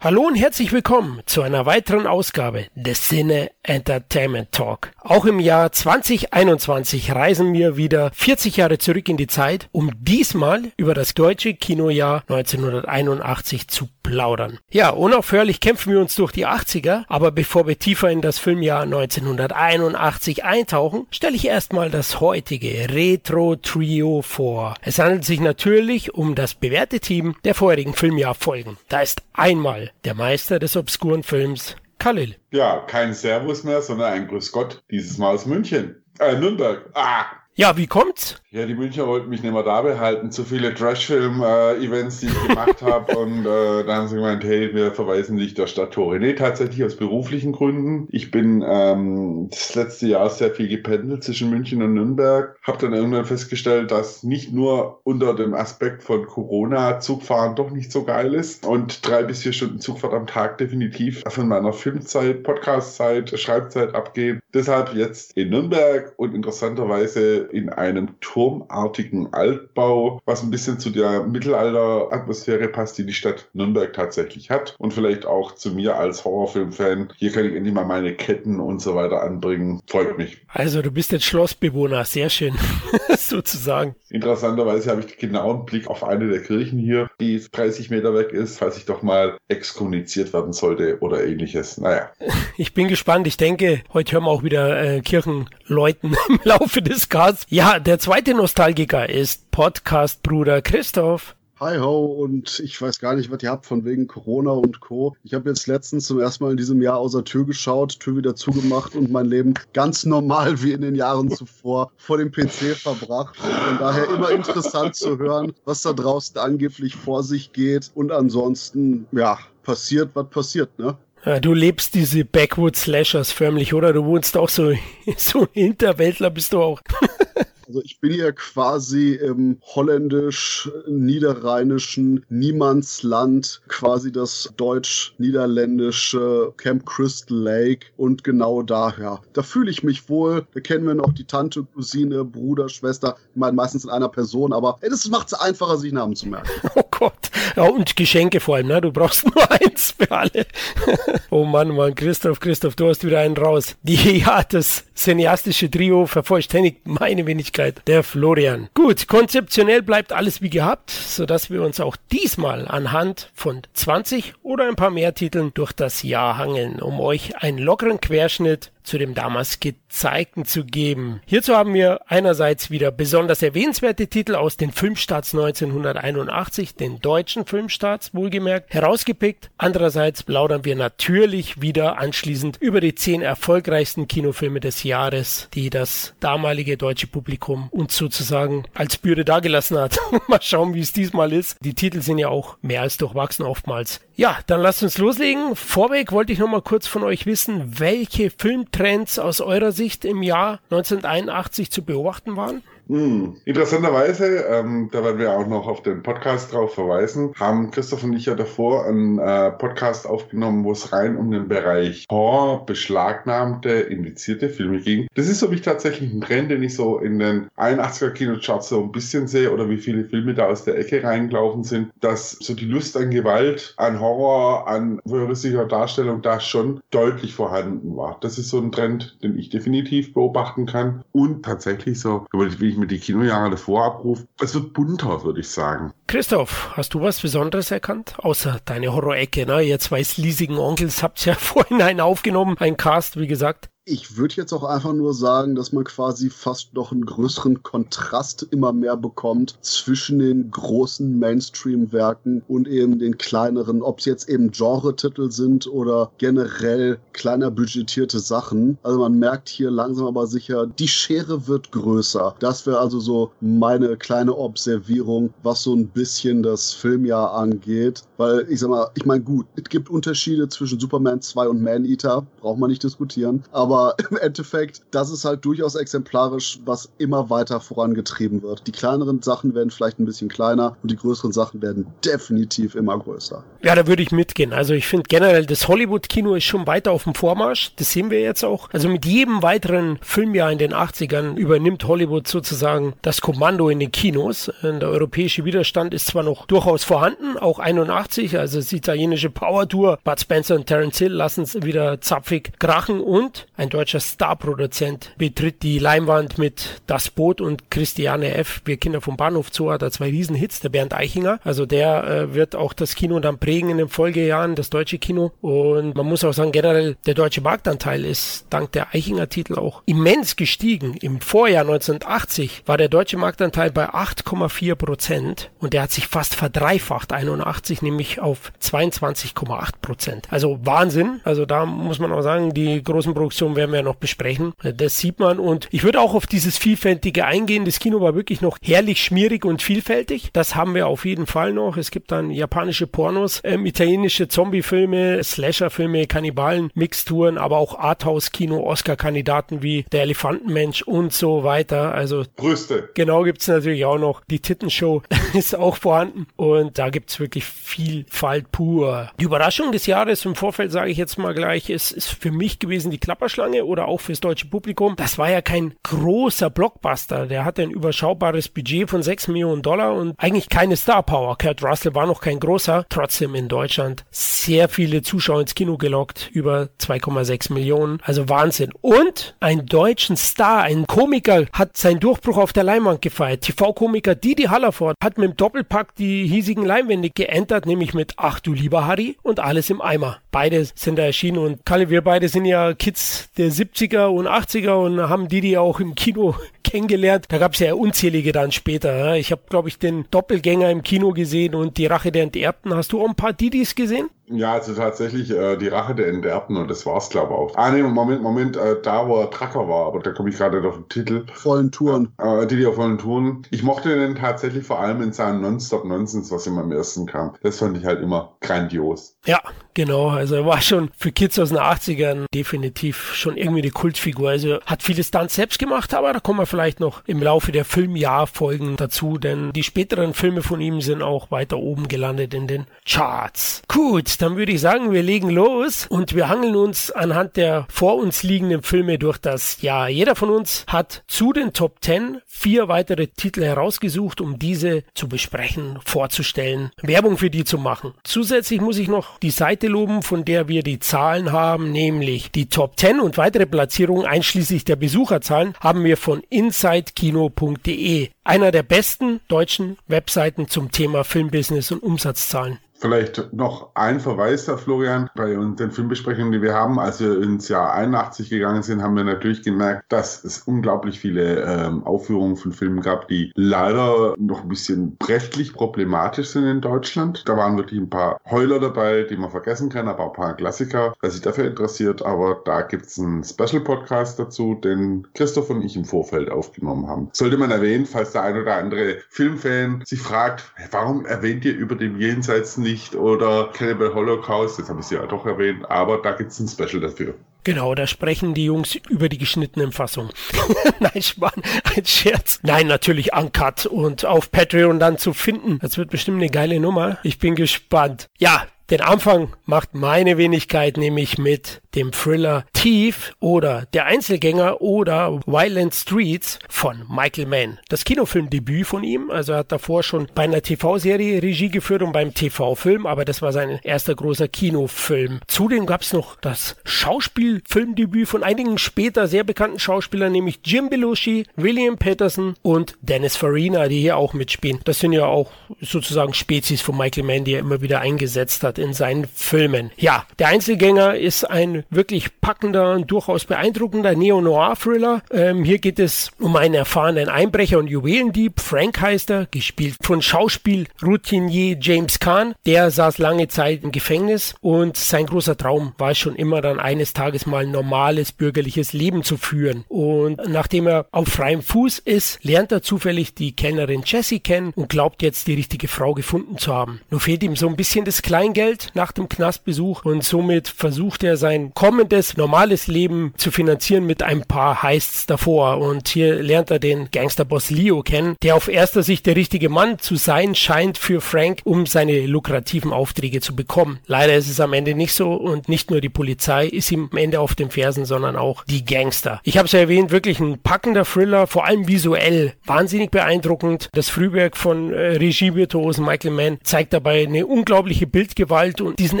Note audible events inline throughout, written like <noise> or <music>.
Hallo und herzlich willkommen zu einer weiteren Ausgabe des Sinne Entertainment Talk. Auch im Jahr 2021 reisen wir wieder 40 Jahre zurück in die Zeit, um diesmal über das deutsche Kinojahr 1981 zu plaudern. Ja, unaufhörlich kämpfen wir uns durch die 80er, aber bevor wir tiefer in das Filmjahr 1981 eintauchen, stelle ich erstmal das heutige Retro-Trio vor. Es handelt sich natürlich um das bewährte Team der vorherigen Filmjahrfolgen. Da ist einmal der Meister des obskuren Films, Khalil. Ja, kein Servus mehr, sondern ein Grüß Gott, dieses Mal aus München. Äh, Nürnberg. Ah, ja, wie kommt's? Ja, die Münchner wollten mich nicht mehr da behalten. Zu viele Trash-Film-Events, die ich gemacht habe. <laughs> Und äh, da haben sie gemeint, hey, wir verweisen dich der Stadt Tore. Nee, tatsächlich aus beruflichen Gründen. Ich bin ähm, das letzte Jahr sehr viel gependelt zwischen München und Nürnberg. Habe dann irgendwann festgestellt, dass nicht nur unter dem Aspekt von Corona Zugfahren doch nicht so geil ist. Und drei bis vier Stunden Zugfahrt am Tag definitiv von meiner Filmzeit, Podcastzeit, Schreibzeit abgehen. Deshalb jetzt in Nürnberg und interessanterweise in einem turmartigen Altbau, was ein bisschen zu der Mittelalter-Atmosphäre passt, die die Stadt Nürnberg tatsächlich hat. Und vielleicht auch zu mir als Horrorfilm-Fan. Hier kann ich endlich mal meine Ketten und so weiter anbringen. Freut mich. Also du bist jetzt Schlossbewohner, sehr schön, <laughs> sozusagen. Interessanterweise habe ich den genauen Blick auf eine der Kirchen hier, die 30 Meter weg ist, falls ich doch mal exkommuniziert werden sollte oder ähnliches. Naja. <laughs> Ich bin gespannt. Ich denke, heute hören wir auch wieder äh, Kirchenleuten <laughs> im Laufe des Casts. Ja, der zweite Nostalgiker ist Podcast-Bruder Christoph. Hi ho und ich weiß gar nicht, was ihr habt von wegen Corona und Co. Ich habe jetzt letztens zum ersten Mal in diesem Jahr außer Tür geschaut, Tür wieder zugemacht und mein Leben ganz normal wie in den Jahren zuvor vor dem PC verbracht. Von daher immer interessant zu hören, was da draußen angeblich vor sich geht und ansonsten, ja, passiert, was passiert, ne? Du lebst diese Backwoods Slashers förmlich, oder? Du wohnst auch so, <laughs> so Hinterwäldler bist du auch. <laughs> Also ich bin hier quasi im holländisch-niederrheinischen Niemandsland, quasi das deutsch-niederländische Camp Crystal Lake und genau daher. Da fühle ich mich wohl. Da kennen wir noch die Tante, Cousine, Bruder, Schwester. Ich meine meistens in einer Person, aber ey, das macht es einfacher, sich Namen zu merken. <laughs> Oh Gott. Ja, und Geschenke vor allem, ne? Du brauchst nur <laughs> eins für alle. <laughs> oh Mann, Mann, Christoph, Christoph, du hast wieder einen raus. Die, ja, das cineastische Trio vervollständigt meine Wenigkeit, der Florian. Gut, konzeptionell bleibt alles wie gehabt, sodass wir uns auch diesmal anhand von 20 oder ein paar mehr Titeln durch das Jahr hangeln, um euch einen lockeren Querschnitt zu dem damals gezeigten zu geben. Hierzu haben wir einerseits wieder besonders erwähnenswerte Titel aus den Filmstarts 1981, den deutschen Filmstarts wohlgemerkt, herausgepickt. Andererseits plaudern wir natürlich wieder anschließend über die zehn erfolgreichsten Kinofilme des Jahres, die das damalige deutsche Publikum uns sozusagen als Bürde dagelassen hat. <laughs> Mal schauen, wie es diesmal ist. Die Titel sind ja auch mehr als durchwachsen oftmals. Ja, dann lasst uns loslegen. Vorweg wollte ich noch mal kurz von euch wissen, welche Filmtrends aus eurer Sicht im Jahr 1981 zu beobachten waren. Hm. Interessanterweise, ähm, da werden wir auch noch auf den Podcast drauf verweisen, haben Christoph und ich ja davor einen äh, Podcast aufgenommen, wo es rein um den Bereich Horror, beschlagnahmte, indizierte Filme ging. Das ist so mich tatsächlich ein Trend, den ich so in den 81er Kinocharts so ein bisschen sehe oder wie viele Filme da aus der Ecke reingelaufen sind, dass so die Lust an Gewalt, an Horror, an voyeuristischer Darstellung da schon deutlich vorhanden war. Das ist so ein Trend, den ich definitiv beobachten kann und tatsächlich so, wie ich mir die Kinojahre davor abrufe, es wird bunter, würde ich sagen. Christoph, hast du was Besonderes erkannt? Außer deine Horror-Ecke, ne? Ihr zwei sleasigen Onkels habt ja <laughs> vorhin einen aufgenommen, ein Cast, wie gesagt. Ich würde jetzt auch einfach nur sagen, dass man quasi fast noch einen größeren Kontrast immer mehr bekommt zwischen den großen Mainstream-Werken und eben den kleineren, ob es jetzt eben Genre-Titel sind oder generell kleiner budgetierte Sachen. Also man merkt hier langsam aber sicher, die Schere wird größer. Das wäre also so meine kleine Observierung, was so ein bisschen das Filmjahr angeht. Weil ich sag mal, ich meine gut, es gibt Unterschiede zwischen Superman 2 und Man-Eater, braucht man nicht diskutieren. Aber Aber <laughs> im Endeffekt, das ist halt durchaus exemplarisch, was immer weiter vorangetrieben wird. Die kleineren Sachen werden vielleicht ein bisschen kleiner und die größeren Sachen werden definitiv immer größer. Ja, da würde ich mitgehen. Also ich finde generell, das Hollywood-Kino ist schon weiter auf dem Vormarsch. Das sehen wir jetzt auch. Also mit jedem weiteren Filmjahr in den 80ern übernimmt Hollywood sozusagen das Kommando in den Kinos. Der europäische Widerstand ist zwar noch durchaus vorhanden, auch 81, also das italienische Power Tour. Bud Spencer und Terence Hill lassen es wieder zapfig krachen und ein deutscher Starproduzent betritt die Leinwand mit Das Boot und Christiane F. Wir Kinder vom Bahnhof Zoo hat da zwei Riesenhits, der Bernd Eichinger. Also der äh, wird auch das Kino dann prägen in den Folgejahren, das deutsche Kino. Und man muss auch sagen, generell der deutsche Marktanteil ist dank der Eichinger Titel auch immens gestiegen. Im Vorjahr 1980 war der deutsche Marktanteil bei 8,4 Prozent und der hat sich fast verdreifacht, 81 nämlich auf 22,8 Prozent. Also Wahnsinn. Also da muss man auch sagen, die großen Produktionen werden wir noch besprechen. Das sieht man und ich würde auch auf dieses Vielfältige eingehen. Das Kino war wirklich noch herrlich schmierig und vielfältig. Das haben wir auf jeden Fall noch. Es gibt dann japanische Pornos, ähm, italienische Zombie-Filme, Slasher-Filme, Kannibalen, Mixturen, aber auch Arthouse-Kino, Oscar-Kandidaten wie Der Elefantenmensch und so weiter. Also Brüste. Genau gibt's natürlich auch noch. Die Tittenshow <laughs> ist auch vorhanden und da gibt's wirklich Vielfalt pur. Die Überraschung des Jahres im Vorfeld sage ich jetzt mal gleich, ist, ist für mich gewesen die Klapperschlange oder auch fürs deutsche Publikum. Das war ja kein großer Blockbuster. Der hatte ein überschaubares Budget von 6 Millionen Dollar und eigentlich keine Star Power. Kurt Russell war noch kein großer, trotzdem in Deutschland sehr viele Zuschauer ins Kino gelockt, über 2,6 Millionen. Also Wahnsinn. Und einen deutschen Star, ein Komiker, hat seinen Durchbruch auf der Leinwand gefeiert. TV-Komiker Didi Hallerford hat mit dem Doppelpack die hiesigen Leinwände geentert, nämlich mit Ach du lieber Harry und Alles im Eimer. Beide sind da erschienen und Kalle, wir beide sind ja Kids der 70er und 80er und haben Didi auch im Kino <laughs> kennengelernt. Da gab es ja unzählige dann später. Ich habe, glaube ich, den Doppelgänger im Kino gesehen und die Rache der Enterbten. Hast du auch ein paar Didis gesehen? Ja, also tatsächlich äh, die Rache der Enterbten und das war's, glaube ich, auch. Ah, nee, Moment, Moment, äh, da wo er Tracker war, aber da komme ich gerade auf den Titel. Vollen Touren. Äh, die, die auf vollen Touren. Ich mochte den tatsächlich vor allem in seinen Non-Stop-Nonsense, was immer am ersten kam. Das fand ich halt immer grandios. Ja, genau. Also er war schon für Kids aus den 80ern definitiv schon irgendwie eine Kultfigur. Also hat viele Stunts selbst gemacht, aber da kommen wir vielleicht noch im Laufe der Filmjahrfolgen dazu, denn die späteren Filme von ihm sind auch weiter oben gelandet in den Charts. Gut, dann würde ich sagen, wir legen los und wir hangeln uns anhand der vor uns liegenden Filme durch das Jahr. Jeder von uns hat zu den Top 10 vier weitere Titel herausgesucht, um diese zu besprechen, vorzustellen, Werbung für die zu machen. Zusätzlich muss ich noch die Seite loben, von der wir die Zahlen haben, nämlich die Top 10 und weitere Platzierungen einschließlich der Besucherzahlen haben wir von insidekino.de, einer der besten deutschen Webseiten zum Thema Filmbusiness und Umsatzzahlen. Vielleicht noch ein Verweis da, Florian, bei den Filmbesprechungen, die wir haben. Als wir ins Jahr 81 gegangen sind, haben wir natürlich gemerkt, dass es unglaublich viele ähm, Aufführungen von Filmen gab, die leider noch ein bisschen rechtlich problematisch sind in Deutschland. Da waren wirklich ein paar Heuler dabei, die man vergessen kann, aber auch ein paar Klassiker, wer sich dafür interessiert. Aber da gibt's einen Special-Podcast dazu, den Christoph und ich im Vorfeld aufgenommen haben. Sollte man erwähnen, falls der ein oder andere Filmfan sich fragt, warum erwähnt ihr über dem Jenseits nicht oder Cannibal Holocaust, das habe ich ja doch erwähnt, aber da gibt es ein Special dafür. Genau, da sprechen die Jungs über die geschnittenen Fassungen. <laughs> Nein, Schmarrn, ein Scherz. Nein, natürlich uncut und auf Patreon dann zu finden. Das wird bestimmt eine geile Nummer. Ich bin gespannt. Ja, den Anfang macht meine Wenigkeit nämlich mit dem Thriller Thief oder Der Einzelgänger oder Violent Streets von Michael Mann. Das Kinofilmdebüt von ihm, also er hat davor schon bei einer TV-Serie Regie geführt und beim TV-Film, aber das war sein erster großer Kinofilm. Zudem gab es noch das Schauspielfilmdebüt von einigen später sehr bekannten Schauspielern, nämlich Jim Belushi, William Patterson und Dennis Farina, die hier auch mitspielen. Das sind ja auch sozusagen Spezies von Michael Mann, die er immer wieder eingesetzt hat in seinen Filmen. Ja, Der Einzelgänger ist ein wirklich packender und durchaus beeindruckender Neo-Noir-Thriller. Ähm, hier geht es um einen erfahrenen Einbrecher und Juwelendieb. Frank heißt er, gespielt von Schauspielroutinier James Kahn. Der saß lange Zeit im Gefängnis und sein großer Traum war schon immer dann eines Tages mal ein normales bürgerliches Leben zu führen. Und nachdem er auf freiem Fuß ist, lernt er zufällig die Kellnerin Jessie kennen und glaubt jetzt die richtige Frau gefunden zu haben. Nur fehlt ihm so ein bisschen das Kleingeld nach dem Knastbesuch und somit versucht er sein kommendes normales Leben zu finanzieren mit ein paar Heists davor. Und hier lernt er den Gangsterboss Leo kennen, der auf erster Sicht der richtige Mann zu sein scheint für Frank, um seine lukrativen Aufträge zu bekommen. Leider ist es am Ende nicht so und nicht nur die Polizei ist ihm am Ende auf den Fersen, sondern auch die Gangster. Ich habe es ja erwähnt, wirklich ein packender Thriller, vor allem visuell, wahnsinnig beeindruckend. Das Frühwerk von äh, Regievirtuosen Michael Mann zeigt dabei eine unglaubliche Bildgewalt und diesen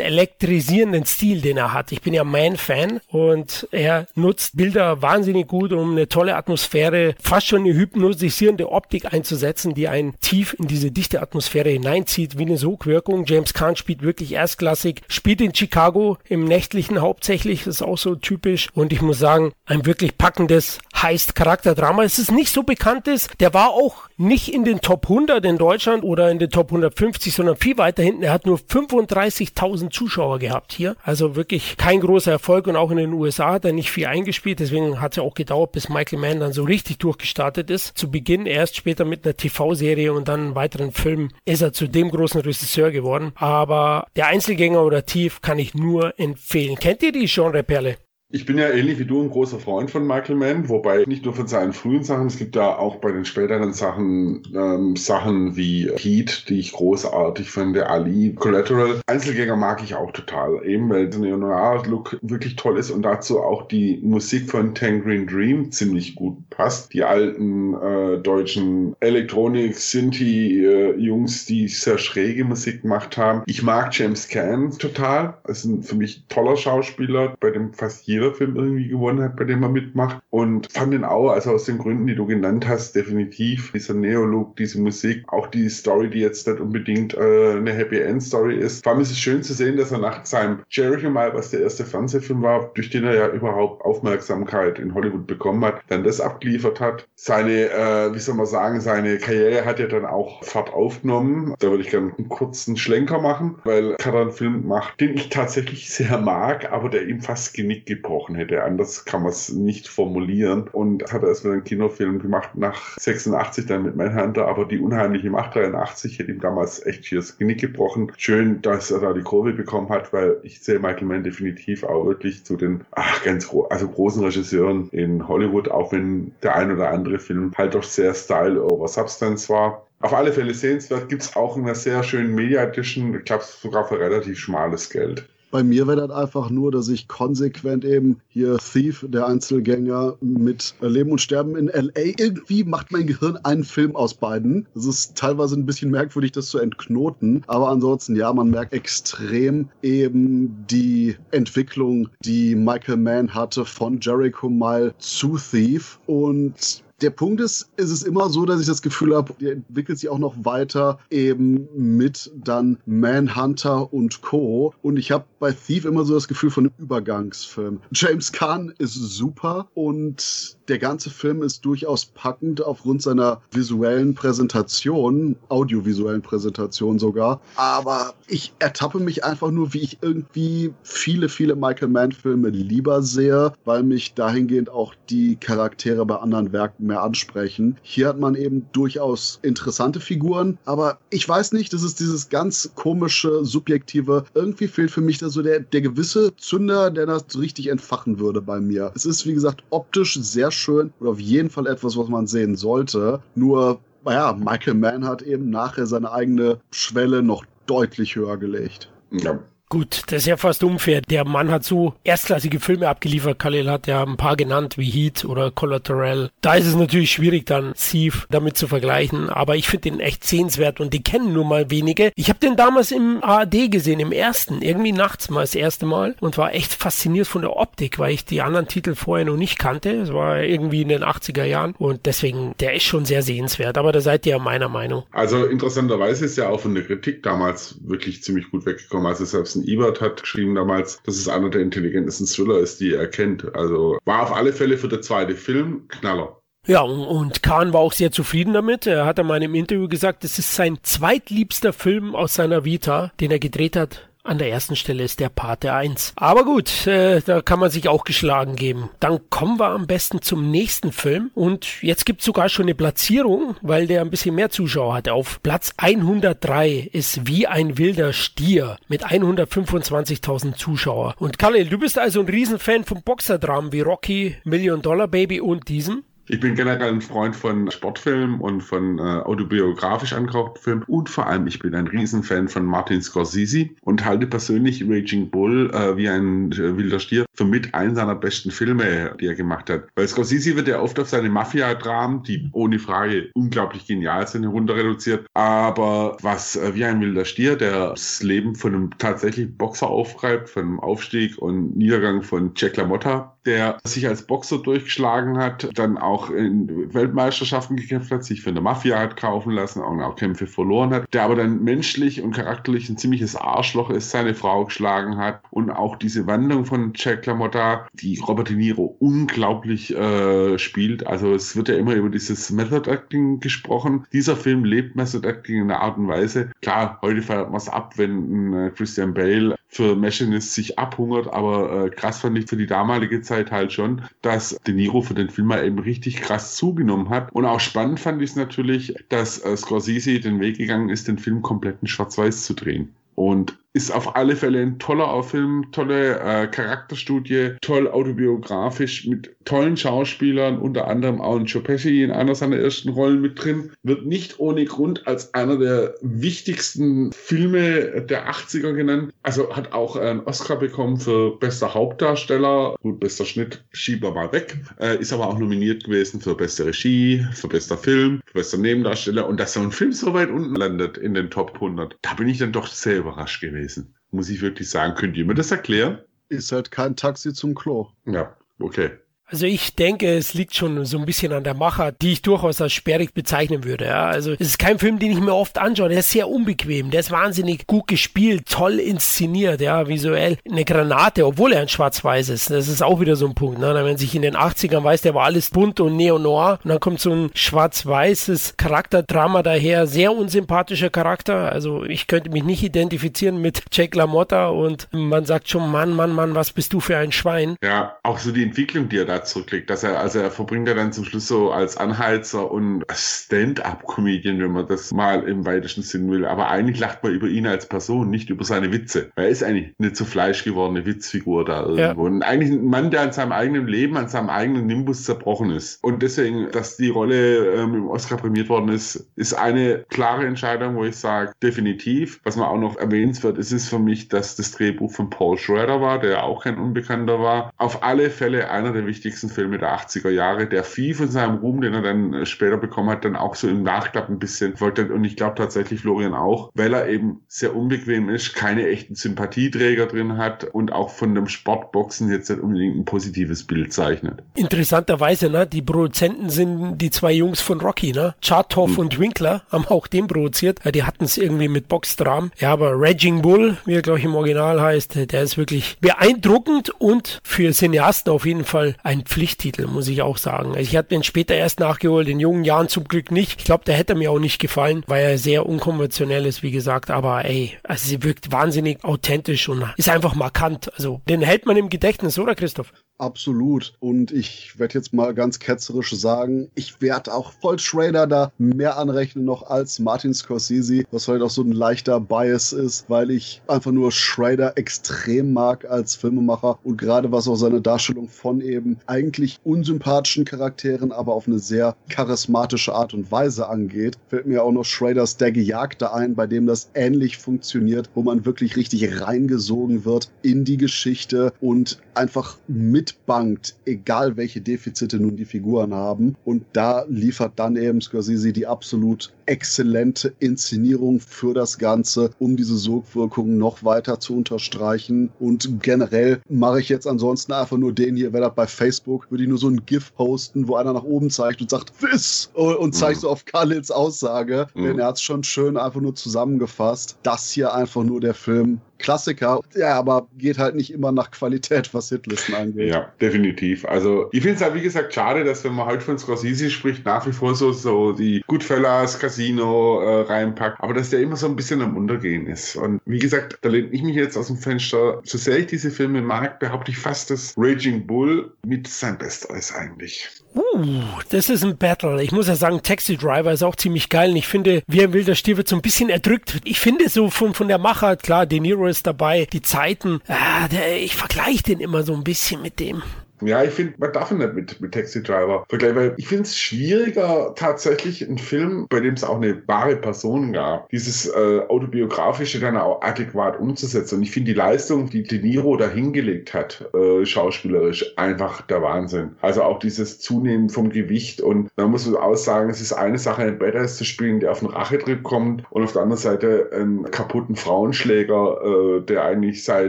elektrisierenden Stil, den er hat. Ich bin ja Man-Fan und er nutzt Bilder wahnsinnig gut, um eine tolle Atmosphäre, fast schon eine hypnotisierende Optik einzusetzen, die einen tief in diese dichte Atmosphäre hineinzieht, wie eine Sogwirkung. James Caan spielt wirklich erstklassig, spielt in Chicago im Nächtlichen hauptsächlich, ist auch so typisch und ich muss sagen, ein wirklich packendes, heißt Charakterdrama. Es ist nicht so bekannt ist, der war auch nicht in den Top 100 in Deutschland oder in den Top 150, sondern viel weiter hinten. Er hat nur 35.000 Zuschauer gehabt hier. Also wirklich kein großer Erfolg und auch in den USA hat er nicht viel eingespielt. Deswegen hat es ja auch gedauert, bis Michael Mann dann so richtig durchgestartet ist. Zu Beginn erst später mit einer TV-Serie und dann weiteren Filmen ist er zu dem großen Regisseur geworden. Aber der Einzelgänger oder Tief kann ich nur empfehlen. Kennt ihr die Genre-Perle? Ich bin ja ähnlich wie du ein großer Freund von Michael Mann, wobei nicht nur von seinen frühen Sachen, es gibt ja auch bei den späteren Sachen ähm, Sachen wie Heat, die ich großartig finde, Ali, Collateral. Einzelgänger mag ich auch total, eben weil der Noir-Look wirklich toll ist und dazu auch die Musik von Tangerine Dream ziemlich gut passt. Die alten äh, deutschen Elektronik, Sinti-Jungs, äh, die sehr schräge Musik gemacht haben. Ich mag James Caan total. Ist ein für mich toller Schauspieler, bei dem fast jeder jeder Film irgendwie gewonnen hat, bei dem er mitmacht. Und fand den auch, also aus den Gründen, die du genannt hast, definitiv. Dieser Neolook, diese Musik, auch die Story, die jetzt nicht unbedingt äh, eine Happy End Story ist. Vor allem ist es schön zu sehen, dass er nach seinem Jericho mal, was der erste Fernsehfilm war, durch den er ja überhaupt Aufmerksamkeit in Hollywood bekommen hat, dann das abgeliefert hat. Seine, äh, wie soll man sagen, seine Karriere hat ja dann auch Fahrt aufgenommen. Da würde ich gerne einen kurzen Schlenker machen, weil er einen Film macht, den ich tatsächlich sehr mag, aber der ihm fast Genick gibt gebrochen hätte. Anders kann man es nicht formulieren. Und hat erst mal einen Kinofilm gemacht nach 86 dann mit Manhunter, aber die unheimliche Macht 83 hätte ihm damals echt hier das Genick gebrochen. Schön, dass er da die Kurve bekommen hat, weil ich sehe Michael Mann definitiv auch wirklich zu den ach, ganz gro also großen Regisseuren in Hollywood, auch wenn der ein oder andere Film halt doch sehr Style over Substance war. Auf alle Fälle sehenswert gibt es auch in einer sehr schönen Media Edition, ich glaube sogar für relativ schmales Geld. Bei mir wäre das einfach nur, dass ich konsequent eben hier Thief, der Einzelgänger, mit Leben und Sterben in LA. Irgendwie macht mein Gehirn einen Film aus beiden. Es ist teilweise ein bisschen merkwürdig, das zu entknoten. Aber ansonsten, ja, man merkt extrem eben die Entwicklung, die Michael Mann hatte von Jericho Mile zu Thief. Und der Punkt ist, ist es immer so, dass ich das Gefühl habe, der entwickelt sich auch noch weiter eben mit dann Manhunter und Co. Und ich habe bei Thief immer so das Gefühl von einem Übergangsfilm. James Caan ist super und der ganze Film ist durchaus packend aufgrund seiner visuellen Präsentation, audiovisuellen Präsentation sogar. Aber ich ertappe mich einfach nur, wie ich irgendwie viele, viele Michael Mann-Filme lieber sehe, weil mich dahingehend auch die Charaktere bei anderen Werken mehr ansprechen. Hier hat man eben durchaus interessante Figuren, aber ich weiß nicht, das ist dieses ganz komische, subjektive. Irgendwie fehlt für mich da so der, der gewisse Zünder, der das richtig entfachen würde bei mir. Es ist, wie gesagt, optisch sehr schön und auf jeden Fall etwas, was man sehen sollte. Nur, naja, Michael Mann hat eben nachher seine eigene Schwelle noch deutlich höher gelegt. Ja, Gut, das ist ja fast unfair. Der Mann hat so erstklassige Filme abgeliefert. Khalil hat ja ein paar genannt, wie Heat oder Collateral. Da ist es natürlich schwierig, dann Thief damit zu vergleichen. Aber ich finde den echt sehenswert und die kennen nur mal wenige. Ich habe den damals im ARD gesehen, im ersten. Irgendwie nachts mal das erste Mal und war echt fasziniert von der Optik, weil ich die anderen Titel vorher noch nicht kannte. Es war irgendwie in den 80er Jahren und deswegen, der ist schon sehr sehenswert. Aber da seid ihr ja meiner Meinung. Also interessanterweise ist ja auch von der Kritik damals wirklich ziemlich gut weggekommen. Also selbst Jason Ebert hat geschrieben damals, dass es einer der intelligentesten Thriller ist, die er kennt. Also war auf alle Fälle für den zweiten Film Knaller. Ja, und Kahn war auch sehr zufrieden damit. Er hat einmal in einem Interview gesagt, es ist sein zweitliebster Film aus seiner Vita, den er gedreht hat an der ersten Stelle ist der Pate 1. Aber gut, äh, da kann man sich auch geschlagen geben. Dann kommen wir am besten zum nächsten Film und jetzt gibt es sogar schon eine Platzierung, weil der ein bisschen mehr Zuschauer hat. Auf Platz 103 ist Wie ein wilder Stier mit 125.000 Zuschauer. Und Kalle, du bist also ein Riesenfan von Boxerdramen wie Rocky, Million Dollar Baby und diesem? Ich bin generell ein Freund von Sportfilmen und von äh, autobiografisch angehauchten Filmen und vor allem ich bin ein Riesenfan von Martin Scorsese und halte persönlich Raging Bull äh, wie ein äh, wilder Stier für mit einen seiner besten Filme, die er gemacht hat. Weil Scorsese wird ja oft auf seine Mafia-Dramen, die ohne Frage unglaublich genial sind, herunter reduziert. Aber was äh, wie ein wilder Stier, der das Leben von einem tatsächlichen Boxer aufreibt, von einem Aufstieg und Niedergang von Jack LaMotta, der sich als Boxer durchgeschlagen hat, dann auch in Weltmeisterschaften gekämpft hat, sich von der Mafia hat kaufen lassen und auch Kämpfe verloren hat, der aber dann menschlich und charakterlich ein ziemliches Arschloch ist, seine Frau geschlagen hat und auch diese Wandlung von Jack LaMotta, die Robert De Niro unglaublich äh, spielt. Also es wird ja immer über dieses Method Acting gesprochen. Dieser Film lebt Method Acting in einer Art und Weise. Klar, heute feiert man es ab, wenn äh, Christian Bale für Machinist sich abhungert, aber äh, krass fand ich für die damalige Zeit halt schon, dass De Niro für den Film mal eben richtig krass zugenommen hat. Und auch spannend fand ich es natürlich, dass äh, Scorsese den Weg gegangen ist, den Film komplett in Schwarz-Weiß zu drehen. Und ist auf alle Fälle ein toller Film, tolle äh, Charakterstudie, toll autobiografisch mit tollen Schauspielern, unter anderem auch Joe Pesci in einer seiner ersten Rollen mit drin. Wird nicht ohne Grund als einer der wichtigsten Filme der 80er genannt. Also hat auch einen Oscar bekommen für bester Hauptdarsteller. Gut, bester Schnitt schieben wir mal weg. Äh, ist aber auch nominiert gewesen für beste Regie, für bester Film, für bester Nebendarsteller. Und dass so ein Film so weit unten landet in den Top 100, da bin ich dann doch sehr überrascht gewesen gewesen. Muss ich wirklich sagen. Könnt ihr mir das erklären? Ist halt kein Taxi zum Klo. Ja, okay. Also ich denke, es liegt schon so ein bisschen an der Macher, die ich durchaus als sperrig bezeichnen würde. Ja. Also es ist kein Film, den ich mir oft anschaue. Der ist sehr unbequem, der ist wahnsinnig gut gespielt, toll inszeniert, ja, visuell. Eine Granate, obwohl er ein Schwarz-Weiß ist. Das ist auch wieder so ein Punkt. Ne? Wenn man sich in den 80ern weiß, der war alles bunt und neo-noir und dann kommt so ein schwarz-weißes Charakterdrama daher. Sehr unsympathischer Charakter. Also ich könnte mich nicht identifizieren mit Jack LaMotta und man sagt schon, Mann, Mann, Mann, was bist du für ein Schwein? Ja, auch so die Entwicklung, die er da zurücklegt, dass er, also er verbringt ja dann zum Schluss so als Anheizer und Stand-up-Comedian, wenn man das mal im weitesten Sinn will. Aber eigentlich lacht man über ihn als Person, nicht über seine Witze. Er ist eigentlich eine zu Fleisch gewordene Witzfigur da irgendwo. Ja. Und eigentlich ein Mann, der an seinem eigenen Leben, an seinem eigenen Nimbus zerbrochen ist. Und deswegen, dass die Rolle ähm, im Oscar prämiert worden ist, ist eine klare Entscheidung, wo ich sage, definitiv. Was man auch noch erwähnenswert ist, ist für mich, dass das Drehbuch von Paul Schrader war, der auch kein Unbekannter war. Auf alle Fälle einer der wichtigsten wichtigsten Filme der 80er Jahre, der viel von seinem Ruhm, den er dann äh, später bekommen hat, dann auch so im Nachklapp ein bisschen wollte. Und ich glaube tatsächlich Florian auch, weil er eben sehr unbequem ist, keine echten Sympathieträger drin hat und auch von dem Sportboxen jetzt nicht unbedingt ein positives Bild zeichnet. Interessanterweise, ne, die Produzenten sind die zwei Jungs von Rocky, ne? Chartoff hm. und Winkler haben auch den produziert. Ja, die hatten es irgendwie mit Boxdram. Ja, aber Raging Bull, wie er glaube ich im Original heißt, der ist wirklich beeindruckend und für Cineasten auf jeden Fall ein ein Pflichttitel, muss ich auch sagen. Also ich habe den später erst nachgeholt, in jungen Jahren zum Glück nicht. Ich glaube, der hätte mir auch nicht gefallen, weil er sehr unkonventionell ist, wie gesagt. Aber ey, also sie wirkt wahnsinnig authentisch und ist einfach markant. Also den hält man im Gedächtnis, oder Christoph? Absolut. Und ich werde jetzt mal ganz ketzerisch sagen, ich werde auch voll Schrader da mehr anrechnen noch als Martin Scorsese, was halt auch so ein leichter Bias ist, weil ich einfach nur Schrader extrem mag als Filmemacher und gerade was auch seine Darstellung von eben eigentlich unsympathischen Charakteren, aber auf eine sehr charismatische Art und Weise angeht, fällt mir auch noch Schraders Der Gejagte ein, bei dem das ähnlich funktioniert, wo man wirklich richtig reingesogen wird in die Geschichte und einfach mitbankt, egal welche Defizite nun die Figuren haben. Und da liefert dann eben Scorsese die absolut exzellente Inszenierung für das Ganze, um diese Sogwirkung noch weiter zu unterstreichen. Und generell mache ich jetzt ansonsten einfach nur den hier, wer das bei Facebook, würde ich nur so ein GIF posten, wo einer nach oben zeigt und sagt, Wiss! Und zeigt mhm. so auf Khalils Aussage. Mhm. Denn er hat es schon schön einfach nur zusammengefasst. Das hier einfach nur der Film, Klassiker. Ja, aber geht halt nicht immer nach Qualität, was Hitlisten angeht. Ja, definitiv. Also ich finde es halt, wie gesagt, schade, dass wenn man heute von Scorsese spricht, nach wie vor so, so die Goodfellas, Casino äh, reinpackt, aber dass der immer so ein bisschen am Untergehen ist. Und wie gesagt, da lehne ich mich jetzt aus dem Fenster. So sehr ich diese Filme mag, behaupte ich fast, dass Raging Bull mit sein Bester ist eigentlich. Uh, das ist ein Battle. Ich muss ja sagen, Taxi Driver ist auch ziemlich geil. Und ich finde, wie ein wilder Stier wird so ein bisschen erdrückt. Ich finde so von, von der Machart, klar, De Niro ist dabei, die Zeiten, ah, der, ich vergleiche den immer so ein bisschen mit dem. Ja, ich finde, man darf ihn nicht mit, mit Taxi Driver vergleichen, weil ich finde es schwieriger, tatsächlich einen Film, bei dem es auch eine wahre Person gab, dieses äh, autobiografische dann auch adäquat umzusetzen. Und ich finde die Leistung, die De Niro da hingelegt hat, äh, schauspielerisch, einfach der Wahnsinn. Also auch dieses Zunehmen vom Gewicht und da muss man auch sagen, es ist eine Sache, einen Badass zu spielen, der auf einen Rachetrip kommt und auf der anderen Seite einen kaputten Frauenschläger, äh, der eigentlich sein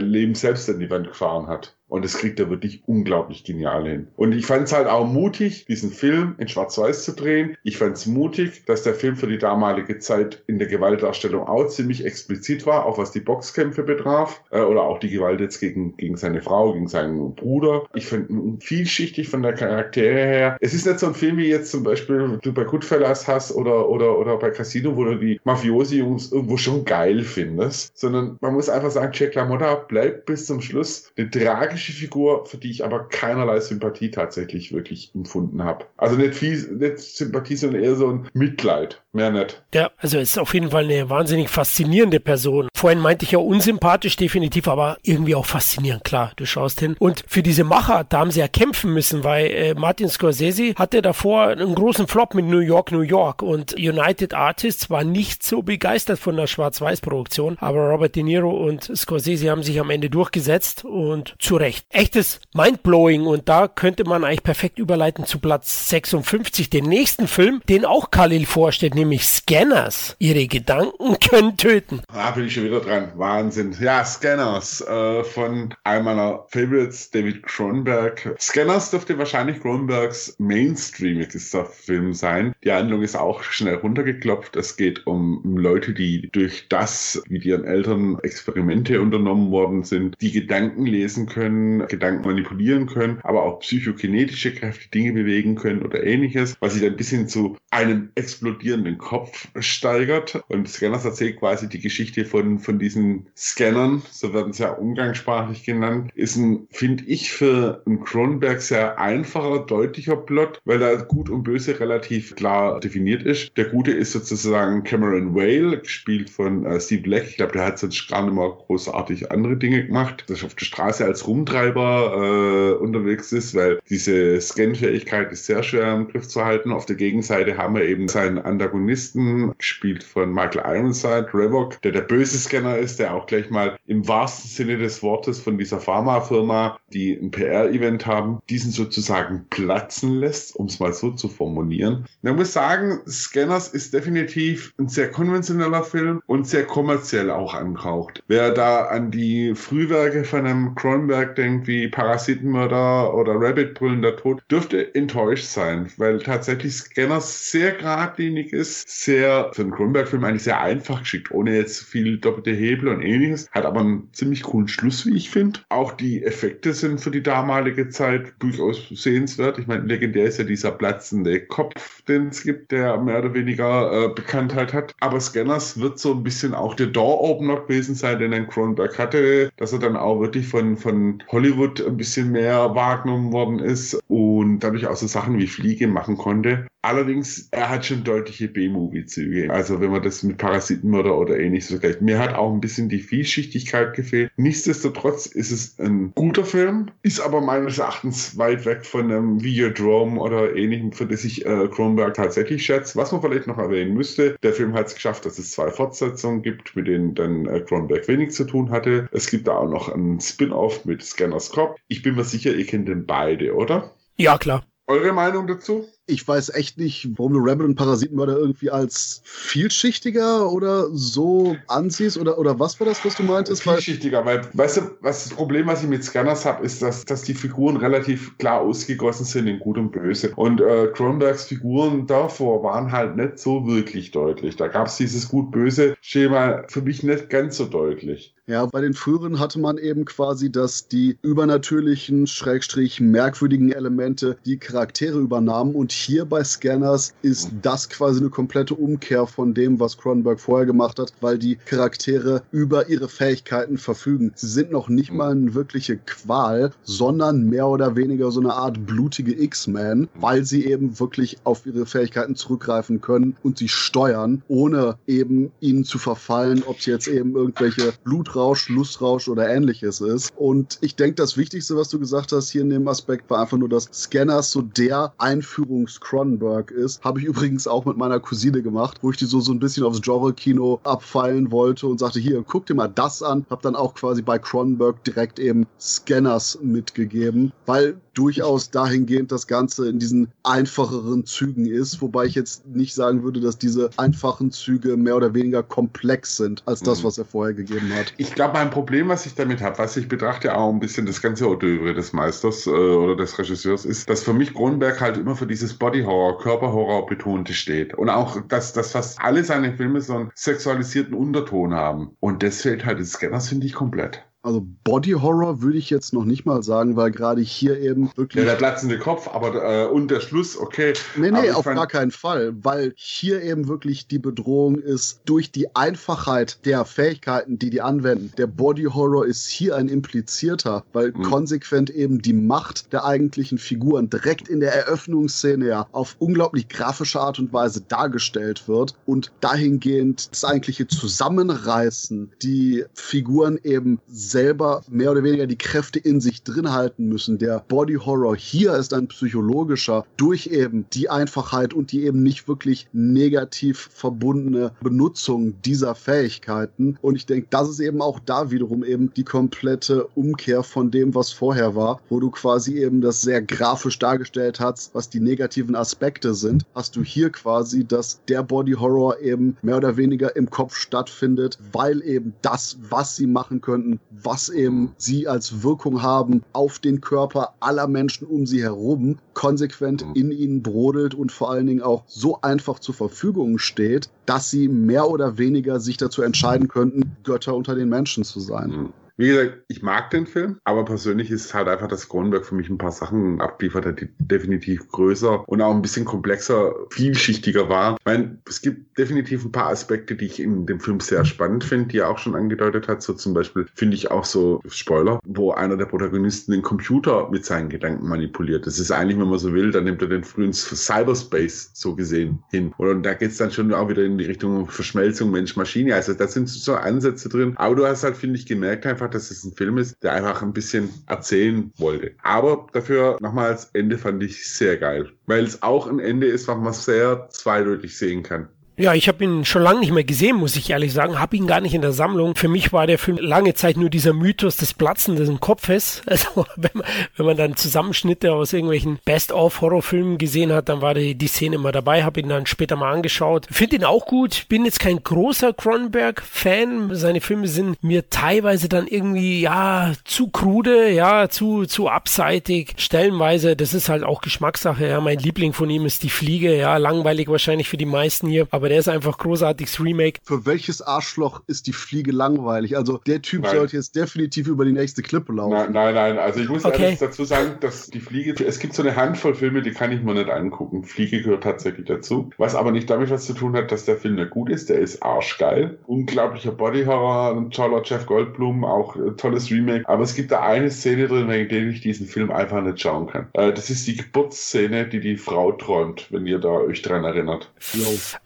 Leben selbst an die Wand gefahren hat. Und das kriegt er wirklich unglaublich genial hin. Und ich fand es halt auch mutig, diesen Film in Schwarz-Weiß zu drehen. Ich fand es mutig, dass der Film für die damalige Zeit in der Gewaltdarstellung auch ziemlich explizit war, auch was die Boxkämpfe betraf. Äh, oder auch die Gewalt jetzt gegen, gegen seine Frau, gegen seinen Bruder. Ich fand ihn vielschichtig von der Charaktere her. Es ist nicht so ein Film wie jetzt zum Beispiel du bei Goodfellas hast oder, oder, oder bei Casino, wo du die Mafiosi-Jungs irgendwo schon geil findest. Sondern man muss einfach sagen, Jack LaMotta bleibt bis zum Schluss eine tragische sympathische Figur, für die ich aber keinerlei Sympathie tatsächlich wirklich empfunden habe. Also nicht viel, nicht Sympathie, sondern eher so ein Mitleid. Mehr nicht. Ja, also ist auf jeden Fall eine wahnsinnig faszinierende Person. Vorhin meinte ich ja unsympathisch definitiv, aber irgendwie auch faszinierend, klar, du schaust hin. Und für diese Macher, da haben sie ja kämpfen müssen, weil äh, Martin Scorsese hatte davor einen großen Flop mit New York, New York und United Artists war nicht so begeistert von der Schwarz-Weiß-Produktion, aber Robert De Niro und Scorsese haben sich am Ende durchgesetzt und zu Recht. Echtes Mindblowing und da könnte man eigentlich perfekt überleiten zu Platz 56, den nächsten Film, den auch Khalil vorstellt, nämlich Scanners. Ihre Gedanken <laughs> können töten. Da bin ich schon wieder dran. Wahnsinn. Ja, Scanners äh, von einem meiner Favorites, David Cronenberg. Scanners dürfte wahrscheinlich Cronenbergs mainstreamigster Film sein. Die Handlung ist auch schnell runtergeklopft. Es geht um Leute, die durch das, wie ihren Eltern Experimente unternommen worden sind, die Gedanken lesen können, Gedanken manipulieren können, aber auch psychokinetische Kräfte, Dinge bewegen können oder ähnliches, was sich ein bisschen zu einem explodierenden den Kopf steigert. Und Scanners erzählt quasi die Geschichte von, von diesen Scannern, so werden sie ja umgangssprachlich genannt, ist ein, finde ich, für einen Cronenberg sehr einfacher, deutlicher Plot, weil da Gut und Böse relativ klar definiert ist. Der Gute ist sozusagen Cameron Whale, gespielt von äh, Steve Black. Ich glaube, der hat sonst gar nicht mal großartig andere Dinge gemacht. Dass er auf der Straße als Rumtreiber äh, unterwegs ist, weil diese Scan-Fähigkeit ist sehr schwer im Griff zu halten. Auf der Gegenseite haben wir eben seinen Antagonisten Protagonisten, gespielt von Michael Ironside, Revok, der der böse Scanner ist, der auch gleich mal im wahrsten Sinne des Wortes von dieser Pharmafirma, die ein PR-Event haben, diesen sozusagen platzen lässt, um es mal so zu formulieren. Man muss sagen, Scanners ist definitiv ein sehr konventioneller Film und sehr kommerziell auch angehaucht. Wer da an die Frühwerke von einem Cronenberg denkt, wie Parasitenmörder oder Rabbit Brüllender Tod, dürfte enttäuscht sein, weil tatsächlich Scanners sehr geradlinig ist ist sehr für einen Cronenberg-Film eigentlich sehr einfach geschickt, ohne jetzt viel doppelte Hebel und ähnliches. Hat aber einen ziemlich coolen Schluss, wie ich finde. Auch die Effekte sind für die damalige Zeit durchaus sehenswert. Ich meine, legendär ist ja dieser platzende Kopf, den es gibt, der mehr oder weniger äh, Bekanntheit hat. Aber Scanners wird so ein bisschen auch der Door-Opener gewesen sein, den ein Cronenberg hatte, dass er dann auch wirklich von, von Hollywood ein bisschen mehr wahrgenommen worden ist und dadurch auch so Sachen wie Fliege machen konnte. Allerdings, er hat schon deutliche B-Movie-Züge. Also wenn man das mit Parasitenmörder oder ähnliches vergleicht. Mir hat auch ein bisschen die Vielschichtigkeit gefehlt. Nichtsdestotrotz ist es ein guter Film, ist aber meines Erachtens weit weg von einem Videodrome oder ähnlichem, für das ich äh, Cronenberg tatsächlich schätze. Was man vielleicht noch erwähnen müsste, der Film hat es geschafft, dass es zwei Fortsetzungen gibt, mit denen dann äh, Cronenberg wenig zu tun hatte. Es gibt da auch noch einen Spin-off mit Scanners Cop. Ich bin mir sicher, ihr kennt den beide, oder? Ja, klar. Eure Meinung dazu? Ich weiß echt nicht, warum du Rebel und Parasitenmörder irgendwie als vielschichtiger oder so ansiehst oder, oder was war das, was du meintest? Vielschichtiger, weil, weißt du, was das Problem, was ich mit Scanners habe, ist, dass, dass die Figuren relativ klar ausgegossen sind in Gut und Böse. Und äh, Cronenbergs Figuren davor waren halt nicht so wirklich deutlich. Da gab es dieses Gut-Böse-Schema für mich nicht ganz so deutlich. Ja, bei den früheren hatte man eben quasi, dass die übernatürlichen, schrägstrich merkwürdigen Elemente die Charaktere übernahmen und hier bei Scanners ist das quasi eine komplette Umkehr von dem, was Cronenberg vorher gemacht hat, weil die Charaktere über ihre Fähigkeiten verfügen. Sie sind noch nicht mal eine wirkliche Qual, sondern mehr oder weniger so eine Art blutige X-Men, weil sie eben wirklich auf ihre Fähigkeiten zurückgreifen können und sie steuern, ohne eben ihnen zu verfallen, ob es jetzt eben irgendwelche Blutrausch Lustrausch oder ähnliches ist. Und ich denke, das Wichtigste, was du gesagt hast hier in dem Aspekt, war einfach nur, dass Scanners so der Einführungs-Cronenberg ist. Habe ich übrigens auch mit meiner Cousine gemacht, wo ich die so, so ein bisschen aufs Genre-Kino abfeilen wollte und sagte, hier, guck dir mal das an. Hab dann auch quasi bei Cronenberg direkt eben Scanners mitgegeben, weil durchaus dahingehend das Ganze in diesen einfacheren Zügen ist, wobei ich jetzt nicht sagen würde, dass diese einfachen Züge mehr oder weniger komplex sind als das, mhm. was er vorher gegeben hat. Ich glaube, mein Problem, was ich damit habe, was ich betrachte auch ein bisschen das ganze Oeuvre des Meisters äh, oder des Regisseurs, ist, dass für mich Kronenberg halt immer für dieses Body-Horror, Körperhorror betonte steht. Und auch, dass, dass fast alle seine Filme so einen sexualisierten Unterton haben. Und das fehlt halt in Scanners, finde ich, komplett. Also Body Horror würde ich jetzt noch nicht mal sagen, weil gerade hier eben wirklich. Ja, der platzende Kopf, aber äh, und der Schluss, okay. Nee, nee, auf gar keinen Fall, weil hier eben wirklich die Bedrohung ist durch die Einfachheit der Fähigkeiten, die die anwenden. Der Body Horror ist hier ein implizierter, weil mhm. konsequent eben die Macht der eigentlichen Figuren direkt in der Eröffnungsszene ja auf unglaublich grafische Art und Weise dargestellt wird und dahingehend das eigentliche Zusammenreißen, die Figuren eben selber mehr oder weniger die Kräfte in sich drin halten müssen. Der Body Horror hier ist ein psychologischer durch eben die Einfachheit und die eben nicht wirklich negativ verbundene Benutzung dieser Fähigkeiten. Und ich denke, das ist eben auch da wiederum eben die komplette Umkehr von dem, was vorher war, wo du quasi eben das sehr grafisch dargestellt hast, was die negativen Aspekte sind, hast du hier quasi, dass der Body Horror eben mehr oder weniger im Kopf stattfindet, weil eben das, was sie machen könnten, was eben sie als Wirkung haben auf den Körper aller Menschen um sie herum, konsequent mhm. in ihnen brodelt und vor allen Dingen auch so einfach zur Verfügung steht, dass sie mehr oder weniger sich dazu entscheiden könnten, Götter unter den Menschen zu sein. Wie gesagt, ich mag den Film, aber persönlich ist halt einfach, dass Kronenberg für mich ein paar Sachen abliefert, die definitiv größer und auch ein bisschen komplexer, vielschichtiger war. Ich meine, es gibt definitiv ein paar Aspekte, die ich in dem Film sehr spannend finde, die er auch schon angedeutet hat. So zum Beispiel finde ich auch so Spoiler, wo einer der Protagonisten den Computer mit seinen Gedanken manipuliert. Das ist eigentlich, wenn man so will, dann nimmt er den frühen Cyberspace so gesehen hin. Und da geht es dann schon auch wieder in die Richtung Verschmelzung Mensch-Maschine. Also da sind so Ansätze drin. Aber du hast halt, finde ich, gemerkt einfach, dass es ein Film ist, der einfach ein bisschen erzählen wollte. Aber dafür nochmals, Ende fand ich sehr geil. Weil es auch ein Ende ist, was man sehr zweideutig sehen kann. Ja, ich habe ihn schon lange nicht mehr gesehen, muss ich ehrlich sagen. Habe ihn gar nicht in der Sammlung. Für mich war der Film lange Zeit nur dieser Mythos des Platzenden Kopfes. <laughs> Also wenn man, wenn man dann Zusammenschnitte aus irgendwelchen Best-of-Horrorfilmen gesehen hat, dann war die, die Szene immer dabei. Habe ihn dann später mal angeschaut. Finde ihn auch gut. Bin jetzt kein großer Cronenberg-Fan. Seine Filme sind mir teilweise dann irgendwie ja zu krude, ja zu zu abseitig. Stellenweise, das ist halt auch Geschmackssache. Ja, mein Liebling von ihm ist die Fliege. Ja, langweilig wahrscheinlich für die meisten hier, aber der ist einfach großartiges Remake. Für welches Arschloch ist die Fliege langweilig? Also der Typ nein. sollte jetzt definitiv über die nächste Klippe laufen. Nein, nein, nein. Also ich muss okay. ehrlich dazu sagen, dass die Fliege, es gibt so eine Handvoll Filme, die kann ich mir nicht angucken. Fliege gehört tatsächlich dazu. Was aber nicht damit was zu tun hat, dass der Film nicht gut ist. Der ist arschgeil. Unglaublicher Bodyhorror, ein toller Jeff Goldblum, auch ein tolles Remake. Aber es gibt da eine Szene drin, wegen der ich diesen Film einfach nicht schauen kann. Äh, das ist die Geburtsszene, die die Frau träumt, wenn ihr da euch dran erinnert.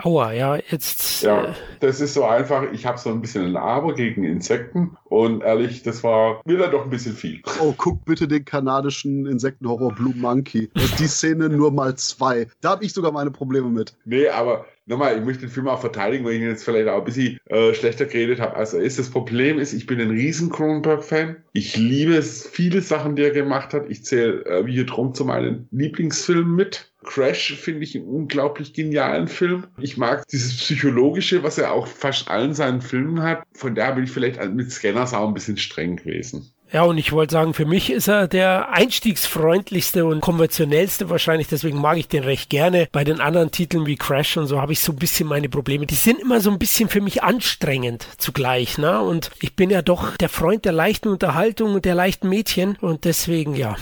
Aua, ja, jetzt. Ja, äh, das ist so einfach. Ich habe so ein bisschen ein Aber gegen Insekten und ehrlich, das war mir dann doch ein bisschen viel. Oh, guck bitte den kanadischen Insektenhorror Blue Monkey. Das ist die Szene nur mal zwei. Da habe ich sogar meine Probleme mit. Nee, aber nochmal, ich möchte den Film auch verteidigen, weil ich ihn jetzt vielleicht auch ein bisschen äh, schlechter geredet habe, als er ist. Das Problem ist, ich bin ein riesen Cronenberg-Fan. Ich liebe es, viele Sachen, die er gemacht hat. Ich zähle äh, wie drum zu meinen Lieblingsfilmen mit. Crash finde ich einen unglaublich genialen Film. Ich mag dieses Psychologische, was er auch fast allen seinen Filmen hat. Von daher bin ich vielleicht mit Scanners auch ein bisschen streng gewesen. Ja, und ich wollte sagen, für mich ist er der einstiegsfreundlichste und konventionellste wahrscheinlich, deswegen mag ich den recht gerne. Bei den anderen Titeln wie Crash und so habe ich so ein bisschen meine Probleme. Die sind immer so ein bisschen für mich anstrengend zugleich, ne? Und ich bin ja doch der Freund der leichten Unterhaltung und der leichten Mädchen und deswegen, ja.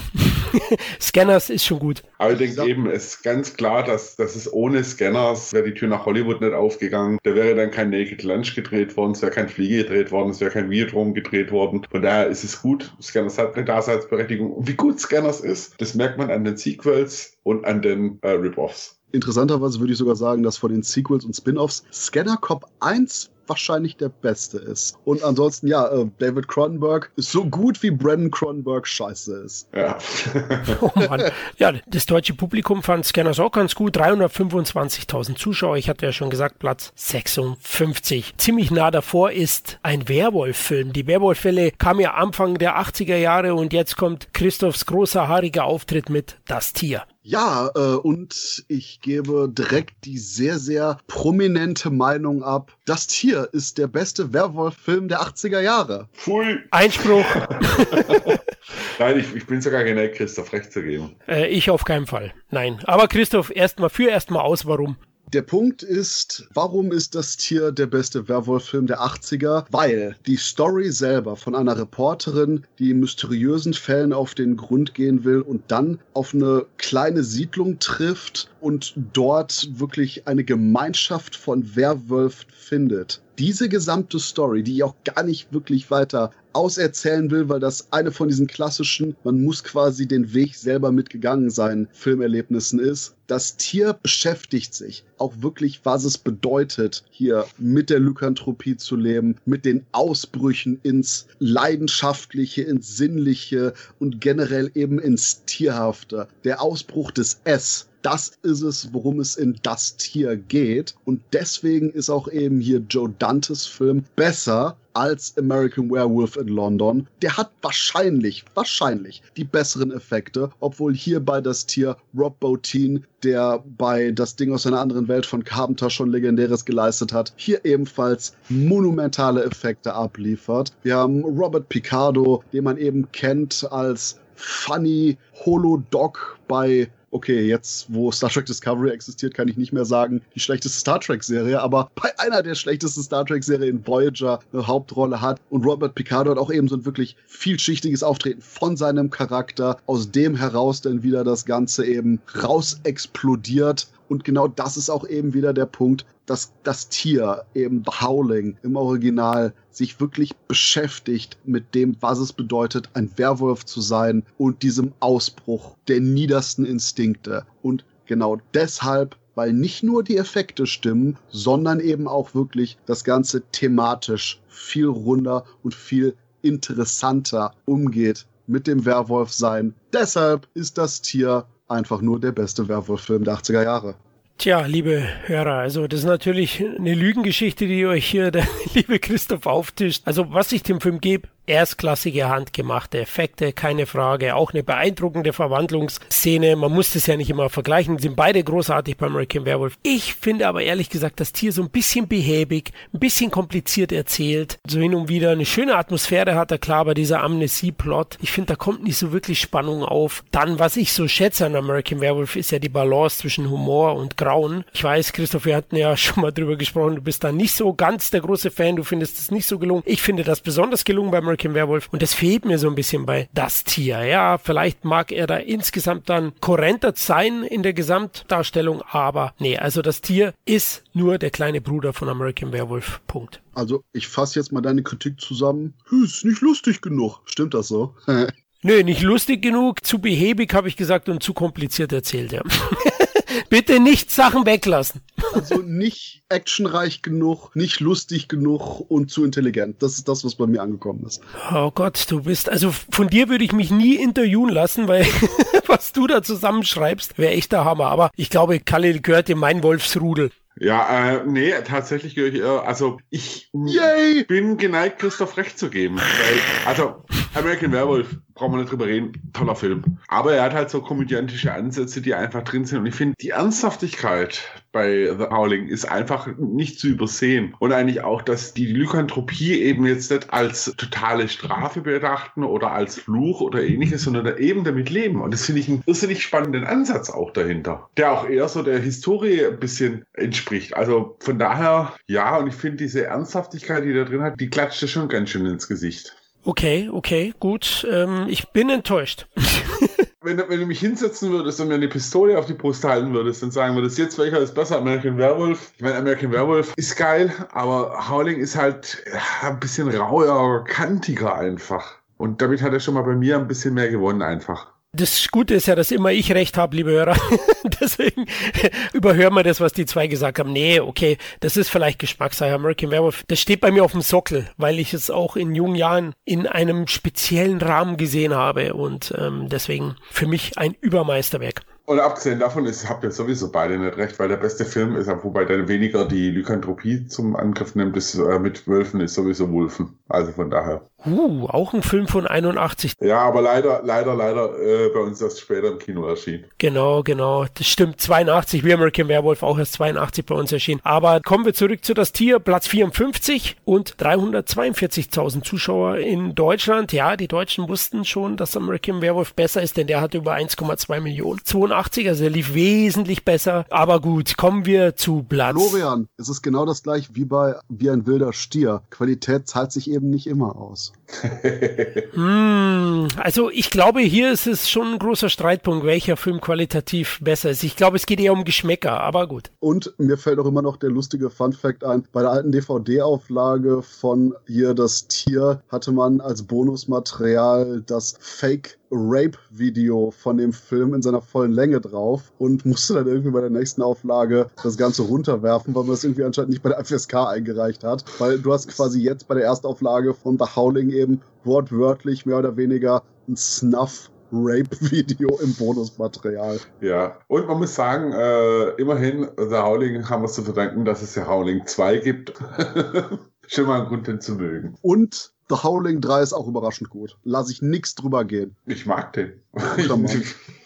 <laughs> Scanners ist schon gut. Aber ich denke eben, es ist ganz klar, dass, dass es ohne Scanners wäre die Tür nach Hollywood nicht aufgegangen. Da wäre dann kein Naked Lunch gedreht worden, es wäre kein Fliege gedreht worden, es wäre kein Videodrom gedreht worden. Von daher ist es gut, Scanners hat eine Daseinsberechtigung. Und wie gut Scanners ist, das merkt man an den Sequels und an den äh, Rip-Offs. Interessanterweise würde ich sogar sagen, dass von den Sequels und Spin-offs Scanner Cop 1 wahrscheinlich der beste ist. Und ansonsten, ja, äh, David Cronenberg ist so gut, wie Brandon Cronenberg scheiße ist. Ja. <laughs> oh Mann. Ja, das deutsche Publikum fand Scanners auch ganz gut. 325.000 Zuschauer. Ich hatte ja schon gesagt, Platz 56. Ziemlich nah davor ist ein Werwolf-Film. Die Werwolf-Fälle kamen ja Anfang der 80er Jahre und jetzt kommt Christophs großer haariger Auftritt mit Das Tier. Ja, äh, und ich gebe direkt die sehr, sehr prominente Meinung ab. Das Tier ist der beste Werwolf-Film der 80er Jahre. Pfui. Einspruch. <laughs> Nein, ich, ich bin sogar geneigt, Christoph recht zu geben. Äh, ich auf keinen Fall. Nein. Aber Christoph, erstmal, führ erstmal aus, warum. Der Punkt ist, warum ist das Tier der beste Werwolf-Film der 80er? Weil die Story selber von einer Reporterin, die mysteriösen Fällen auf den Grund gehen will und dann auf eine kleine Siedlung trifft und dort wirklich eine Gemeinschaft von Werwölfen findet. Diese gesamte Story, die ich auch gar nicht wirklich weiter auserzählen will, weil das eine von diesen klassischen, man muss quasi den Weg selber mitgegangen sein, Filmerlebnissen ist. Das Tier beschäftigt sich auch wirklich, was es bedeutet, hier mit der Lykanthropie zu leben, mit den Ausbrüchen ins Leidenschaftliche, ins Sinnliche und generell eben ins Tierhafte. Der Ausbruch des S das ist es, worum es in das Tier geht. Und deswegen ist auch eben hier Joe Dantes Film besser als American Werewolf in London. Der hat wahrscheinlich, wahrscheinlich die besseren Effekte, obwohl hierbei das Tier Rob Bottin, der bei Das Ding aus einer anderen Welt von Carpenter schon legendäres geleistet hat, hier ebenfalls monumentale Effekte abliefert. Wir haben Robert Picardo, den man eben kennt als funny Holo-Dog bei okay, jetzt wo Star Trek Discovery existiert, kann ich nicht mehr sagen, die schlechteste Star Trek-Serie, aber bei einer der schlechtesten Star Trek-Serien Voyager eine Hauptrolle hat und Robert Picardo hat auch eben so ein wirklich vielschichtiges Auftreten von seinem Charakter, aus dem heraus dann wieder das Ganze eben raus explodiert und genau das ist auch eben wieder der Punkt, dass das Tier, eben Howling im Original, sich wirklich beschäftigt mit dem, was es bedeutet, ein Werwolf zu sein und diesem Ausbruch der niedersten Instinkte. Und genau deshalb weil nicht nur die Effekte stimmen, sondern eben auch wirklich das Ganze thematisch viel runder und viel interessanter umgeht mit dem Werwolf-Sein. Deshalb ist das Tier einfach nur der beste Werwolf-Film der 80er Jahre. Tja, liebe Hörer, also das ist natürlich eine Lügengeschichte, die euch hier <laughs> der liebe Christoph auftischt. Also was ich dem Film gebe, erstklassige handgemachte Effekte, keine Frage. Auch eine beeindruckende Verwandlungsszene. Man muss das ja nicht immer vergleichen. Sind beide großartig bei American Werewolf. Ich finde aber ehrlich gesagt das Tier so ein bisschen behäbig, ein bisschen kompliziert erzählt. So hin und wieder eine schöne Atmosphäre hat er klar bei dieser Amnesie-Plot. Ich finde, da kommt nicht so wirklich Spannung auf. Dann, was ich so schätze an American Werewolf, ist ja die Balance zwischen Humor und Grauen. Ich weiß, Christoph, wir hatten ja <laughs> schon mal drüber gesprochen. Du bist da nicht so ganz der große Fan. Du findest es nicht so gelungen. Ich finde das besonders gelungen bei American Werewolf. Und das fehlt mir so ein bisschen bei das Tier. Ja, vielleicht mag er da insgesamt dann kohärenter sein in der Gesamtdarstellung, aber nee, also das Tier ist nur der kleine Bruder von American Werewolf. Punkt. Also, ich fasse jetzt mal deine Kritik zusammen. Ist nicht lustig genug. Stimmt das so? <laughs> Nö, nicht lustig genug, zu behäbig habe ich gesagt und zu kompliziert erzählt, ja. Bitte nicht Sachen weglassen. Also nicht actionreich genug, nicht lustig genug und zu intelligent. Das ist das, was bei mir angekommen ist. Oh Gott, du bist, also von dir würde ich mich nie interviewen lassen, weil <laughs> was du da zusammenschreibst, wäre echt der Hammer. Aber ich glaube, Kalle gehört in mein Wolfsrudel. Ja, äh, nee, tatsächlich gehöre ich eher, also ich Yay! bin geneigt, Christoph recht zu geben. Weil, also, American Werewolf, brauchen wir nicht drüber reden, toller Film. Aber er hat halt so komödiantische Ansätze, die einfach drin sind. Und ich finde, die Ernsthaftigkeit bei The Howling ist einfach nicht zu übersehen. Und eigentlich auch, dass die Lykanthropie eben jetzt nicht als totale Strafe bedachten oder als Fluch oder ähnliches, sondern eben damit leben. Und das finde ich einen irrsinnig spannenden Ansatz auch dahinter, der auch eher so der Historie ein bisschen entspricht. Also von daher, ja, und ich finde diese Ernsthaftigkeit, die da drin hat, die klatschte schon ganz schön ins Gesicht. Okay, okay, gut. Ähm, ich bin enttäuscht. <laughs> wenn, wenn du mich hinsetzen würdest und mir eine Pistole auf die Brust halten würdest und sagen würdest, jetzt welcher ist besser, American Werewolf? Ich meine, American Werewolf ist geil, aber Howling ist halt ein bisschen rauer, kantiger einfach. Und damit hat er schon mal bei mir ein bisschen mehr gewonnen einfach. Das Gute ist ja, dass immer ich recht habe, liebe Hörer. <laughs> Deswegen überhören wir das, was die zwei gesagt haben. Nee, okay, das ist vielleicht Geschmackssache. American Werewolf, das steht bei mir auf dem Sockel, weil ich es auch in jungen Jahren in einem speziellen Rahmen gesehen habe und ähm, deswegen für mich ein Übermeisterwerk. Und abgesehen davon ist, habt ihr sowieso beide nicht recht, weil der beste Film ist, wobei der weniger die Lykanthropie zum Angriff nimmt, ist äh, mit Wölfen ist sowieso Wolfen. Also von daher. Uh, auch ein Film von 81. Ja, aber leider, leider, leider äh, bei uns erst später im Kino erschienen. Genau, genau. Das stimmt. 82, wie American Werewolf auch erst 82 bei uns erschienen. Aber kommen wir zurück zu das Tier. Platz 54 und 342.000 Zuschauer in Deutschland. Ja, die Deutschen wussten schon, dass American Werewolf besser ist, denn der hatte über 1,2 Millionen. 82, also er lief wesentlich besser. Aber gut, kommen wir zu Platz. Florian, es ist genau das gleiche wie bei Wie ein wilder Stier. Qualität zahlt sich eben nicht immer aus. <laughs> hm, also ich glaube, hier ist es schon ein großer Streitpunkt, welcher Film qualitativ besser ist. Ich glaube, es geht eher um Geschmäcker, aber gut. Und mir fällt auch immer noch der lustige Fun Fact ein. Bei der alten DVD-Auflage von hier das Tier hatte man als Bonusmaterial das Fake Rape-Video von dem Film in seiner vollen Länge drauf und <laughs> musste dann irgendwie bei der nächsten Auflage das Ganze runterwerfen, weil man es irgendwie anscheinend nicht bei der FSK eingereicht hat. Weil du hast quasi jetzt bei der Erstauflage von The Howling eben wortwörtlich mehr oder weniger ein Snuff Rape-Video <laughs> im Bonusmaterial. Ja, und man muss sagen, äh, immerhin, The Howling haben wir es zu verdanken, dass es ja Howling 2 gibt. <laughs> Schon mal ein Grund, den zu mögen. Und The Howling 3 ist auch überraschend gut. Lass ich nichts drüber gehen. Ich mag den. <laughs>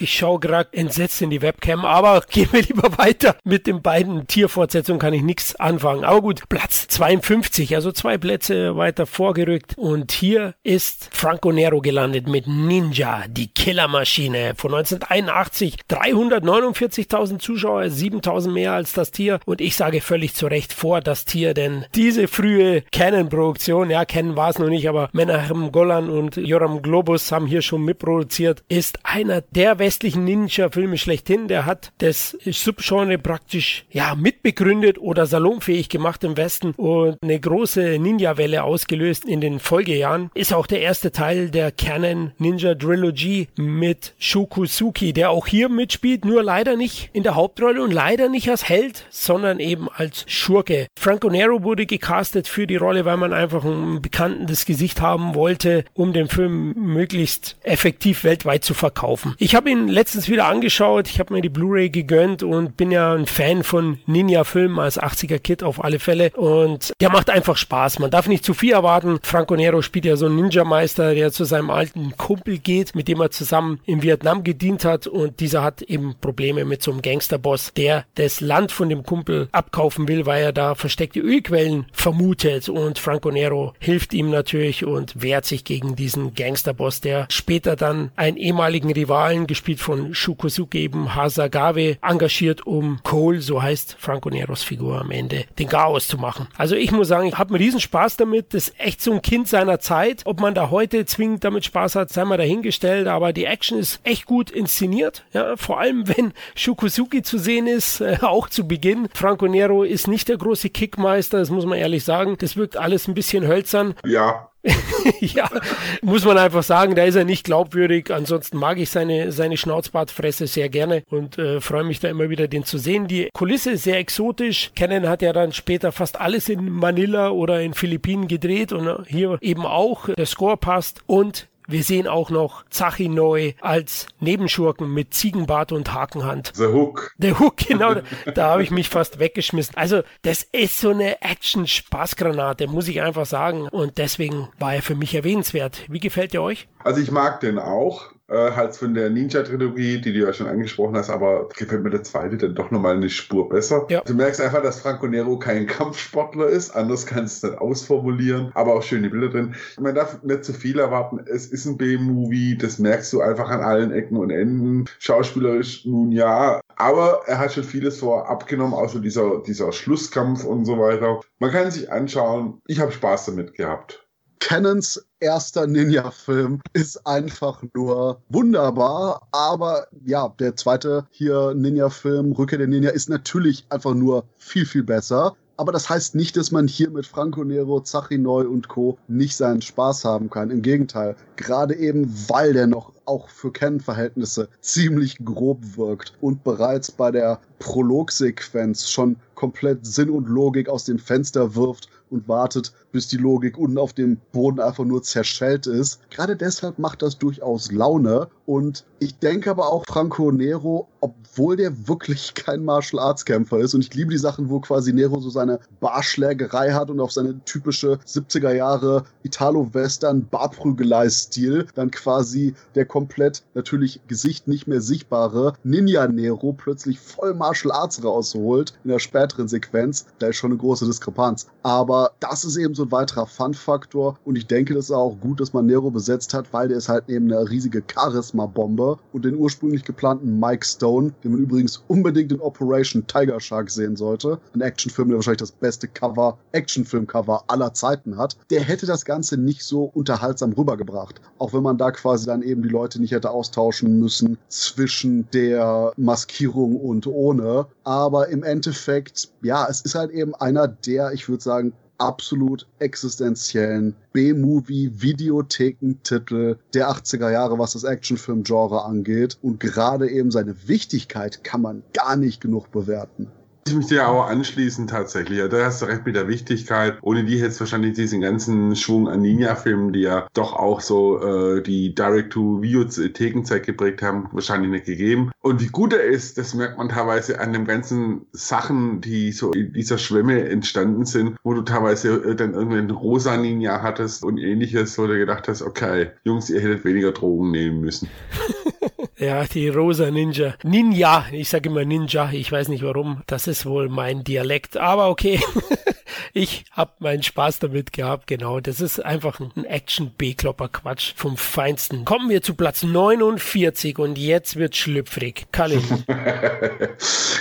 Ich schaue gerade entsetzt in die Webcam, aber gehen wir lieber weiter. Mit den beiden Tierfortsetzungen kann ich nichts anfangen. Aber gut, Platz 52, also zwei Plätze weiter vorgerückt. Und hier ist Franco Nero gelandet mit Ninja, die Killermaschine von 1981. 349.000 Zuschauer, 7.000 mehr als das Tier. Und ich sage völlig zu Recht vor das Tier, denn diese frühe Canon-Produktion, ja, Canon war es noch nicht, aber Menachem Golan und Joram Globus haben hier schon mitproduziert, ist einer der westlichen Ninja-Filme schlechthin. Der hat das Subgenre praktisch ja mitbegründet oder salonfähig gemacht im Westen und eine große Ninja-Welle ausgelöst in den Folgejahren. Ist auch der erste Teil der Canon Ninja Trilogy mit Shukusuki, der auch hier mitspielt, nur leider nicht in der Hauptrolle und leider nicht als Held, sondern eben als Schurke. Franco Nero wurde gecastet für die Rolle, weil man einfach ein bekanntes Gesicht haben wollte, um den Film möglichst effektiv weltweit zu verkaufen. Ich habe ihn letztens wieder angeschaut. Ich habe mir die Blu-ray gegönnt und bin ja ein Fan von Ninja-Filmen als 80er Kid auf alle Fälle. Und der macht einfach Spaß. Man darf nicht zu viel erwarten. Franco Nero spielt ja so einen Ninja-Meister, der zu seinem alten Kumpel geht, mit dem er zusammen in Vietnam gedient hat. Und dieser hat eben Probleme mit so einem Gangsterboss, der das Land von dem Kumpel abkaufen will, weil er da versteckte Ölquellen vermutet. Und Franco Nero hilft ihm natürlich und wehrt sich gegen diesen Gangsterboss, der später dann einen ehemaligen Rivalen gespielt gespielt von Shukosuke eben Hasagawe, engagiert, um Cole, so heißt Franco Neros Figur am Ende, den Chaos zu machen. Also ich muss sagen, ich habe einen riesen Spaß damit. Das ist echt so ein Kind seiner Zeit. Ob man da heute zwingend damit Spaß hat, sei mal dahingestellt, aber die Action ist echt gut inszeniert. Ja, vor allem, wenn Shukosuki zu sehen ist, äh, auch zu Beginn. Franco Nero ist nicht der große Kickmeister, das muss man ehrlich sagen. Das wirkt alles ein bisschen hölzern. Ja, <laughs> ja, muss man einfach sagen, da ist er nicht glaubwürdig. Ansonsten mag ich seine, seine Schnauzbartfresse sehr gerne und äh, freue mich da immer wieder, den zu sehen. Die Kulisse ist sehr exotisch. Canon hat ja dann später fast alles in Manila oder in Philippinen gedreht und hier eben auch. Der Score passt und Wir sehen auch noch Zachi Neu als Nebenschurken mit Ziegenbart und Hakenhand. The Hook. The Hook, genau. <laughs> da habe ich mich fast weggeschmissen. Also, das ist so eine Action-Spaßgranate, muss ich einfach sagen. Und deswegen war er für mich erwähnenswert. Wie gefällt er euch? Also, ich mag den auch äh, halt von der Ninja-Trilogie, die du ja schon angesprochen hast, aber gefällt mir der zweite dann doch nochmal eine Spur besser. Ja. Du merkst einfach, dass Franco Nero kein Kampfsportler ist, anders kannst du es dann ausformulieren, aber auch schöne Bilder drin. Man darf nicht zu viel erwarten, es ist ein B-Movie, das merkst du einfach an allen Ecken und Enden. Schauspielerisch nun ja, aber er hat schon vieles vor abgenommen, außer dieser, dieser Schlusskampf und so weiter. Man kann sich anschauen, ich habe Spaß damit gehabt. Cannons erster Ninja-Film ist einfach nur wunderbar. Aber ja, der zweite hier Ninja-Film, Rückkehr der Ninja, ist natürlich einfach nur viel, viel besser. Aber das heißt nicht, dass man hier mit Franco Nero, Zachinoi und Co. nicht seinen Spaß haben kann. Im Gegenteil. Gerade eben, weil der noch auch für Kennenverhältnisse ziemlich grob wirkt und bereits bei der Prologsequenz schon komplett Sinn und Logik aus dem Fenster wirft und wartet, bis die Logik unten auf dem Boden einfach nur zerschellt ist. Gerade deshalb macht das durchaus Laune. Und ich denke aber auch Franco Nero, obwohl der wirklich kein Martial Arts Kämpfer ist, und ich liebe die Sachen, wo quasi Nero so seine Barschlägerei hat und auf seine typische 70er Jahre Italo-Western Barprügelei-Stil dann quasi der komplett natürlich Gesicht nicht mehr sichtbare Ninja Nero plötzlich voll Martial Arts rausholt in der späteren Sequenz. Da ist schon eine große Diskrepanz. Aber das ist eben so ein weiterer Fun-Faktor. Und ich denke, das ist auch gut, dass man Nero besetzt hat, weil der ist halt eben eine riesige Charisma-Bombe. Und den ursprünglich geplanten Mike Stone, den man übrigens unbedingt in Operation Tiger Shark sehen sollte, ein Actionfilm, der wahrscheinlich das beste Cover, Actionfilm-Cover aller Zeiten hat, der hätte das Ganze nicht so unterhaltsam rübergebracht. Auch wenn man da quasi dann eben die Leute nicht hätte austauschen müssen zwischen der Maskierung und ohne. Aber im Endeffekt, ja, es ist halt eben einer der, ich würde sagen, absolut existenziellen B-Movie-Videothekentitel der 80er Jahre, was das Actionfilm-Genre angeht. Und gerade eben seine Wichtigkeit kann man gar nicht genug bewerten. Ich mich dir auch anschließen tatsächlich. Ja, da hast du recht mit der Wichtigkeit. Ohne die hätte es wahrscheinlich diesen ganzen Schwung an Ninja-Filmen, die ja doch auch so äh, die Direct-to-Video-Thekenzeit geprägt haben, wahrscheinlich nicht gegeben. Und wie gut er ist, das merkt man teilweise an den ganzen Sachen, die so in dieser Schwemme entstanden sind, wo du teilweise äh, dann irgendeinen rosa Ninja hattest und ähnliches, wo du gedacht hast, okay, Jungs, ihr hättet weniger Drogen nehmen müssen. <laughs> <laughs> Ja, die rosa Ninja. Ninja, ich sage immer Ninja, ich weiß nicht warum. Das ist wohl mein Dialekt, aber okay. <laughs> ich habe meinen Spaß damit gehabt, genau. Das ist einfach ein Action-B-Klopper-Quatsch vom Feinsten. Kommen wir zu Platz 49 und jetzt wird schlüpfrig. Kalle. <laughs>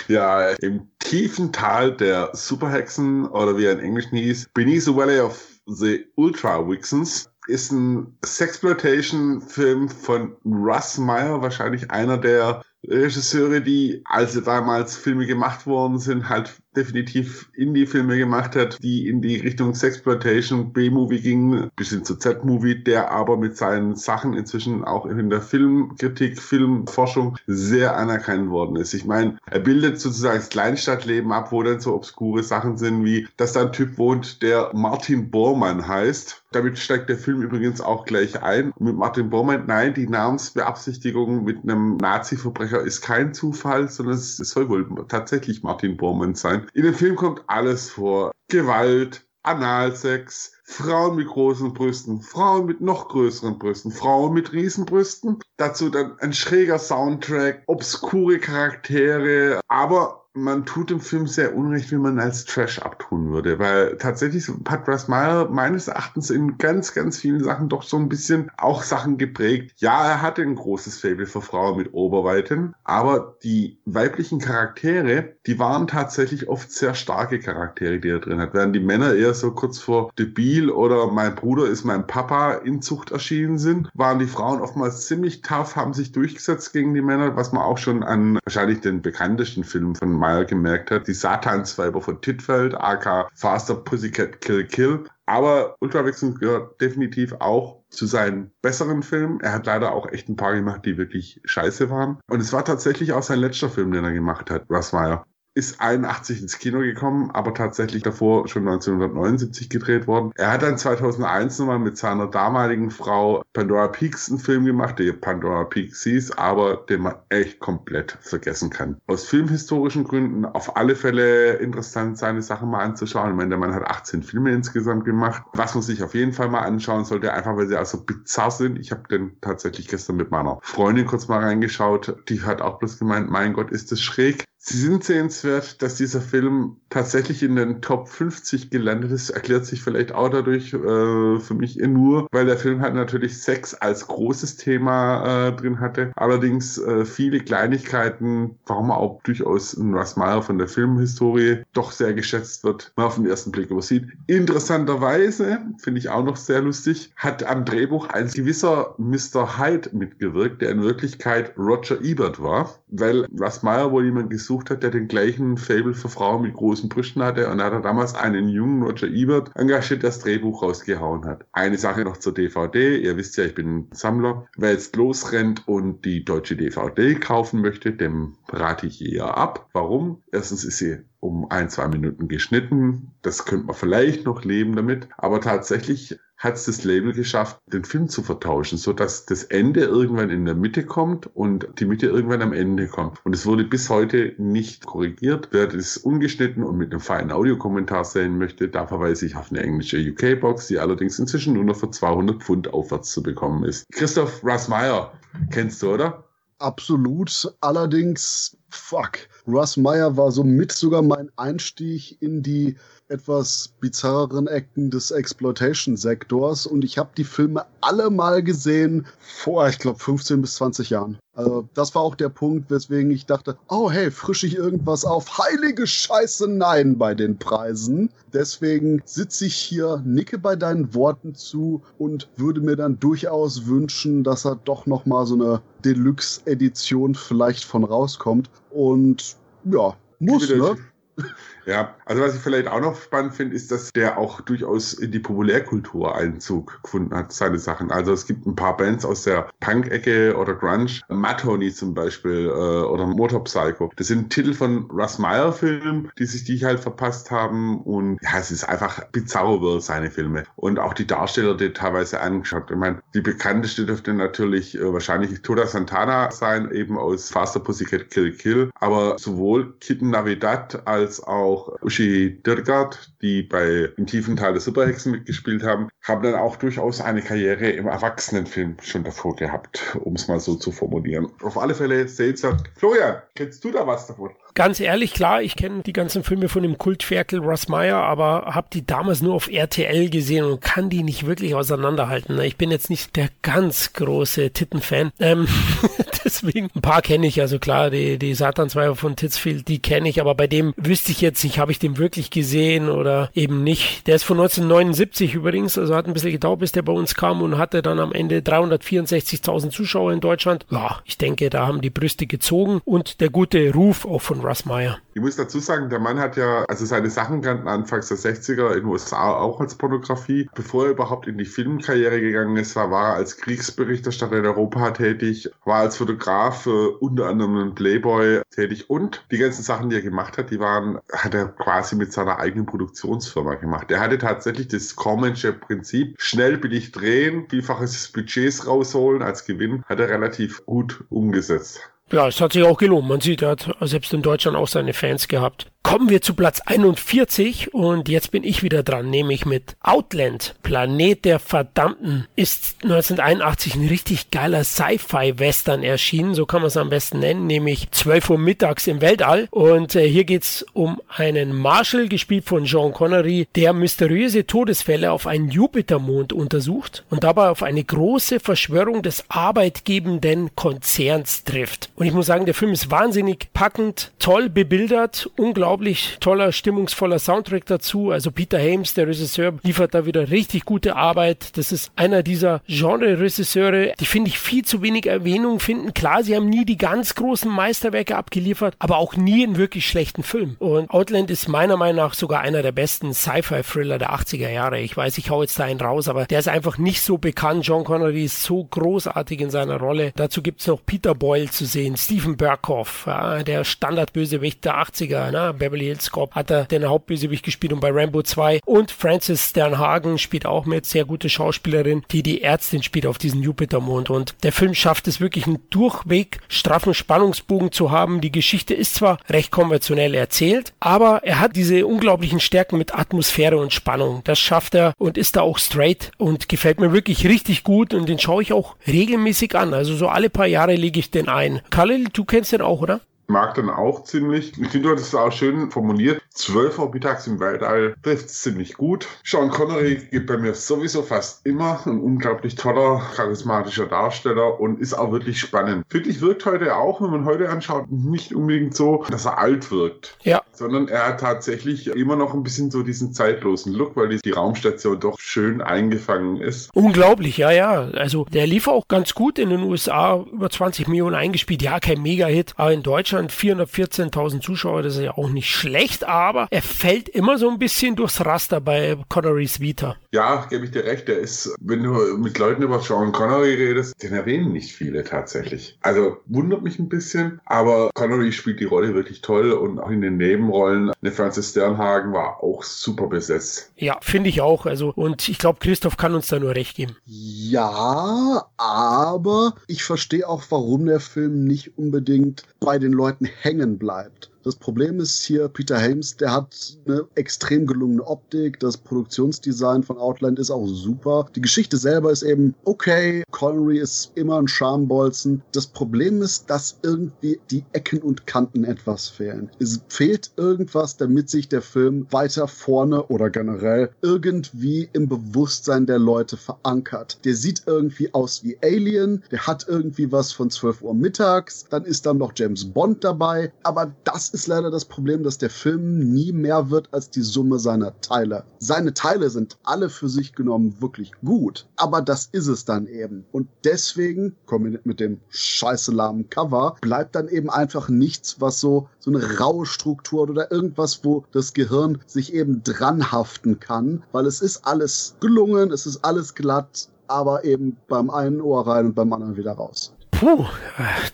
ja, im tiefen Tal der Superhexen oder wie er in Englisch hieß, Beneath the Valley of the Ultra Wixens ist ein Sexploitation-Film von Russ Meyer, wahrscheinlich einer der Regisseure, die, als damals Filme gemacht worden sind, halt definitiv Indie-Filme gemacht hat, die in die Richtung Sexploitation, B-Movie gingen, bis hin zu Z-Movie, der aber mit seinen Sachen inzwischen auch in der Filmkritik, Filmforschung sehr anerkannt worden ist. Ich meine, er bildet sozusagen das Kleinstadtleben ab, wo dann so obskure Sachen sind, wie, dass da ein Typ wohnt, der Martin Bormann heißt. Damit steigt der Film übrigens auch gleich ein. Mit Martin Bormann, nein, die Namensbeabsichtigung mit einem Nazi-Verbrecher ist kein Zufall, sondern es soll wohl tatsächlich Martin Bormann sein. In dem Film kommt alles vor. Gewalt, Analsex, Frauen mit großen Brüsten, Frauen mit noch größeren Brüsten, Frauen mit Riesenbrüsten. Dazu dann ein schräger Soundtrack, obskure Charaktere, aber man tut dem Film sehr unrecht, wie man als Trash abtun würde, weil tatsächlich hat Russ Meyer meines Erachtens in ganz, ganz vielen Sachen doch so ein bisschen auch Sachen geprägt. Ja, er hatte ein großes Faible für Frauen mit Oberweiten, aber die weiblichen Charaktere, die waren tatsächlich oft sehr starke Charaktere, die er drin hat, während die Männer eher so kurz vor Debil oder mein Bruder ist mein Papa in Zucht erschienen sind, waren die Frauen oftmals ziemlich tough, haben sich durchgesetzt gegen die Männer, was man auch schon an wahrscheinlich den bekanntesten Film von gemerkt hat. Die Satansweiber von Titfeld, aka Faster Pussycat Kill Kill. Aber Ultrawechsel gehört definitiv auch zu seinen besseren Filmen. Er hat leider auch echt ein paar gemacht, die wirklich scheiße waren. Und es war tatsächlich auch sein letzter Film, den er gemacht hat, Russ Meyer. Ist 81 ins Kino gekommen, aber tatsächlich davor schon 1979 gedreht worden. Er hat dann 2001 nochmal mit seiner damaligen Frau Pandora Peaks einen Film gemacht, der Pandora Peaks hieß, aber den man echt komplett vergessen kann. Aus filmhistorischen Gründen auf alle Fälle interessant, seine Sachen mal anzuschauen. Ich meine, der Mann hat 18 Filme insgesamt gemacht. Was man sich auf jeden Fall mal anschauen sollte, einfach weil sie also bizarr sind. Ich habe den tatsächlich gestern mit meiner Freundin kurz mal reingeschaut. Die hat auch bloß gemeint, mein Gott, ist das schräg. Sie sind sehenswert, dass dieser Film tatsächlich in den Top 50 gelandet ist. Erklärt sich vielleicht auch dadurch äh, für mich nur, weil der Film halt natürlich Sex als großes Thema äh, drin hatte. Allerdings äh, viele Kleinigkeiten, warum auch durchaus ein Russ Meyer von der Filmhistorie doch sehr geschätzt wird, man auf den ersten Blick übersieht. Interessanterweise, finde ich auch noch sehr lustig, hat am Drehbuch ein gewisser Mr. Hyde mitgewirkt, der in Wirklichkeit Roger Ebert war, weil Russ Meyer wohl jemand gesucht hat, der den gleichen Fable für Frauen mit großen Brüsten hatte. Und er hat damals einen jungen Roger Ebert engagiert, das Drehbuch rausgehauen hat. Eine Sache noch zur DVD. Ihr wisst ja, ich bin Sammler. Wer jetzt losrennt und die deutsche DVD kaufen möchte, dem rate ich eher ab. Warum? Erstens ist sie um ein, zwei Minuten geschnitten. Das könnte man vielleicht noch leben damit. Aber tatsächlich hat es das Label geschafft, den Film zu vertauschen, so dass das Ende irgendwann in der Mitte kommt und die Mitte irgendwann am Ende kommt. Und es wurde bis heute nicht korrigiert. Wer das ungeschnitten und mit einem feinen Audiokommentar sehen möchte, da verweise ich auf eine englische UK-Box, die allerdings inzwischen nur noch für 200 Pfund aufwärts zu bekommen ist. Christoph Rassmeyer, kennst du, oder? Absolut. Allerdings, fuck. Russ Meyer war somit sogar mein Einstieg in die etwas bizarreren Ecken des Exploitation-Sektors und ich habe die Filme alle mal gesehen vor, ich glaube, 15 bis 20 Jahren. Also das war auch der Punkt, weswegen ich dachte, oh hey, frische ich irgendwas auf? Heilige Scheiße, nein bei den Preisen. Deswegen sitze ich hier, nicke bei deinen Worten zu und würde mir dann durchaus wünschen, dass er doch noch mal so eine Deluxe-Edition vielleicht von rauskommt. Und ja, muss, ne? <laughs> Ja, also was ich vielleicht auch noch spannend finde, ist, dass der auch durchaus in die Populärkultur Einzug gefunden hat, seine Sachen. Also es gibt ein paar Bands aus der Punk-Ecke oder Grunge, Matoni zum Beispiel äh, oder Motor Psycho. Das sind Titel von Russ Meyer Filmen, die sich die halt verpasst haben und ja, es ist einfach bizarro seine Filme. Und auch die Darsteller, die teilweise angeschaut. Ich meine, die bekannteste dürfte natürlich äh, wahrscheinlich Toda Santana sein, eben aus Faster Pussycat Kill Kill, aber sowohl Kitten Navidad als auch auch Uschi Dirgard, die bei im tiefen Teil der Superhexen mitgespielt haben, haben dann auch durchaus eine Karriere im Erwachsenenfilm schon davor gehabt, um es mal so zu formulieren. Auf alle Fälle seltsam. Florian, kennst du da was davon? Ganz ehrlich, klar, ich kenne die ganzen Filme von dem Kultferkel Russ Meyer, aber habe die damals nur auf RTL gesehen und kann die nicht wirklich auseinanderhalten. Ich bin jetzt nicht der ganz große Titten-Fan. Ähm, <laughs> deswegen, ein paar kenne ich, also klar, die, die Satan-Zweier von Titsfield, die kenne ich, aber bei dem wüsste ich jetzt nicht, habe ich den wirklich gesehen oder eben nicht. Der ist von 1979 übrigens, also hat ein bisschen gedauert, bis der bei uns kam und hatte dann am Ende 364.000 Zuschauer in Deutschland. Ja, ich denke, da haben die Brüste gezogen und der gute Ruf auch von Russ Meyer. Ich muss dazu sagen, der Mann hat ja, also seine Sachen kannten anfangs der 60er in den USA auch als Pornografie. Bevor er überhaupt in die Filmkarriere gegangen ist, war, war er als Kriegsberichterstatter in Europa tätig, war als Fotograf für unter anderem einen Playboy tätig und die ganzen Sachen, die er gemacht hat, die waren, hat er quasi mit seiner eigenen Produktionsfirma gemacht. Er hatte tatsächlich das Cormansche Prinzip, schnell billig drehen, vielfaches Budgets rausholen als Gewinn, hat er relativ gut umgesetzt. Ja, es hat sich auch gelohnt. Man sieht, er hat selbst in Deutschland auch seine Fans gehabt. Kommen wir zu Platz 41 und jetzt bin ich wieder dran, nämlich mit Outland, Planet der Verdammten, ist 1981 ein richtig geiler Sci-Fi-Western erschienen, so kann man es am besten nennen, nämlich 12 Uhr mittags im Weltall und äh, hier geht's um einen Marshall, gespielt von Sean Connery, der mysteriöse Todesfälle auf einen Jupitermond untersucht und dabei auf eine große Verschwörung des arbeitgebenden Konzerns trifft. Und ich muss sagen, der Film ist wahnsinnig packend, toll bebildert, unglaublich unglaublich toller, stimmungsvoller Soundtrack dazu. Also Peter Hames, der Regisseur, liefert da wieder richtig gute Arbeit. Das ist einer dieser Genre-Regisseure, die finde ich viel zu wenig Erwähnung finden. Klar, sie haben nie die ganz großen Meisterwerke abgeliefert, aber auch nie einen wirklich schlechten Film. Und Outland ist meiner Meinung nach sogar einer der besten Sci-Fi-Thriller der 80er Jahre. Ich weiß, ich hau jetzt da einen raus, aber der ist einfach nicht so bekannt. John Connery ist so großartig in seiner Rolle. Dazu gibt's noch Peter Boyle zu sehen, Stephen Burkhoff, ja, der Standardbösewicht der 80er, ne? Beverly Hills Cop hat er den Hauptbösewicht gespielt und bei Rambo 2 und Francis Sternhagen spielt auch mit, sehr gute Schauspielerin, die die Ärztin spielt auf diesem Jupitermond und der Film schafft es wirklich einen durchweg straffen Spannungsbogen zu haben. Die Geschichte ist zwar recht konventionell erzählt, aber er hat diese unglaublichen Stärken mit Atmosphäre und Spannung. Das schafft er und ist da auch straight und gefällt mir wirklich richtig gut und den schaue ich auch regelmäßig an. Also so alle paar Jahre lege ich den ein. Khalil, du kennst den auch, oder? Mag dann auch ziemlich. Ich finde, du hattest es auch schön formuliert. 12 Uhr mittags im Weltall trifft ziemlich gut. Sean Connery gibt bei mir sowieso fast immer ein unglaublich toller, charismatischer Darsteller und ist auch wirklich spannend. Wirklich wirkt heute auch, wenn man heute anschaut, nicht unbedingt so, dass er alt wirkt. Ja. Sondern er hat tatsächlich immer noch ein bisschen so diesen zeitlosen Look, weil die, die Raumstation doch schön eingefangen ist. Unglaublich, ja, ja. Also der lief auch ganz gut in den USA, über 20 Millionen eingespielt. Ja, kein Mega-Hit, aber in Deutschland Deutschland 414.000 Zuschauer, das ist ja auch nicht schlecht, aber er fällt immer so ein bisschen durchs Raster bei Connerys Vita. Ja, gebe ich dir recht. Der ist, wenn du mit Leuten über Sean Connery redest, den erwähnen nicht viele tatsächlich. Also wundert mich ein bisschen, aber Connery spielt die Rolle wirklich toll und auch in den Nebenrollen. Eine Francis Sternhagen war auch super besetzt. Ja, finde ich auch. Also, und ich glaube, Christoph kann uns da nur recht geben. Ja, aber ich verstehe auch, warum der Film nicht unbedingt bei den Leuten hängen bleibt. Das Problem ist hier, Peter Hames, der hat eine extrem gelungene Optik. Das Produktionsdesign von Outland ist auch super. Die Geschichte selber ist eben okay. Connery ist immer ein Schambolzen. Das Problem ist, dass irgendwie die Ecken und Kanten etwas fehlen. Es fehlt irgendwas, damit sich der Film weiter vorne oder generell irgendwie im Bewusstsein der Leute verankert. Der sieht irgendwie aus wie Alien. Der hat irgendwie was von 12 Uhr mittags. Dann ist dann noch James Bond dabei. Aber das ist leider das Problem, dass der Film nie mehr wird als die Summe seiner Teile. Seine Teile sind alle für sich genommen wirklich gut, aber das ist es dann eben. Und deswegen, kombiniert mit dem scheiße lahmen Cover, bleibt dann eben einfach nichts, was so, so eine raue Struktur oder irgendwas, wo das Gehirn sich eben dranhaften kann, weil es ist alles gelungen, es ist alles glatt, aber eben beim einen Ohr rein und beim anderen wieder raus. Puh,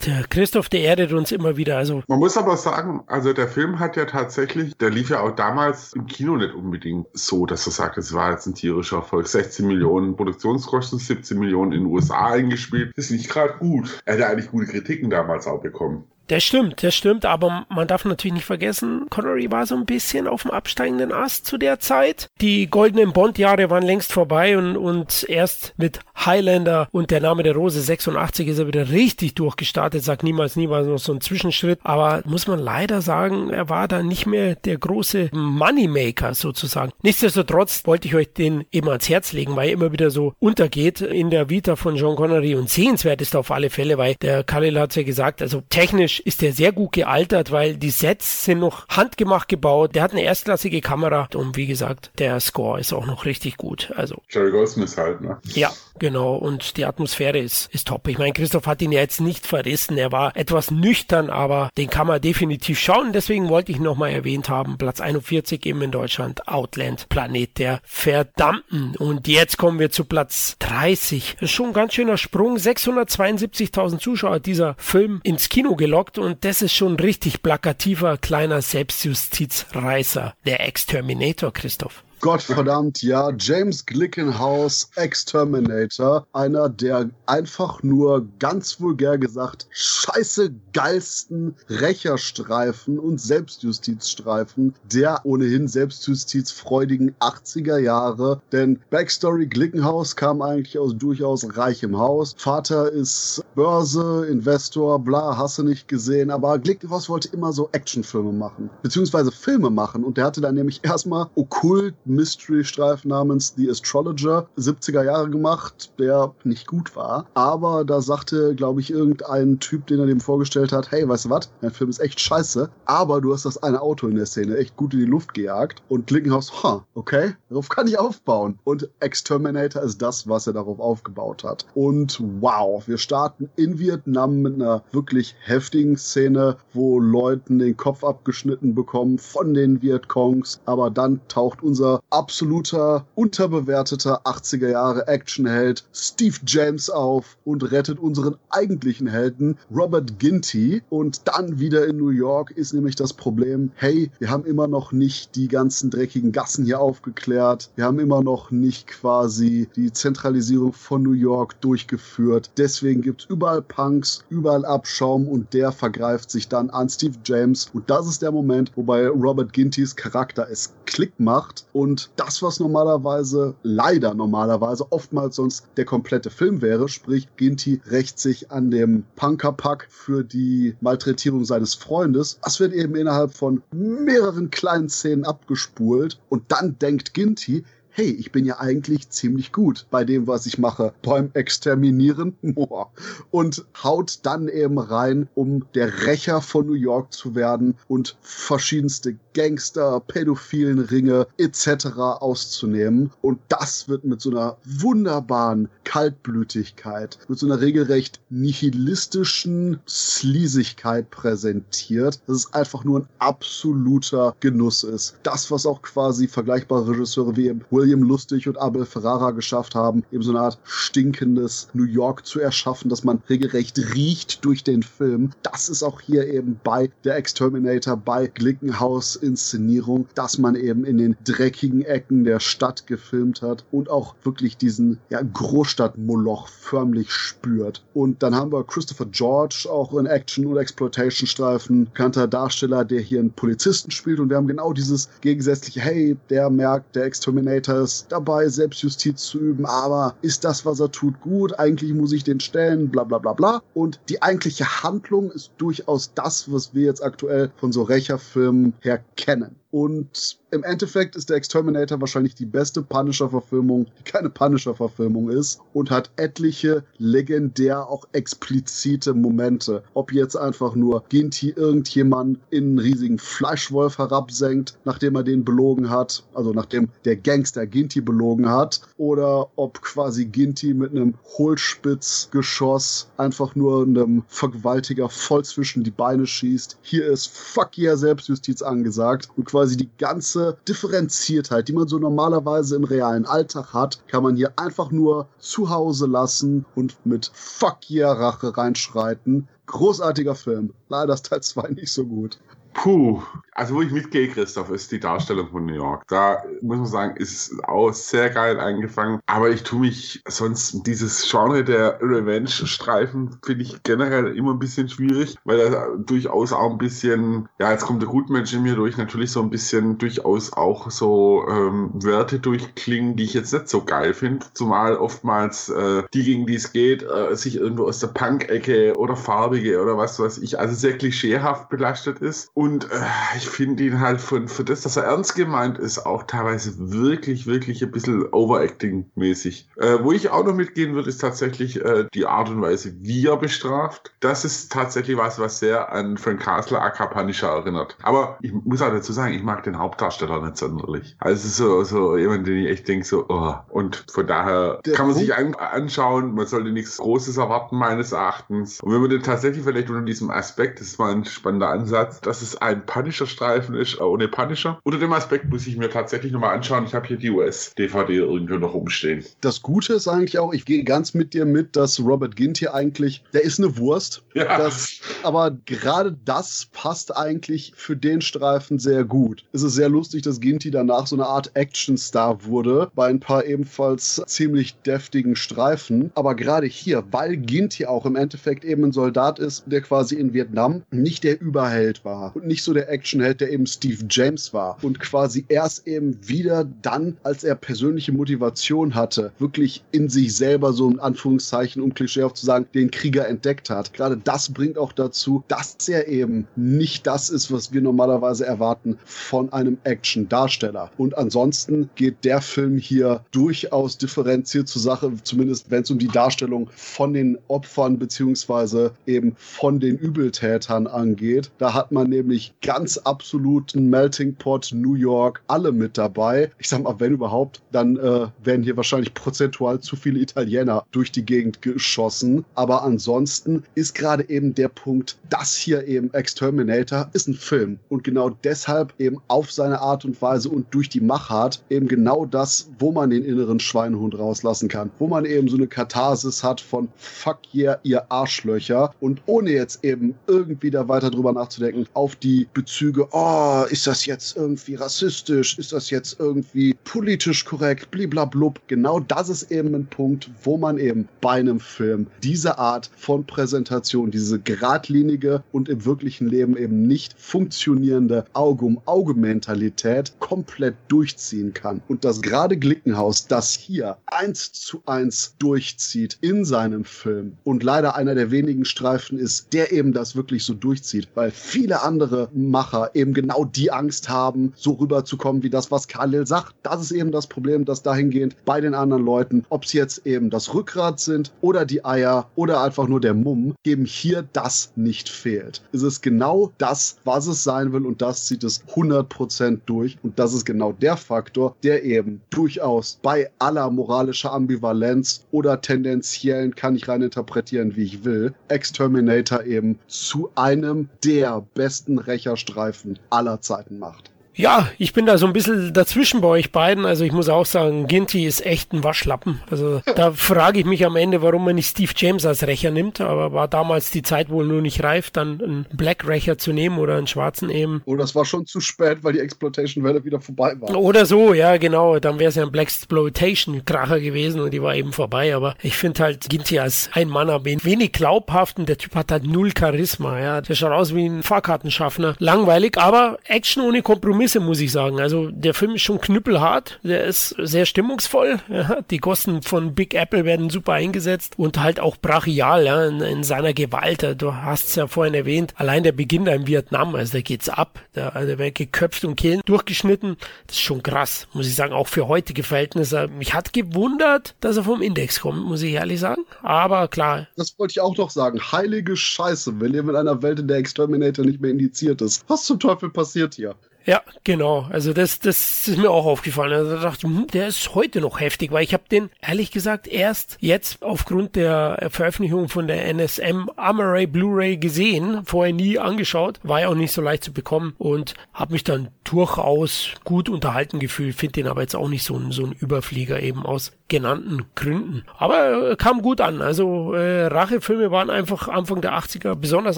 der Christoph, der erdet uns immer wieder. Also. Man muss aber sagen, also der Film hat ja tatsächlich, der lief ja auch damals im Kino nicht unbedingt so, dass er sagt, es war jetzt ein tierischer Erfolg. 16 Millionen Produktionskosten, 17 Millionen in den USA eingespielt. Ist nicht gerade gut. Er ja eigentlich gute Kritiken damals auch bekommen. Das stimmt, das stimmt, aber man darf natürlich nicht vergessen, Connery war so ein bisschen auf dem absteigenden Ast zu der Zeit. Die goldenen Bond-Jahre waren längst vorbei und, und erst mit Highlander und der Name der Rose 86 ist er wieder richtig durchgestartet. Sagt niemals, niemals noch so ein Zwischenschritt. Aber muss man leider sagen, er war da nicht mehr der große Moneymaker sozusagen. Nichtsdestotrotz wollte ich euch den eben ans Herz legen, weil er immer wieder so untergeht in der Vita von John Connery und sehenswert ist auf alle Fälle, weil der Khalil hat ja gesagt, also technisch ist der sehr gut gealtert, weil die Sets sind noch handgemacht gebaut. Der hat eine erstklassige Kamera und wie gesagt, der Score ist auch noch richtig gut. Also Jerry Goldsmith halt, ne? Ja, genau. Und die Atmosphäre ist, ist top. Ich meine, Christoph hat ihn ja jetzt nicht verrissen. Er war etwas nüchtern, aber den kann man definitiv schauen. Deswegen wollte ich nochmal erwähnt haben. Platz 41 eben in Deutschland. Outland, Planet der Verdammten. Und jetzt kommen wir zu Platz 30. Das ist schon ein ganz schöner Sprung. 672.000 Zuschauer hat dieser Film ins Kino gelockt und das ist schon richtig plakativer kleiner Selbstjustizreißer. Der Exterminator, Christoph. Gottverdammt, ja, James Glickenhaus, Exterminator, einer der einfach nur ganz vulgär gesagt scheiße geilsten Rächerstreifen und Selbstjustizstreifen der ohnehin selbstjustizfreudigen 80er Jahre. Denn Backstory Glickenhaus kam eigentlich aus durchaus reichem Haus. Vater ist Börse, Investor, bla, hast du nicht gesehen. Aber Glickenhaus wollte immer so Actionfilme machen, beziehungsweise Filme machen. Und der hatte dann nämlich erstmal okkult Mystery-Streifen namens The Astrologer, 70er Jahre gemacht, der nicht gut war. Aber da sagte, glaube ich, irgendein Typ, den er dem vorgestellt hat, hey, weißt du was, dein Film ist echt scheiße, aber du hast das eine Auto in der Szene echt gut in die Luft gejagt. Und Glickenhaus, ha, okay, darauf kann ich aufbauen. Und Exterminator ist das, was er darauf aufgebaut hat. Und wow, wir starten in Vietnam mit einer wirklich heftigen Szene, wo Leuten den Kopf abgeschnitten bekommen von den Vietcongs. Aber dann taucht unser absoluter, unterbewerteter 80er Jahre Actionheld Steve James auf und rettet unseren eigentlichen Helden Robert Ginty. Und dann wieder in New York ist nämlich das Problem, hey, wir haben immer noch nicht die ganzen dreckigen Gassen hier aufgeklärt. Wir haben immer noch nicht quasi die Zentralisierung von New York durchgeführt. Deswegen gibt's überall Punks, überall Abschaum und der vergreift sich dann an Steve James. Und das ist der Moment, wobei Robert Gintys Charakter es Klick macht und das, was normalerweise, leider normalerweise, oftmals sonst der komplette Film wäre, sprich Ginty rächt sich an dem Punkerpack für die Malträtierung seines Freundes, das wird eben innerhalb von mehreren kleinen Szenen abgespult. Und dann denkt Ginty, hey, ich bin ja eigentlich ziemlich gut bei dem, was ich mache, beim Exterminieren. <laughs> Und haut dann eben rein, um der Rächer von New York zu werden und verschiedenste Gangster, pädophilen Ringe etc. auszunehmen. Und das wird mit so einer wunderbaren Kaltblütigkeit, mit so einer regelrecht nihilistischen Sleasigkeit präsentiert, dass es einfach nur ein absoluter Genuss ist. Das, was auch quasi vergleichbare Regisseure wie William Lustig und Abel Ferrara geschafft haben, eben so eine Art stinkendes New York zu erschaffen, dass man regelrecht riecht durch den Film. Das ist auch hier eben bei der Exterminator, bei Glickenhaus Inszenierung, dass man eben in den dreckigen Ecken der Stadt gefilmt hat und auch wirklich diesen ja, Großstadt-Moloch förmlich spürt. Und dann haben wir Christopher George auch in Action- und Exploitation-Streifen, kannter Darsteller, der hier einen Polizisten spielt und wir haben genau dieses gegensätzliche, hey, der merkt, der Exterminator ist dabei, Selbstjustiz zu üben, aber ist das, was er tut, gut? Eigentlich muss ich den stellen, bla bla bla bla. Und die eigentliche Handlung ist durchaus das, was wir jetzt aktuell von so Rächerfilmen her kennen. Und im Endeffekt ist der Exterminator wahrscheinlich die beste Punisher-Verfilmung, die keine Punisher-Verfilmung ist und hat etliche legendär auch explizite Momente. Ob jetzt einfach nur Ginty irgendjemand in einen riesigen Fleischwolf herabsenkt, nachdem er den belogen hat, also nachdem der Gangster Ginty belogen hat, oder ob quasi Ginty mit einem Hohlspitzgeschoss einfach nur einem Vergewaltiger voll zwischen die Beine schießt. Hier ist Fuck yeah Selbstjustiz angesagt und quasi quasi die ganze Differenziertheit, die man so normalerweise im realen Alltag hat, kann man hier einfach nur zu Hause lassen und mit Fuck yeah Rache reinschreiten. Großartiger Film. Leider ist Teil 2 nicht so gut. Puh, also wo ich mitgehe, Christoph, ist die Darstellung von New York. Da muss man sagen, ist auch sehr geil eingefangen. Aber ich tue mich sonst dieses Genre der Revenge-Streifen finde ich generell immer ein bisschen schwierig, weil da durchaus auch ein bisschen, ja, jetzt kommt der Gutmensch in mir durch, natürlich so ein bisschen durchaus auch so ähm, Werte durchklingen, die ich jetzt nicht so geil finde. Zumal oftmals äh, die, gegen die es geht, äh, sich irgendwo aus der Punk-Ecke oder farbige oder was weiß ich, also sehr klischeehaft belastet ist. Äh, ich finde ihn halt von, für das, dass er ernst gemeint ist, auch teilweise wirklich, wirklich ein bisschen Overacting-mäßig. Äh, wo ich auch noch mitgehen würde, ist tatsächlich äh, die Art und Weise, wie er bestraft. Das ist tatsächlich was, was sehr an Frank Castle aka Punisher erinnert. Aber ich muss auch dazu sagen, ich mag den Hauptdarsteller nicht sonderlich. Also so, so jemand, den ich echt denke, so, oh. Und von daher Der kann man sich an, anschauen, man sollte nichts Großes erwarten, meines Erachtens. Und wenn man den tatsächlich vielleicht unter diesem Aspekt, das ist mal ein spannender Ansatz, dass es ein Punisher-Streifen ist, äh, ohne Punisher. Unter dem Aspekt muss ich mir tatsächlich nochmal anschauen. Ich habe hier die US-DVD irgendwo noch rumstehen. Das Gute ist eigentlich auch, ich gehe ganz mit dir mit, dass Robert Gint hier eigentlich, der ist eine Wurst. Ja. Das, aber gerade das passt eigentlich für den Streifen sehr gut. Es ist sehr lustig, dass Ginty danach so eine Art Action-Star wurde, bei ein paar ebenfalls ziemlich deftigen Streifen. Aber gerade hier, weil Ginty auch im Endeffekt eben ein Soldat ist, der quasi in Vietnam nicht der Überheld war und nicht so der Actionheld, der eben Steve James war. Und quasi erst eben wieder dann, als er persönliche Motivation hatte, wirklich in sich selber so in Anführungszeichen, um klischeehaft zu sagen, den Krieger entdeckt hat. Gerade das bringt auch dazu, dass er eben nicht das ist, was wir normalerweise erwarten von einem Action-Darsteller. Und ansonsten geht der Film hier durchaus differenziert zur Sache, zumindest wenn es um die Darstellung von den Opfern beziehungsweise eben von den Übeltätern angeht. Da hat man nämlich ganz absoluten Melting Pot New York alle mit dabei. Ich sag mal, wenn überhaupt, dann äh, werden hier wahrscheinlich prozentual zu viele Italiener durch die Gegend geschossen. Aber ansonsten ist gerade eben der Punkt, das hier eben Exterminator ist ein Film und genau deshalb eben auf seine Art und Weise und durch die Machart eben genau das, wo man den inneren Schweinehund rauslassen kann, wo man eben so eine Katharsis hat von Fuck yeah, ihr Arschlöcher und ohne jetzt eben irgendwie da weiter drüber nachzudenken, auf die Bezüge, oh, ist das jetzt irgendwie rassistisch, ist das jetzt irgendwie politisch korrekt, bliblablub. Genau das ist eben ein Punkt, wo man eben bei einem Film diese Art von Präsentation, diese geradlinige und im wirklichen Leben eben nicht funktionierende Auge-um-Auge-Mentalität komplett durchziehen kann. Und das gerade Glickenhaus das hier eins zu eins durchzieht in seinem Film und leider einer der wenigen Streifen ist, der eben das wirklich so durchzieht, weil viele andere Macher eben genau die Angst haben, so rüberzukommen wie das, was Khalil sagt. Das ist eben das Problem, dass dahingehend bei den anderen Leuten, ob es jetzt eben das Rückgrat sind oder die Eier oder einfach nur der Mumm, eben hier das nicht fehlt. Es ist genau das, was es sein will und das zieht es 100% durch und das ist genau der Faktor, der eben durchaus bei aller moralischer Ambivalenz oder tendenziellen kann ich rein interpretieren, wie ich will, Exterminator eben zu einem der besten Rächerstreifen aller Zeiten macht. Ja, ich bin da so ein bisschen dazwischen bei euch beiden. Also ich muss auch sagen, Ginty ist echt ein Waschlappen. Also <laughs> da frage ich mich am Ende, warum man nicht Steve James als Rächer nimmt. Aber war damals die Zeit wohl nur nicht reif, dann einen Black Rächer zu nehmen oder einen schwarzen eben. Oder oh, es war schon zu spät, weil die Exploitation-Welle wieder vorbei war. Oder so, ja genau. Dann wäre es ja ein Black Exploitation-Kracher gewesen und die war eben vorbei. Aber ich finde halt Ginty als ein Mann wenig glaubhaft und der Typ hat halt null Charisma. Ja, der schaut aus wie ein Fahrkartenschaffner. Langweilig, aber Action ohne Kompromiss Kompromisse, muss ich sagen. Also der Film ist schon knüppelhart, der ist sehr stimmungsvoll. Ja. Die Kosten von Big Apple werden super eingesetzt und halt auch brachial ja, in, in seiner Gewalt. Du hast es ja vorhin erwähnt, allein der Beginn da im Vietnam, also da geht's ab. Da, da wird geköpft und Kehlen durchgeschnitten. Das ist schon krass, muss ich sagen, auch für heutige Verhältnisse. Mich hat gewundert, dass er vom Index kommt, muss ich ehrlich sagen. Aber klar. Das wollte ich auch noch sagen. Heilige Scheiße, wir leben in einer Welt, in der Exterminator nicht mehr indiziert ist. Was zum Teufel passiert hier? Ja, genau. Also das, das ist mir auch aufgefallen. Also da dachte ich, hm, der ist heute noch heftig, weil ich habe den ehrlich gesagt erst jetzt aufgrund der Veröffentlichung von der NSM Amaray Blu-ray gesehen, vorher nie angeschaut, war ja auch nicht so leicht zu bekommen und habe mich dann durchaus gut unterhalten gefühlt. Finde den aber jetzt auch nicht so ein, so ein Überflieger eben aus genannten Gründen. Aber äh, kam gut an. Also äh, Rachefilme waren einfach Anfang der 80er, besonders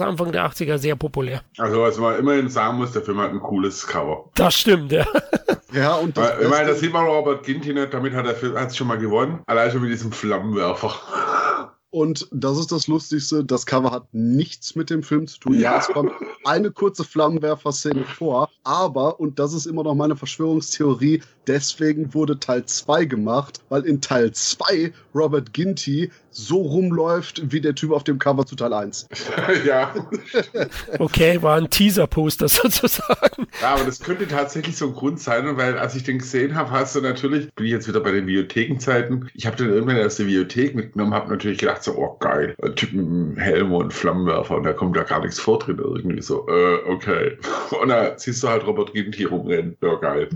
Anfang der 80er sehr populär. Also was man immerhin sagen muss, der Film hat ein cooles Cover. Das stimmt, ja. Ja, und das ich meine, das sieht man Robert Ginty nicht, damit hat Film hat's schon mal gewonnen. Allein schon mit diesem Flammenwerfer. Und das ist das Lustigste, das Cover hat nichts mit dem Film zu tun. Ja. Es kommt eine kurze Flammenwerfer-Szene vor, aber, und das ist immer noch meine Verschwörungstheorie, deswegen wurde Teil 2 gemacht, weil in Teil 2 Robert Ginty so rumläuft wie der Typ auf dem Cover zu Teil 1. <laughs> ja. okay, war ein Teaser-Poster <laughs> sozusagen. Ja, aber das könnte tatsächlich so ein Grund sein, weil als ich den gesehen habe, hast du natürlich, bin ich jetzt wieder bei den Videothekenzeiten, ich habe den irgendwann aus der Videothek mitgenommen, habe natürlich gedacht so, oh geil, ein Typ mit einem Helm und Flammenwerfer und da kommt ja gar nichts vor drin irgendwie so, äh, okay. <laughs> Und da siehst du halt Robert Ginty rumrennen, ja geil.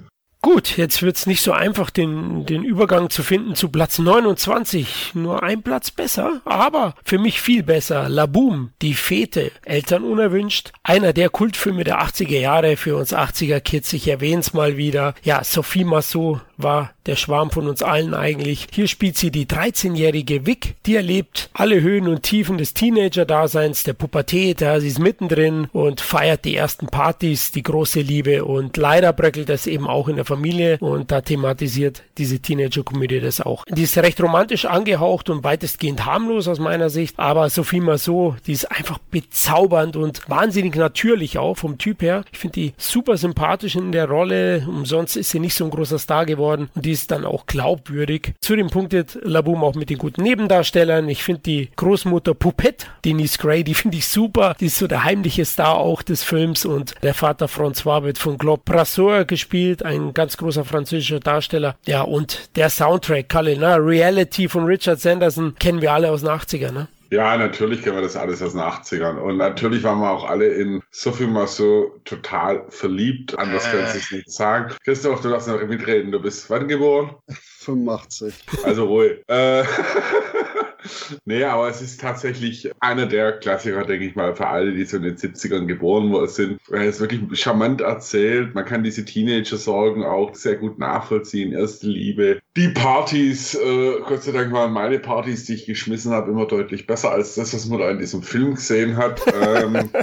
Gut, jetzt wird's nicht so einfach, den, den Übergang zu finden zu Platz 29. Nur ein Platz besser, aber für mich viel besser. La Boom, die Fete, Eltern unerwünscht. Einer der Kultfilme der 80er Jahre für uns 80er Kids. Ich erwähne es mal wieder. Ja, Sophie Massot war der Schwarm von uns allen eigentlich. Hier spielt sie die 13-jährige Vic, die erlebt alle Höhen und Tiefen des Teenager-Daseins, der Pubertät, ja, sie ist mittendrin und feiert die ersten Partys, die große Liebe und leider bröckelt das eben auch in der Familie und da thematisiert diese Teenager-Komödie das auch. Die ist recht romantisch angehaucht und weitestgehend harmlos aus meiner Sicht, aber Sophie Marceau, die ist einfach bezaubernd und wahnsinnig natürlich auch vom Typ her. Ich finde die super sympathisch in der Rolle, umsonst ist sie nicht so ein großer Star geworden und die ist dann auch glaubwürdig. Zudem punktet Laboom auch mit den guten Nebendarstellern. Ich finde die Großmutter Poupette, Denise Gray, die finde ich super. Die ist so der heimliche Star auch des Films und der Vater François wird von Claude Brasseur gespielt, ein ganz großer französischer Darsteller. Ja, und der Soundtrack, Kalle, ne? Reality von Richard Sanderson kennen wir alle aus den 80ern, ne? Ja, natürlich kennen wir das alles aus den 80ern. Und natürlich waren wir auch alle in Sophie Marceau total verliebt. Anders äh. kannst du es nicht sagen. Christoph, du darfst noch mitreden. Du bist wann geboren? 85. Also ruhig. äh, <laughs> nee, aber es ist tatsächlich einer der Klassiker, denke ich mal, für alle, die so in den 70ern geboren worden sind. Er ist wirklich charmant erzählt. Man kann diese Teenager-Sorgen auch sehr gut nachvollziehen. Erste Liebe. Die Partys, äh, Gott sei Dank waren meine Partys, die ich geschmissen habe, immer deutlich besser als das, was man da in diesem Film gesehen hat. Ähm, <laughs>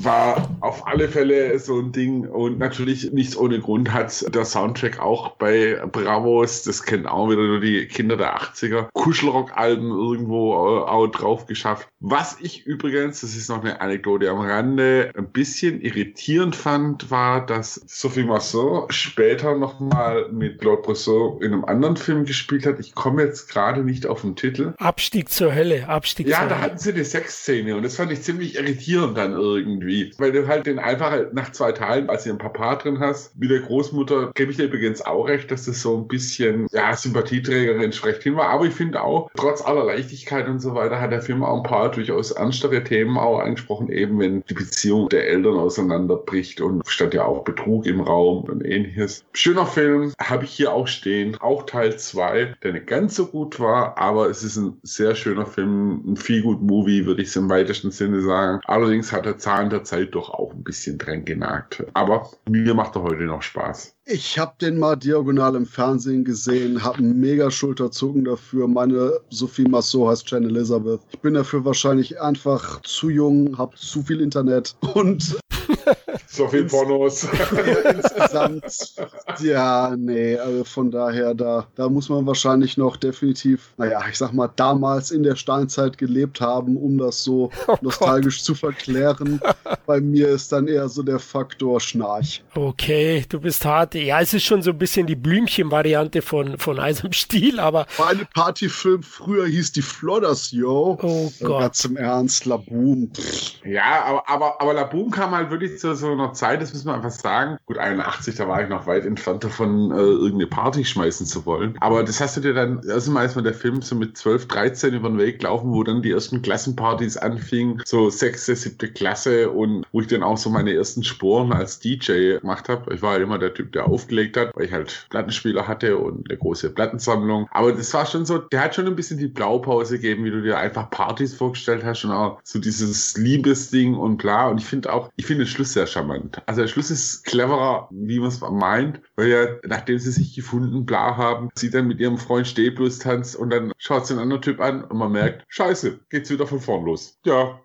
war auf alle Fälle so ein Ding. Und natürlich nichts ohne Grund hat der Soundtrack auch bei Bravos, das kennen auch wieder nur die Kinder der 80er, Kuschelrock-Alben irgendwo äh, auch drauf geschafft. Was ich übrigens, das ist noch eine Anekdote am Rande, ein bisschen irritierend fand, war, dass Sophie Masson später nochmal mit Claude Bressot in einem anderen Film gespielt hat. Ich komme jetzt gerade nicht auf den Titel. Abstieg zur Hölle, Abstieg ja, zur da hatten sie eine Sexszene und das fand ich ziemlich irritierend dann irgendwie. Weil du halt den einfach nach zwei Teilen, als du einen Papa drin hast, mit der Großmutter, gebe ich dir übrigens auch recht, dass das so ein bisschen, ja, Sympathieträgerin schlechthin war. Aber ich finde auch, trotz aller Leichtigkeit und so weiter, hat der Film auch ein paar durchaus ernstere Themen auch angesprochen, eben wenn die Beziehung der Eltern auseinanderbricht und stand ja auch Betrug im Raum und ähnliches. Schöner Film, habe ich hier auch stehen. Auch Teil 2, der nicht ganz so gut war, aber es ist ein sehr schöner Film, ein viel gut Movie, würde ich es im weitesten Sinne sagen. Allerdings hat der Zahn der Zeit doch auch ein bisschen dran genagt. Aber mir macht er heute noch Spaß. Ich habe den mal diagonal im Fernsehen gesehen, habe mega Schulterzucken dafür. Meine Sophie Massot heißt Jen Elizabeth. Ich bin dafür wahrscheinlich einfach zu jung, habe zu viel Internet und so viel Pornos. <laughs> insgesamt, ja, nee, also von daher, da, da muss man wahrscheinlich noch definitiv, naja, ich sag mal, damals in der Steinzeit gelebt haben, um das so <laughs> oh nostalgisch Gott. zu verklären. <laughs> Bei mir ist dann eher so der Faktor Schnarch. Okay, du bist hart. Ja, es ist schon so ein bisschen die Blümchen-Variante von, von Eis im Stiel, aber. War eine Partyfilm früher hieß die Flodders, yo. Oh Gott. Ganz im Ernst, Laboom. Ja, aber, aber, aber Laboom kam halt wirklich zu so einer Zeit, das müssen wir einfach sagen. Gut, 81, da war ich noch weit entfernt davon, äh, irgendeine Party schmeißen zu wollen. Aber das hast du dir dann, erstmal ist mal der Film so mit 12, 13 über den Weg gelaufen, wo dann die ersten Klassenpartys anfingen, so sechste, siebte Klasse und wo ich dann auch so meine ersten Sporen als DJ gemacht habe. Ich war halt immer der Typ, der aufgelegt hat, weil ich halt Plattenspieler hatte und eine große Plattensammlung. Aber das war schon so, der hat schon ein bisschen die Blaupause gegeben, wie du dir einfach Partys vorgestellt hast und auch so dieses Liebesding und bla. Und ich finde auch, ich finde den Schluss sehr charmant. Also der Schluss ist cleverer, wie man es meint, weil ja, nachdem sie sich gefunden, bla haben, sie dann mit ihrem Freund Stehblues tanzt und dann schaut sie einen anderen Typ an und man merkt, scheiße, geht's wieder von vorn los. Ja,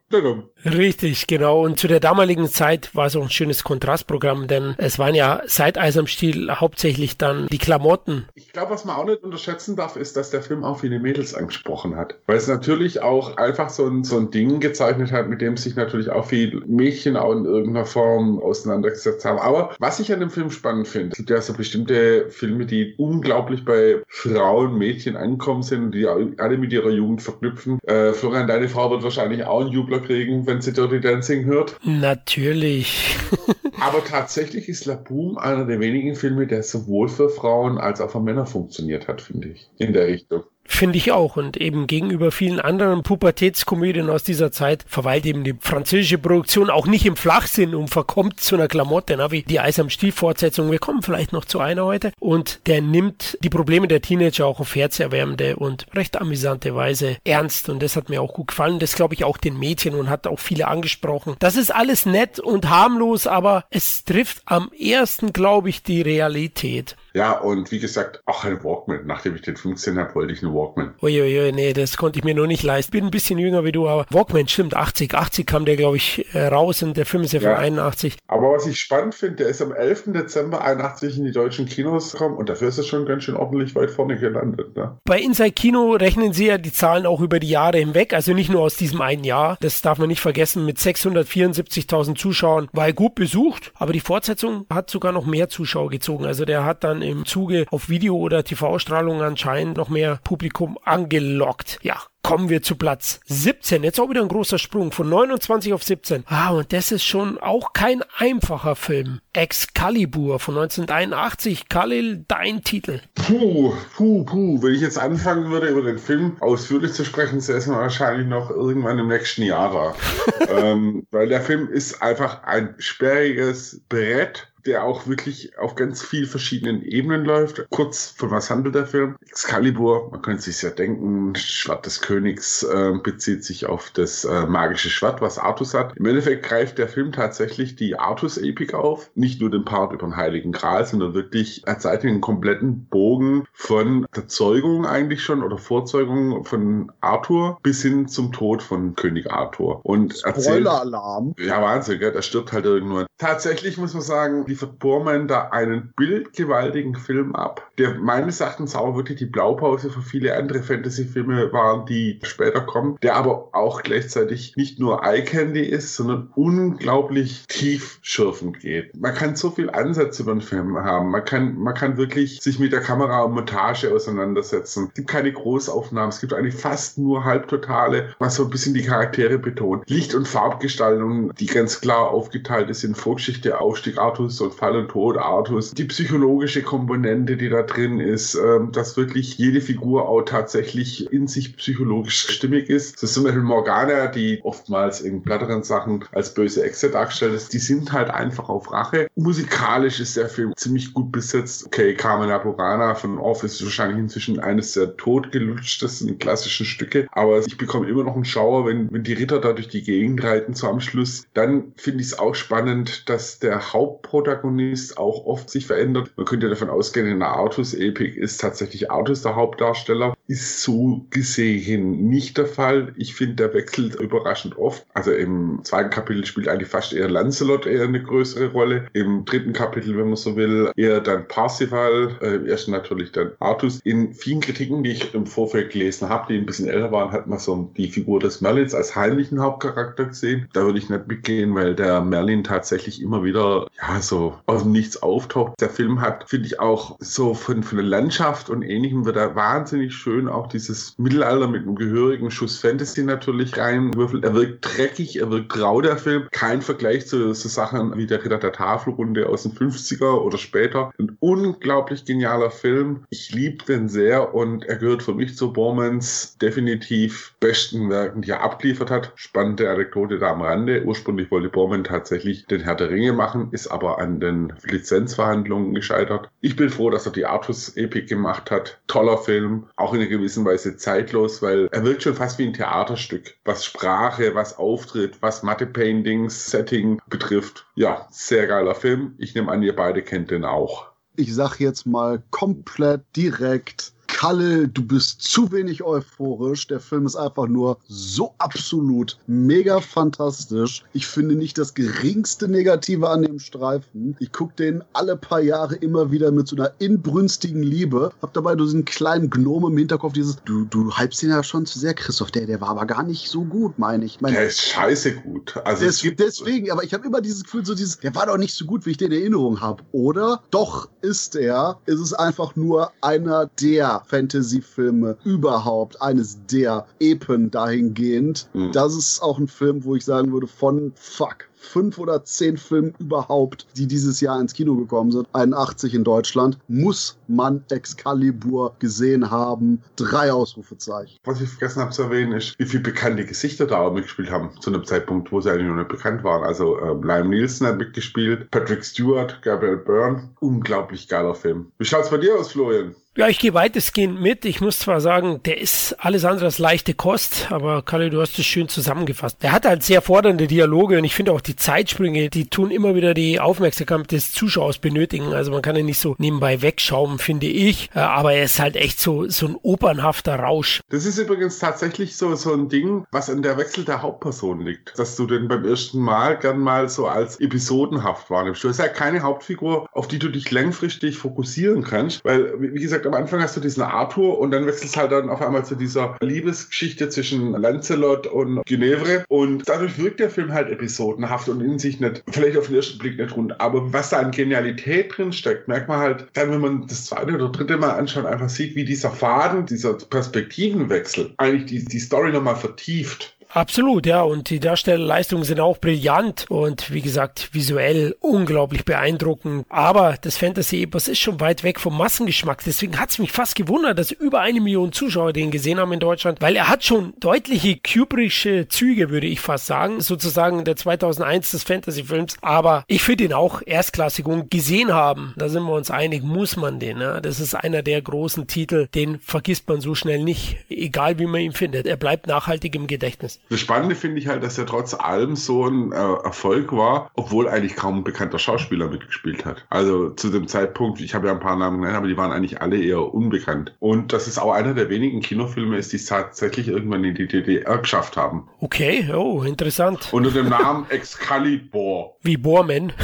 Richtig, genau. Und zu der damaligen Zeit war es auch ein schönes Kontrastprogramm, denn es waren ja seit Eis am Stiel hauptsächlich dann die Klamotten. Ich glaube, was man auch nicht unterschätzen darf, ist, dass der Film auch viele Mädels angesprochen hat. Weil es natürlich auch einfach so ein, so ein Ding gezeichnet hat, mit dem sich natürlich auch viele Mädchen auch in irgendeiner Form auseinandergesetzt haben. Aber was ich an dem Film spannend finde, es gibt ja so bestimmte Filme, die unglaublich bei Frauen, Mädchen ankommen sind, die alle mit ihrer Jugend verknüpfen. Äh, Florian, deine Frau wird wahrscheinlich auch ein Jubler kriegen, wenn sie Dirty Dancing hört. Natürlich. <laughs> Aber tatsächlich ist La Boom einer der wenigen Filme, der sowohl für Frauen als auch für Männer funktioniert hat, finde ich. In der Richtung. Finde ich auch. Und eben gegenüber vielen anderen Pubertätskomödien aus dieser Zeit verweilt eben die französische Produktion auch nicht im Flachsinn und verkommt zu einer Klamotte, na, wie die Eis am Stiel Fortsetzung. Wir kommen vielleicht noch zu einer heute. Und der nimmt die Probleme der Teenager auch auf herzerwärmende und recht amüsante Weise ernst. Und das hat mir auch gut gefallen. Das glaube ich auch den Mädchen und hat auch viele angesprochen. Das ist alles nett und harmlos, aber es trifft am ersten, glaube ich, die Realität. Ja, und wie gesagt, auch ein Walkman. Nachdem ich den 15 habe, wollte ich einen Walkman. Uiuiui, nee, das konnte ich mir nur nicht leisten. Bin ein bisschen jünger wie du, aber Walkman stimmt, 80. 80 kam der, glaube ich, äh, raus und der Film ist ja von ja. 81. Aber was ich spannend finde, der ist am 11. Dezember 81 in die deutschen Kinos gekommen und dafür ist er schon ganz schön ordentlich weit vorne gelandet. Ne? Bei Inside Kino rechnen sie ja die Zahlen auch über die Jahre hinweg, also nicht nur aus diesem einen Jahr. Das darf man nicht vergessen. Mit 674.000 Zuschauern war er gut besucht, aber die Fortsetzung hat sogar noch mehr Zuschauer gezogen. Also der hat dann im Zuge auf Video- oder TV-Strahlung anscheinend noch mehr Publikum angelockt. Ja, kommen wir zu Platz 17. Jetzt auch wieder ein großer Sprung von 29 auf 17. Ah, und das ist schon auch kein einfacher Film. Excalibur von 1981. Khalil, dein Titel. Puh, puh, puh. Wenn ich jetzt anfangen würde, über den Film ausführlich zu sprechen, säßen wir wahrscheinlich noch irgendwann im nächsten Jahr da. <laughs> ähm, weil der Film ist einfach ein sperriges Brett der auch wirklich auf ganz vielen verschiedenen Ebenen läuft. Kurz, von was handelt der Film? Excalibur, man könnte sich ja denken, Schwert des Königs äh, bezieht sich auf das äh, magische Schwert, was Artus hat. Im Endeffekt greift der Film tatsächlich die Artus-Epik auf. Nicht nur den Part über den Heiligen Gral, sondern wirklich erzählt einen kompletten Bogen von der Zeugung eigentlich schon oder Vorzeugung von Arthur bis hin zum Tod von König Arthur. Und Spoiler-Alarm. Ja, Wahnsinn, gell? der stirbt halt irgendwann. Tatsächlich muss man sagen, liefert Bormann da einen bildgewaltigen Film ab, der meines Erachtens auch wirklich die Blaupause für viele andere Fantasy-Filme waren, die später kommen, der aber auch gleichzeitig nicht nur Eye Candy ist, sondern unglaublich tiefschürfend geht. Man kann so viel Ansätze über den Film haben. Man kann, man kann wirklich sich mit der Kamera und Montage auseinandersetzen. Es gibt keine Großaufnahmen. Es gibt eigentlich fast nur Halbtotale, was so ein bisschen die Charaktere betont. Licht- und Farbgestaltung, die ganz klar aufgeteilt ist in Vorgeschichte, Aufstieg Artus und Fall und Tod Artus, die psychologische Komponente, die da drin ist, ähm, dass wirklich jede Figur auch tatsächlich in sich psychologisch stimmig ist. Das ist zum Beispiel Morgana, die oftmals in platteren Sachen als böse Exe dargestellt ist, die sind halt einfach auf Rache. Musikalisch ist der Film ziemlich gut besetzt. Okay, Carmen Apurana von Office ist wahrscheinlich inzwischen eines der totgelutschtesten klassischen Stücke, aber ich bekomme immer noch einen Schauer, wenn, wenn die Ritter da durch die Gegend reiten so am Schluss. Dann finde ich es auch spannend, dass der Hauptprotagonist Protagonist auch oft sich verändert. Man könnte davon ausgehen, in der Artus-Epik ist tatsächlich Artus der Hauptdarsteller. Ist so gesehen nicht der Fall. Ich finde, der wechselt überraschend oft. Also im zweiten Kapitel spielt eigentlich fast eher Lancelot eher eine größere Rolle. Im dritten Kapitel, wenn man so will, eher dann Parsifal. Äh, erst natürlich dann Artus. In vielen Kritiken, die ich im Vorfeld gelesen habe, die ein bisschen älter waren, hat man so die Figur des Merlins als heimlichen Hauptcharakter gesehen. Da würde ich nicht mitgehen, weil der Merlin tatsächlich immer wieder, ja, so aus dem Nichts auftaucht. Der Film hat, finde ich, auch so von, von der Landschaft und ähnlichem wird er wahnsinnig schön auch dieses Mittelalter mit einem gehörigen Schuss Fantasy natürlich reinwürfelt. Er wirkt dreckig, er wirkt grau, der Film. Kein Vergleich zu so Sachen wie der Ritter der Tafelrunde aus den 50er oder später. Ein unglaublich genialer Film. Ich liebe den sehr und er gehört für mich zu Bormans definitiv besten Werken, die er abgeliefert hat. Spannende Anekdote da am Rande. Ursprünglich wollte Borman tatsächlich den Herr der Ringe machen, ist aber an den Lizenzverhandlungen gescheitert. Ich bin froh, dass er die Artus-Epik gemacht hat. Toller Film, auch in einer gewissen Weise zeitlos, weil er wirkt schon fast wie ein Theaterstück, was Sprache, was Auftritt, was Matte-Paintings, Setting betrifft. Ja, sehr geiler Film. Ich nehme an, ihr beide kennt den auch. Ich sag jetzt mal komplett direkt Kalle, du bist zu wenig euphorisch. Der Film ist einfach nur so absolut mega fantastisch. Ich finde nicht das geringste Negative an dem Streifen. Ich gucke den alle paar Jahre immer wieder mit so einer inbrünstigen Liebe. Hab dabei so einen kleinen Gnome im Hinterkopf, dieses, du, du hypst ihn ja schon zu sehr, Christoph. Der, der war aber gar nicht so gut, meine ich. Mein, der ist scheiße gut. Also des, deswegen, aber ich habe immer dieses Gefühl, so dieses, der war doch nicht so gut, wie ich den in Erinnerung habe. Oder doch ist er, ist es einfach nur einer der Fantasy-Filme überhaupt, eines der Epen dahingehend. Mhm. Das ist auch ein Film, wo ich sagen würde, von fuck, fünf oder zehn Filmen überhaupt, die dieses Jahr ins Kino gekommen sind, 81 in Deutschland, muss man Excalibur gesehen haben. Drei Ausrufezeichen. Was ich vergessen habe zu erwähnen, ist, wie viele bekannte Gesichter da auch mitgespielt haben, zu einem Zeitpunkt, wo sie eigentlich noch nicht bekannt waren. Also äh, Liam Nielsen hat mitgespielt, Patrick Stewart, Gabriel Byrne. Unglaublich geiler Film. Wie schaut's bei dir aus, Florian? Ja, ich gehe weitestgehend mit. Ich muss zwar sagen, der ist alles andere als leichte Kost, aber Kalle, du hast es schön zusammengefasst. Der hat halt sehr fordernde Dialoge und ich finde auch die Zeitsprünge, die tun immer wieder die Aufmerksamkeit des Zuschauers benötigen. Also man kann ja nicht so nebenbei wegschauen, finde ich. Äh, aber er ist halt echt so, so ein opernhafter Rausch. Das ist übrigens tatsächlich so, so ein Ding, was an der Wechsel der Hauptperson liegt. Dass du den beim ersten Mal gern mal so als episodenhaft wahrnimmst. Du hast ja keine Hauptfigur, auf die du dich langfristig fokussieren kannst. Weil, wie gesagt, am Anfang hast du diesen Arthur und dann wechselst halt dann auf einmal zu dieser Liebesgeschichte zwischen Lancelot und Ginevre. Und dadurch wirkt der Film halt episodenhaft und in sich nicht, vielleicht auf den ersten Blick nicht rund. Aber was da an Genialität drin steckt, merkt man halt dann, wenn man das zweite oder dritte Mal anschaut, einfach sieht, wie dieser Faden, dieser Perspektivenwechsel eigentlich die, die Story nochmal vertieft. Absolut, ja. Und die Darstellerleistungen sind auch brillant und wie gesagt, visuell unglaublich beeindruckend. Aber das Fantasy-Epos ist schon weit weg vom Massengeschmack. Deswegen hat es mich fast gewundert, dass über eine Million Zuschauer den gesehen haben in Deutschland, weil er hat schon deutliche Kubrick'sche Züge, würde ich fast sagen. Sozusagen der 2001 des Fantasy-Films. Aber ich finde ihn auch erstklassig und gesehen haben, da sind wir uns einig, muss man den. Ja? Das ist einer der großen Titel, den vergisst man so schnell nicht, egal wie man ihn findet. Er bleibt nachhaltig im Gedächtnis. Das Spannende finde ich halt, dass er trotz allem so ein äh, Erfolg war, obwohl eigentlich kaum ein bekannter Schauspieler mitgespielt hat. Also zu dem Zeitpunkt, ich habe ja ein paar Namen genannt, aber die waren eigentlich alle eher unbekannt. Und dass es auch einer der wenigen Kinofilme ist, die es tatsächlich irgendwann in die DDR geschafft haben. Okay, oh, interessant. Unter dem Namen Excalibur. Wie Borman. <laughs>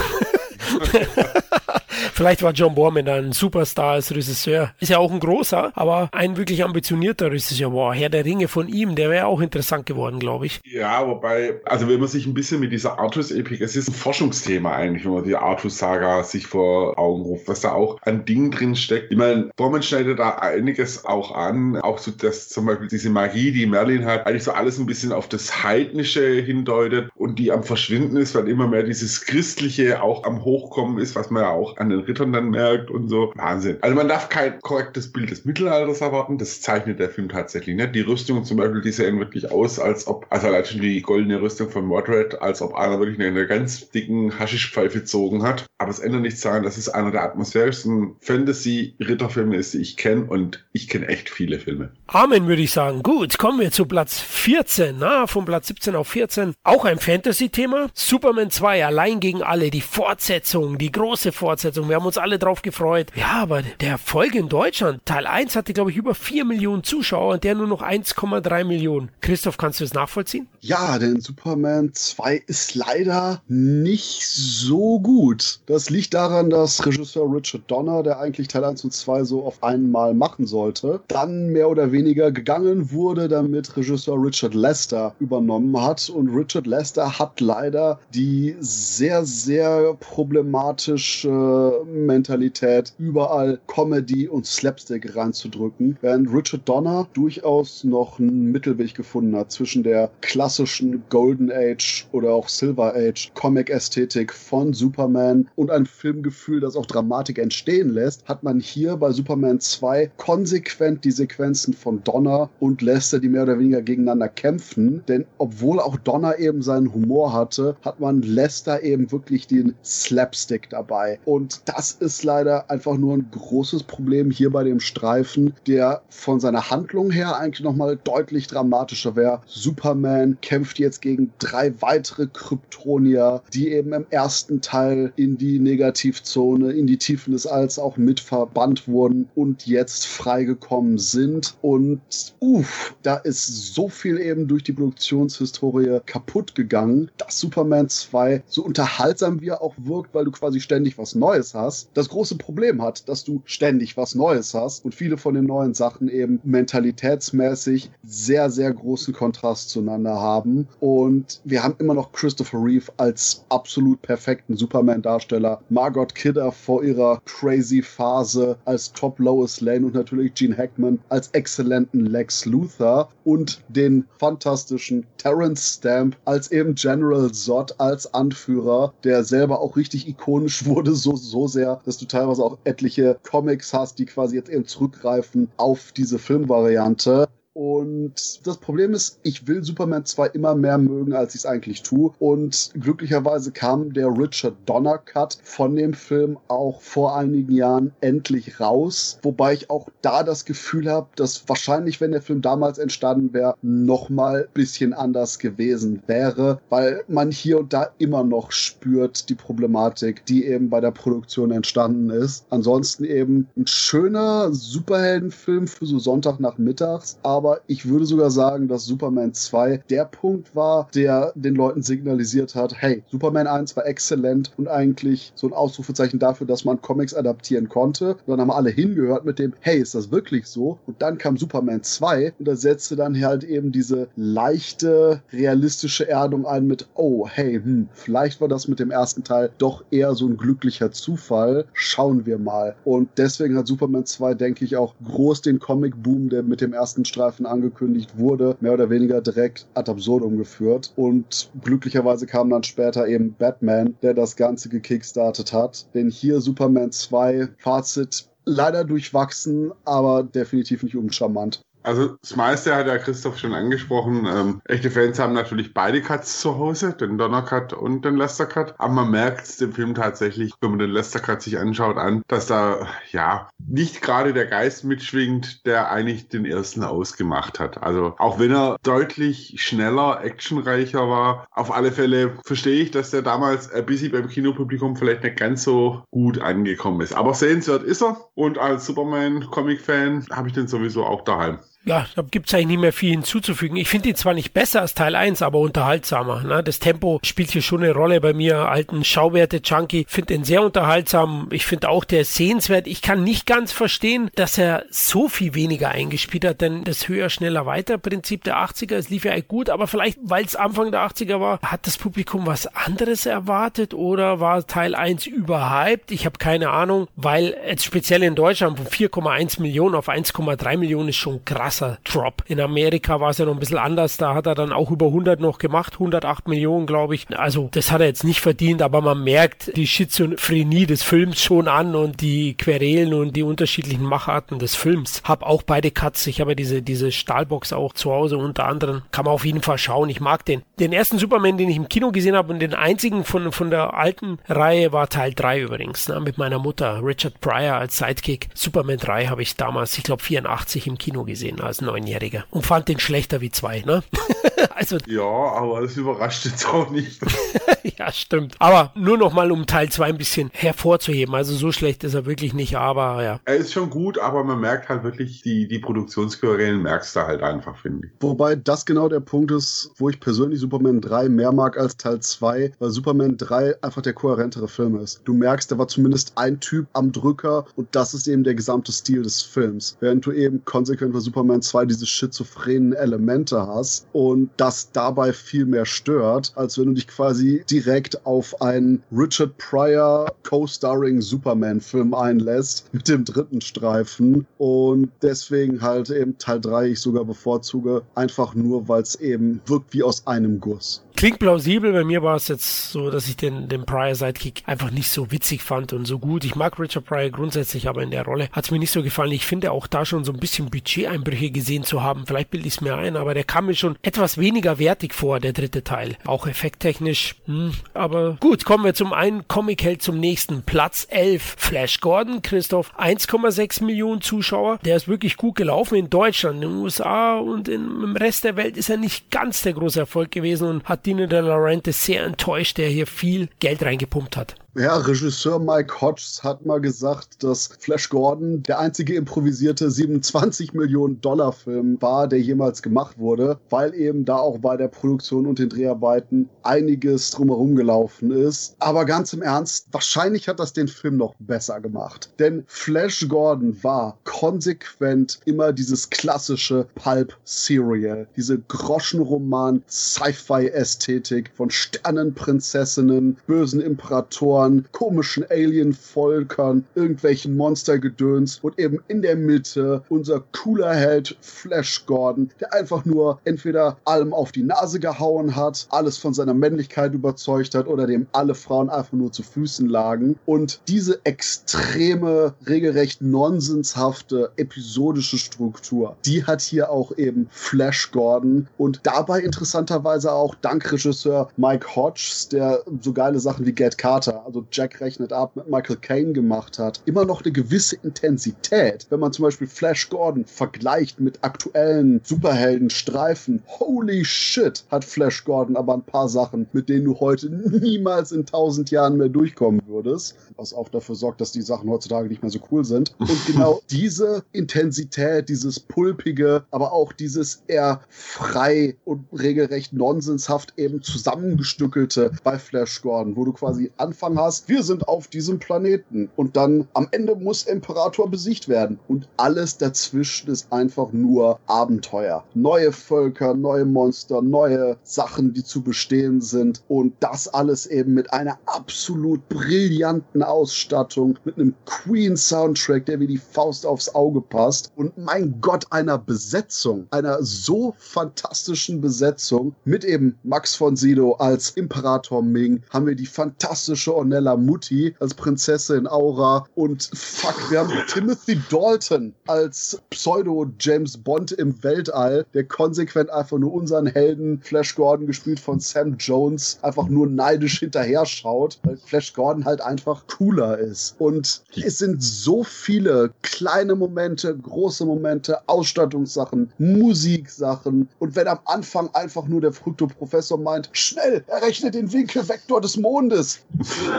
Vielleicht war John Borman ein Superstar als Regisseur. Ist ja auch ein großer, aber ein wirklich ambitionierter Regisseur. Boah, Herr der Ringe von ihm, der wäre auch interessant geworden, glaube ich. Ja, wobei, also wenn man sich ein bisschen mit dieser Artus-Epik, es ist ein Forschungsthema eigentlich, wenn man die Artus-Saga sich vor Augen ruft, was da auch an Dingen drin steckt. Ich meine, Borman schneidet da einiges auch an, auch so, dass zum Beispiel diese Magie, die Merlin hat, eigentlich so alles ein bisschen auf das Heidnische hindeutet und die am Verschwinden ist, weil immer mehr dieses Christliche auch am Hochkommen ist, was man ja auch an den Rittern dann merkt und so. Wahnsinn. Also man darf kein korrektes Bild des Mittelalters erwarten. Das zeichnet der Film tatsächlich nicht. Die Rüstungen zum Beispiel, die sehen wirklich aus, als ob, also allein schon die goldene Rüstung von Mordred, als ob einer wirklich eine ganz dicken Haschischpfeife gezogen hat. Aber es ändert nichts daran, dass es einer der atmosphärischsten Fantasy-Ritterfilme ist, die ich kenne und ich kenne echt viele Filme. Amen, würde ich sagen. Gut, kommen wir zu Platz 14. Na, von Platz 17 auf 14. Auch ein Fantasy-Thema. Superman 2, allein gegen alle. Die Fortsetzung, die große Fortsetzung. Wir haben uns alle drauf gefreut. Ja, aber der Erfolg in Deutschland, Teil 1 hatte, glaube ich, über 4 Millionen Zuschauer und der nur noch 1,3 Millionen. Christoph, kannst du das nachvollziehen? Ja, denn Superman 2 ist leider nicht so gut. Das liegt daran, dass Regisseur Richard Donner, der eigentlich Teil 1 und 2 so auf einmal machen sollte, dann mehr oder weniger gegangen wurde, damit Regisseur Richard Lester übernommen hat. Und Richard Lester hat leider die sehr, sehr problematische Mentalität, überall Comedy und Slapstick reinzudrücken, während Richard Donner durchaus noch einen Mittelweg gefunden hat zwischen der klassischen Golden Age oder auch Silver Age Comic-Ästhetik von Superman und einem Filmgefühl, das auch Dramatik entstehen lässt, hat man hier bei Superman 2 konsequent die Sequenzen von Donner und Lester, die mehr oder weniger gegeneinander kämpfen, denn obwohl auch Donner eben seinen Humor hatte, hat man Lester eben wirklich den Slapstick dabei. Und das ist leider einfach nur ein großes Problem hier bei dem Streifen, der von seiner Handlung her eigentlich nochmal deutlich dramatischer wäre. Superman kämpft jetzt gegen drei weitere Kryptonier, die eben im ersten Teil in die Negativzone, in die Tiefen des Alls auch mit verbannt wurden und jetzt freigekommen sind. Und uff, da ist so viel eben durch die Produktionshistorie kaputt gegangen, dass Superman 2 so unterhaltsam wie er auch wirkt, weil du quasi ständig was Neues hast, das große Problem hat, dass du ständig was Neues hast und viele von den neuen Sachen eben mentalitätsmäßig sehr, sehr großen Kontrast zueinander haben. Und wir haben immer noch Christopher Reeve als absolut perfekten Superman-Darsteller, Margot Kidder vor ihrer crazy Phase als Top Lois Lane und natürlich Gene Hackman als exzellenten Lex Luthor und den fantastischen Terrence Stamp als eben General Zod als Anführer, der selber auch richtig ikonisch <laughs> wurde, so, so sehr, dass du teilweise auch etliche Comics hast, die quasi jetzt eben zurückgreifen auf diese Filmvariante. Und das Problem ist, ich will Superman 2 immer mehr mögen, als ich es eigentlich tue. Und glücklicherweise kam der Richard Donner Cut von dem Film auch vor einigen Jahren endlich raus. Wobei ich auch da das Gefühl habe, dass wahrscheinlich, wenn der Film damals entstanden wäre, nochmal bisschen anders gewesen wäre, weil man hier und da immer noch spürt die Problematik, die eben bei der Produktion entstanden ist. Ansonsten eben ein schöner Superheldenfilm für so Sonntagnachmittags, aber ich würde sogar sagen, dass Superman 2 der Punkt war, der den Leuten signalisiert hat, hey, Superman 1 war exzellent und eigentlich so ein Ausrufezeichen dafür, dass man Comics adaptieren konnte. Und dann haben alle hingehört mit dem, hey, ist das wirklich so? Und dann kam Superman 2 und da setzte dann halt eben diese leichte, realistische Erdung ein mit, oh, hey, hm, vielleicht war das mit dem ersten Teil doch eher so ein glücklicher Zufall. Schauen wir mal. Und deswegen hat Superman 2, denke ich, auch groß den Comic-Boom, der mit dem ersten Streifen angekündigt wurde, mehr oder weniger direkt ad absurdum geführt. Und glücklicherweise kam dann später eben Batman, der das Ganze gekickstartet hat. Denn hier Superman 2, Fazit, leider durchwachsen, aber definitiv nicht uncharmant. Also das meiste hat ja Christoph schon angesprochen. Ähm, echte Fans haben natürlich beide Cuts zu Hause, den Donner Cut und den Lester Cut. Aber man merkt dem Film tatsächlich, wenn man den Lester Cut sich anschaut, an, dass da ja nicht gerade der Geist mitschwingt, der eigentlich den ersten ausgemacht hat. Also auch wenn er deutlich schneller, actionreicher war, auf alle Fälle verstehe ich, dass der damals ein bisschen beim Kinopublikum vielleicht nicht ganz so gut angekommen ist. Aber sehenswert ist er und als Superman-Comic-Fan habe ich den sowieso auch daheim ja, da gibt's eigentlich nicht mehr viel hinzuzufügen. Ich finde ihn zwar nicht besser als Teil 1, aber unterhaltsamer. Ne? Das Tempo spielt hier schon eine Rolle bei mir. Alten Schauwerte-Junkie finde ihn sehr unterhaltsam. Ich finde auch, der ist sehenswert. Ich kann nicht ganz verstehen, dass er so viel weniger eingespielt hat, denn das höher, schneller, weiter Prinzip der 80er, es lief ja gut, aber vielleicht, weil es Anfang der 80er war, hat das Publikum was anderes erwartet oder war Teil 1 überhyped? Ich habe keine Ahnung, weil jetzt speziell in Deutschland von 4,1 Millionen auf 1,3 Millionen ist schon krass krasser Drop. In Amerika war es ja noch ein bisschen anders. Da hat er dann auch über 100 noch gemacht, 108 Millionen, glaube ich. Also das hat er jetzt nicht verdient, aber man merkt die Schizophrenie des Films schon an und die Querelen und die unterschiedlichen Macharten des Films. Hab auch beide Cuts. Ich habe diese, diese Stahlbox auch zu Hause unter anderem. Kann man auf jeden Fall schauen. Ich mag den. Den ersten Superman, den ich im Kino gesehen habe und den einzigen von, von der alten Reihe war Teil 3 übrigens, ne, mit meiner Mutter. Richard Pryor als Sidekick. Superman 3 habe ich damals, ich glaube 84 im Kino gesehen als Neunjähriger und fand den schlechter wie zwei, ne? <laughs> also, ja, aber das überrascht jetzt auch nicht. <laughs> <laughs> ja, stimmt. Aber nur noch mal, um Teil 2 ein bisschen hervorzuheben. Also so schlecht ist er wirklich nicht, aber ja. Er ist schon gut, aber man merkt halt wirklich, die, die Produktionsquerelen merkst du halt einfach, finde ich. Wobei das genau der Punkt ist, wo ich persönlich Superman 3 mehr mag als Teil 2, weil Superman 3 einfach der kohärentere Film ist. Du merkst, da war zumindest ein Typ am Drücker und das ist eben der gesamte Stil des Films. Während du eben konsequent bei Superman Spider-Man 2 diese schizophrenen Elemente hast und das dabei viel mehr stört, als wenn du dich quasi direkt auf einen Richard Pryor Co-Starring Superman-Film einlässt mit dem dritten Streifen und deswegen halt eben Teil 3 ich sogar bevorzuge, einfach nur, weil es eben wirkt wie aus einem Guss. Klingt plausibel. Bei mir war es jetzt so, dass ich den, den Pryor Sidekick einfach nicht so witzig fand und so gut. Ich mag Richard Pryor grundsätzlich, aber in der Rolle hat es mir nicht so gefallen. Ich finde auch da schon so ein bisschen Budgeteinbrüche gesehen zu haben. Vielleicht bilde ich es mir ein, aber der kam mir schon etwas weniger wertig vor, der dritte Teil. Auch effekttechnisch. Hm, aber gut, kommen wir zum einen Comic-Held zum nächsten. Platz 11. Flash Gordon, Christoph. 1,6 Millionen Zuschauer. Der ist wirklich gut gelaufen in Deutschland, in den USA und in, im Rest der Welt ist er nicht ganz der große Erfolg gewesen und hat Dino De Laurentiis sehr enttäuscht, der hier viel Geld reingepumpt hat. Ja, Regisseur Mike Hodges hat mal gesagt, dass Flash Gordon der einzige improvisierte 27 Millionen Dollar Film war, der jemals gemacht wurde, weil eben da auch bei der Produktion und den Dreharbeiten einiges drumherum gelaufen ist. Aber ganz im Ernst, wahrscheinlich hat das den Film noch besser gemacht. Denn Flash Gordon war konsequent immer dieses klassische Pulp-Serial, diese Groschenroman-Sci-Fi-Ästhetik von Sternenprinzessinnen, bösen Imperatoren, von komischen Alien-Volkern, irgendwelchen Monstergedöns und eben in der Mitte unser cooler Held Flash Gordon, der einfach nur entweder allem auf die Nase gehauen hat, alles von seiner Männlichkeit überzeugt hat oder dem alle Frauen einfach nur zu Füßen lagen. Und diese extreme, regelrecht nonsenshafte, episodische Struktur, die hat hier auch eben Flash Gordon und dabei interessanterweise auch dank Regisseur Mike Hodges, der so geile Sachen wie Get Carter, also Jack rechnet ab, mit Michael Caine gemacht hat, immer noch eine gewisse Intensität. Wenn man zum Beispiel Flash Gordon vergleicht mit aktuellen Superheldenstreifen, holy shit, hat Flash Gordon aber ein paar Sachen, mit denen du heute niemals in tausend Jahren mehr durchkommen würdest, was auch dafür sorgt, dass die Sachen heutzutage nicht mehr so cool sind. Und <laughs> genau diese Intensität, dieses pulpige, aber auch dieses eher frei und regelrecht nonsenshaft eben zusammengestückelte bei Flash Gordon, wo du quasi Anfang hast, wir sind auf diesem Planeten. Und dann am Ende muss Imperator besiegt werden. Und alles dazwischen ist einfach nur Abenteuer. Neue Völker, neue Monster, neue Sachen, die zu bestehen sind. Und das alles eben mit einer absolut brillanten Ausstattung, mit einem Queen-Soundtrack, der wie die Faust aufs Auge passt. Und mein Gott, einer Besetzung, einer so fantastischen Besetzung. Mit eben Max von Sydow als Imperator Ming, haben wir die fantastische Ornella Mutti als Prinzessin Aura und fuck, wir haben Timothy Dalton als Pseudo James Bond im Weltall, der konsequent einfach nur unseren Helden Flash Gordon gespielt von Sam Jones einfach nur neidisch hinterher schaut, weil Flash Gordon halt einfach cooler ist. Und es sind so viele kleine Momente, große Momente, Ausstattungssachen, Musiksachen. Und wenn am Anfang einfach nur der verrückte Professor meint, schnell, errechne den Winkelvektor des Mondes.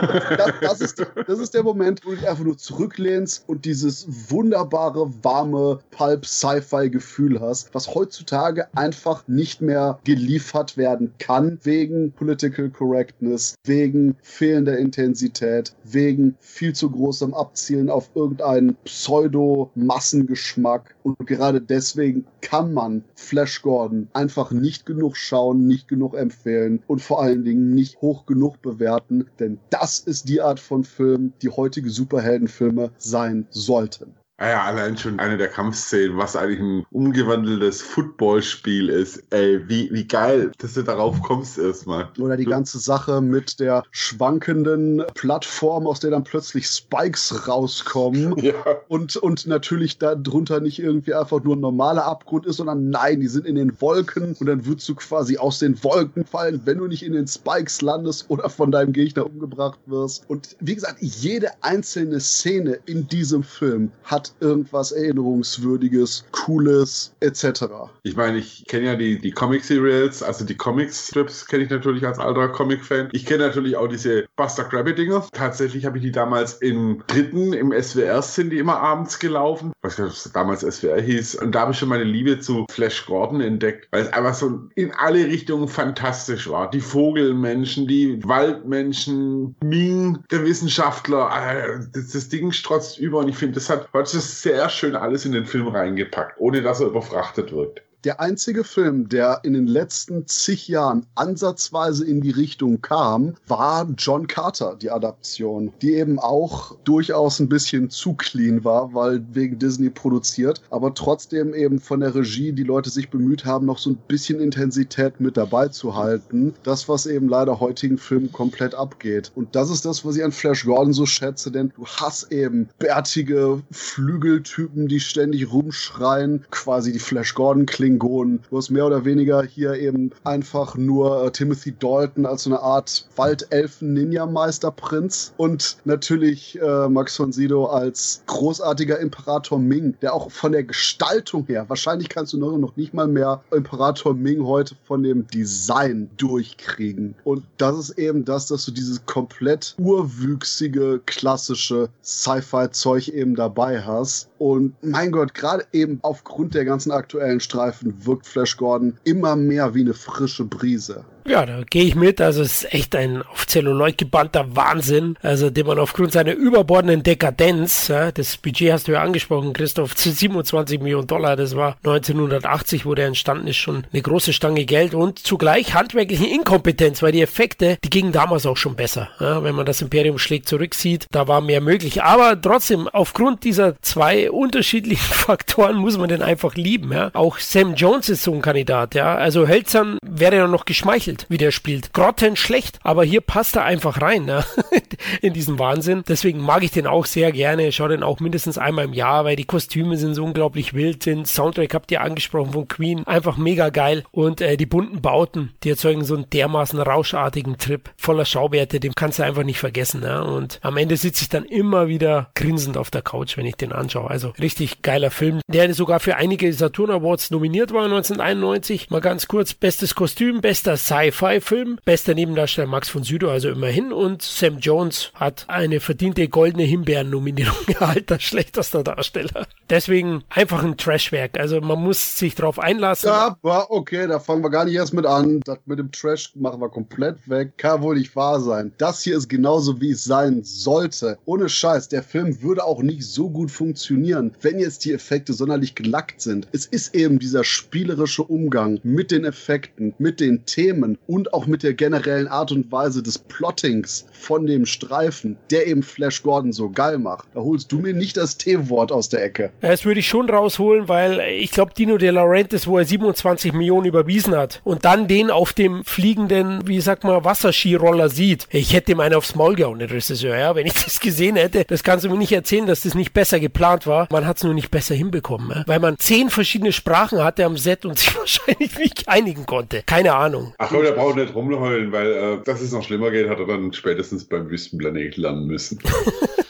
Das, das, ist, das ist der Moment, wo du dich einfach nur zurücklehnst und dieses wunderbare, warme Pulp-Sci-Fi-Gefühl hast, was heutzutage einfach nicht mehr geliefert werden kann, wegen Political Correctness, wegen fehlender Intensität, wegen viel zu großem Abzielen auf irgendeinen Pseudo-Massengeschmack. Und gerade deswegen kann man Flash Gordon einfach nicht genug schauen, nicht genug empfehlen und vor allen Dingen nicht hoch genug bewerten, denn das ist die Art von Film, die heutige Superheldenfilme sein sollten. Ah ja, allein schon eine der Kampfszenen, was eigentlich ein umgewandeltes Footballspiel ist. Ey, wie, wie geil, dass du darauf kommst erstmal. Oder die ganze Sache mit der schwankenden Plattform, aus der dann plötzlich Spikes rauskommen. <laughs> Ja. Und, und natürlich da drunter nicht irgendwie einfach nur ein normaler Abgrund ist, sondern nein, die sind in den Wolken und dann würdest du quasi aus den Wolken fallen, wenn du nicht in den Spikes landest oder von deinem Gegner umgebracht wirst. Und wie gesagt, jede einzelne Szene in diesem Film hat irgendwas Erinnerungswürdiges, Cooles etc. Ich meine, ich kenne ja die, die Comic-Serials, also die Comic-Strips kenne ich natürlich als alter Comic-Fan. Ich kenne natürlich auch diese Buster Crabbe-Dinger. Tatsächlich habe ich die damals im dritten, im SWR sind die immer abends gelaufen. Was damals SWR hieß. Und da habe ich schon meine Liebe zu Flash Gordon entdeckt, weil es einfach so in alle Richtungen fantastisch war. Die Vogelmenschen, die Waldmenschen, Ming, der Wissenschaftler, äh, das, das Ding strotzt über und ich finde, das hat heute ist sehr schön alles in den Film reingepackt, ohne dass er überfrachtet wirkt der einzige Film, der in den letzten zig Jahren ansatzweise in die Richtung kam, war John Carter, die Adaption, die eben auch durchaus ein bisschen zu clean war, weil wegen Disney produziert, aber trotzdem eben von der Regie die Leute sich bemüht haben, noch so ein bisschen Intensität mit dabei zu halten. Das, was eben leider heutigen Filmen komplett abgeht. Und das ist das, was ich an Flash Gordon so schätze, denn du hast eben bärtige Flügeltypen, die ständig rumschreien, quasi die Flash Gordon klingen Klingonen. Du hast mehr oder weniger hier eben einfach nur äh, Timothy Dalton als so eine Art Waldelfen-Ninja-Meisterprinz und natürlich äh, Max von Sydow als großartiger Imperator Ming, der auch von der Gestaltung her, wahrscheinlich kannst du noch, noch nicht mal mehr Imperator Ming heute von dem Design durchkriegen. Und das ist eben das, dass du dieses komplett urwüchsige, klassische Sci-Fi-Zeug eben dabei hast. Und mein Gott, gerade eben aufgrund der ganzen aktuellen Streifen wirkt Flash Gordon immer mehr wie eine frische Brise. Ja, da gehe ich mit. Also es ist echt ein auf Zelluloid gebannter Wahnsinn. Also den man aufgrund seiner überbordenden Dekadenz, ja, das Budget hast du ja angesprochen, Christoph, zu 27 Millionen Dollar, das war 1980, wo der entstanden ist, schon eine große Stange Geld und zugleich handwerkliche Inkompetenz, weil die Effekte, die gingen damals auch schon besser. Ja, wenn man das Imperium schlägt zurücksieht, da war mehr möglich. Aber trotzdem, aufgrund dieser zwei unterschiedlichen <laughs> Faktoren muss man den einfach lieben. Ja. Auch Sam Jones ist so ein Kandidat. Ja. Also Hölzern wäre ja noch geschmeichelt, wie der spielt. Grotten schlecht, aber hier passt er einfach rein ja. <laughs> in diesen Wahnsinn. Deswegen mag ich den auch sehr gerne. Schau den auch mindestens einmal im Jahr, weil die Kostüme sind so unglaublich wild. Den Soundtrack habt ihr angesprochen von Queen. Einfach mega geil. Und äh, die bunten Bauten, die erzeugen so einen dermaßen rauschartigen Trip voller Schauwerte. Den kannst du einfach nicht vergessen. Ja. Und am Ende sitze ich dann immer wieder grinsend auf der Couch, wenn ich den anschaue. Also richtig geiler Film, der sogar für einige Saturn Awards nominiert war 1991. Mal ganz kurz, bestes Kostüm, bester Sci-Fi-Film, bester Nebendarsteller Max von Südow, also immerhin. Und Sam Jones hat eine verdiente goldene Himbeeren-Nominierung <laughs> erhalten, schlechtester Darsteller. Deswegen einfach ein Trashwerk. Also man muss sich drauf einlassen. Ja, okay, da fangen wir gar nicht erst mit an. Das mit dem Trash machen wir komplett weg. Kann wohl nicht wahr sein. Das hier ist genauso, wie es sein sollte. Ohne Scheiß, der Film würde auch nicht so gut funktionieren, wenn jetzt die Effekte sonderlich gelackt sind. Es ist eben dieser spielerische Umgang mit den Effekten, mit den Themen und auch mit der generellen Art und Weise des Plottings von dem Streifen, der eben Flash Gordon so geil macht. Da holst du mir nicht das T-Wort aus der Ecke. Das würde ich schon rausholen, weil ich glaube, Dino De Laurentiis, wo er 27 Millionen überwiesen hat und dann den auf dem fliegenden, wie sag mal, Wasserskiroller sieht. Ich hätte ihm einen aufs Maul gehauen, der Regisseur, ja, wenn ich <laughs> das gesehen hätte. Das kannst du mir nicht erzählen, dass das nicht besser geplant war. Man hat es nur nicht besser hinbekommen, ja? weil man zehn verschiedene Sprachen hatte am Set und <laughs> sich wahrscheinlich nicht einigen konnte. Keine Ahnung. Ach komm, der braucht nicht rumheulen, weil äh, dass es noch schlimmer geht, hat er dann spätestens beim Wüstenplanet lernen müssen. <laughs>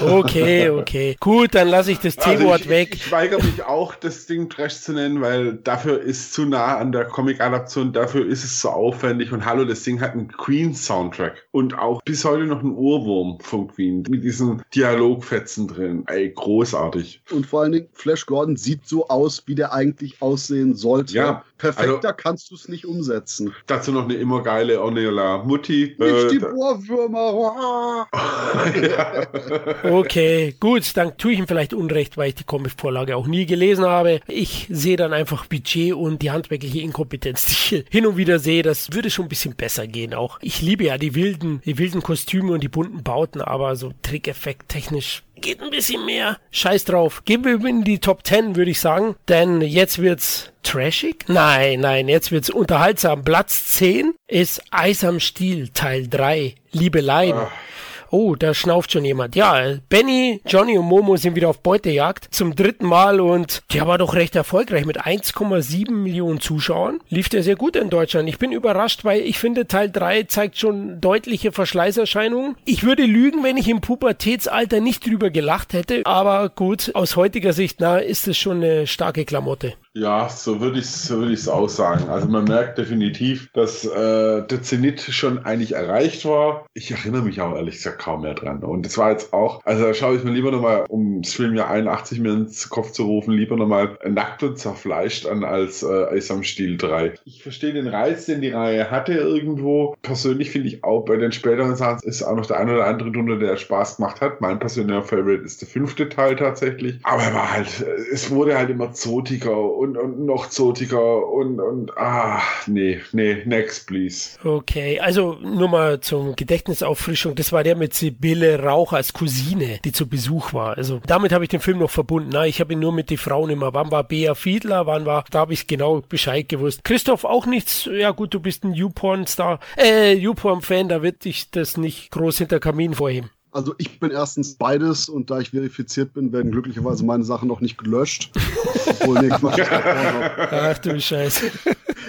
okay, okay. Gut, dann lasse ich das T-Wort also weg. Ich, weigere mich auch, das Ding Trash zu nennen, weil dafür ist zu nah an der Comic-Adaption, dafür ist es so aufwendig und hallo, das Ding hat einen Queen-Soundtrack und auch bis heute noch einen Ohrwurm von Queen mit diesen Dialogfetzen drin. Ey, großartig. Und vor allen Dingen, Flash Gordon sieht so aus, wie der eigentlich aussehen sollte. Ja. Perfekter also, kannst du es nicht umsetzen. Dazu noch eine immer geile Ornella Mutti. Nicht äh, die Ohrwürmer. <laughs> <laughs> ja. Okay, gut, dann tue ich ihm vielleicht Unrecht, weil ich die Comic-Vorlage auch nie gelesen habe. Ich sehe dann einfach Budget und die handwerkliche Inkompetenz, <laughs> die ich hin und wieder sehe. Das würde schon ein bisschen besser gehen auch. Ich liebe ja die wilden, die wilden Kostüme und die bunten Bauten, aber so Trickeffekt technisch geht ein bisschen mehr. Scheiß drauf. Gehen wir in die Top 10, würde ich sagen. Denn jetzt wird's trashig? Nein, nein, jetzt wird's unterhaltsam. Platz 10 ist Eis am Stiel, Teil 3. Liebeleien. Ach. Oh, da schnauft schon jemand. Ja, Benny, Johnny und Momo sind wieder auf Beutejagd zum dritten Mal und der war doch recht erfolgreich mit 1,7 Millionen Zuschauern. Lief der sehr gut in Deutschland. Ich bin überrascht, weil ich finde, Teil 3 zeigt schon deutliche Verschleißerscheinungen. Ich würde lügen, wenn ich im Pubertätsalter nicht drüber gelacht hätte, aber gut, aus heutiger Sicht, na, ist es schon eine starke Klamotte. Ja, so würde ich es so würd auch sagen. Also man merkt definitiv, dass äh, der Zenit schon eigentlich erreicht war. Ich erinnere mich auch ehrlich gesagt kaum mehr dran. Und das war jetzt auch, also da schaue ich mir lieber nochmal, um Streamjahr 81 mir ins Kopf zu rufen, lieber nochmal nackt und zerfleischt an als äh, Eis am Stiel 3. Ich verstehe den Reiz, den die Reihe hatte irgendwo. Persönlich finde ich auch bei den späteren Sachen ist auch noch der eine oder andere drunter, der Spaß gemacht hat. Mein persönlicher Favorite ist der fünfte Teil tatsächlich. Aber er war halt, es wurde halt immer zotiger und, und noch zotiger und, und ah, nee, nee, next please. Okay, also nur mal zum Gedächtnisauffrischung, das war der mit Sibylle Rauch als Cousine, die zu Besuch war. Also damit habe ich den Film noch verbunden. Na, ich habe ihn nur mit den Frauen immer. Wann war Bea Fiedler, wann war, da habe ich genau Bescheid gewusst. Christoph auch nichts, ja gut, du bist ein YouPorn-Star, äh, YouPorn-Fan, da wird dich das nicht groß hinter Kamin vorheben. Also ich bin erstens beides und da ich verifiziert bin, werden glücklicherweise meine Sachen noch nicht gelöscht. Obwohl, nee, <laughs> Ach du Scheiße.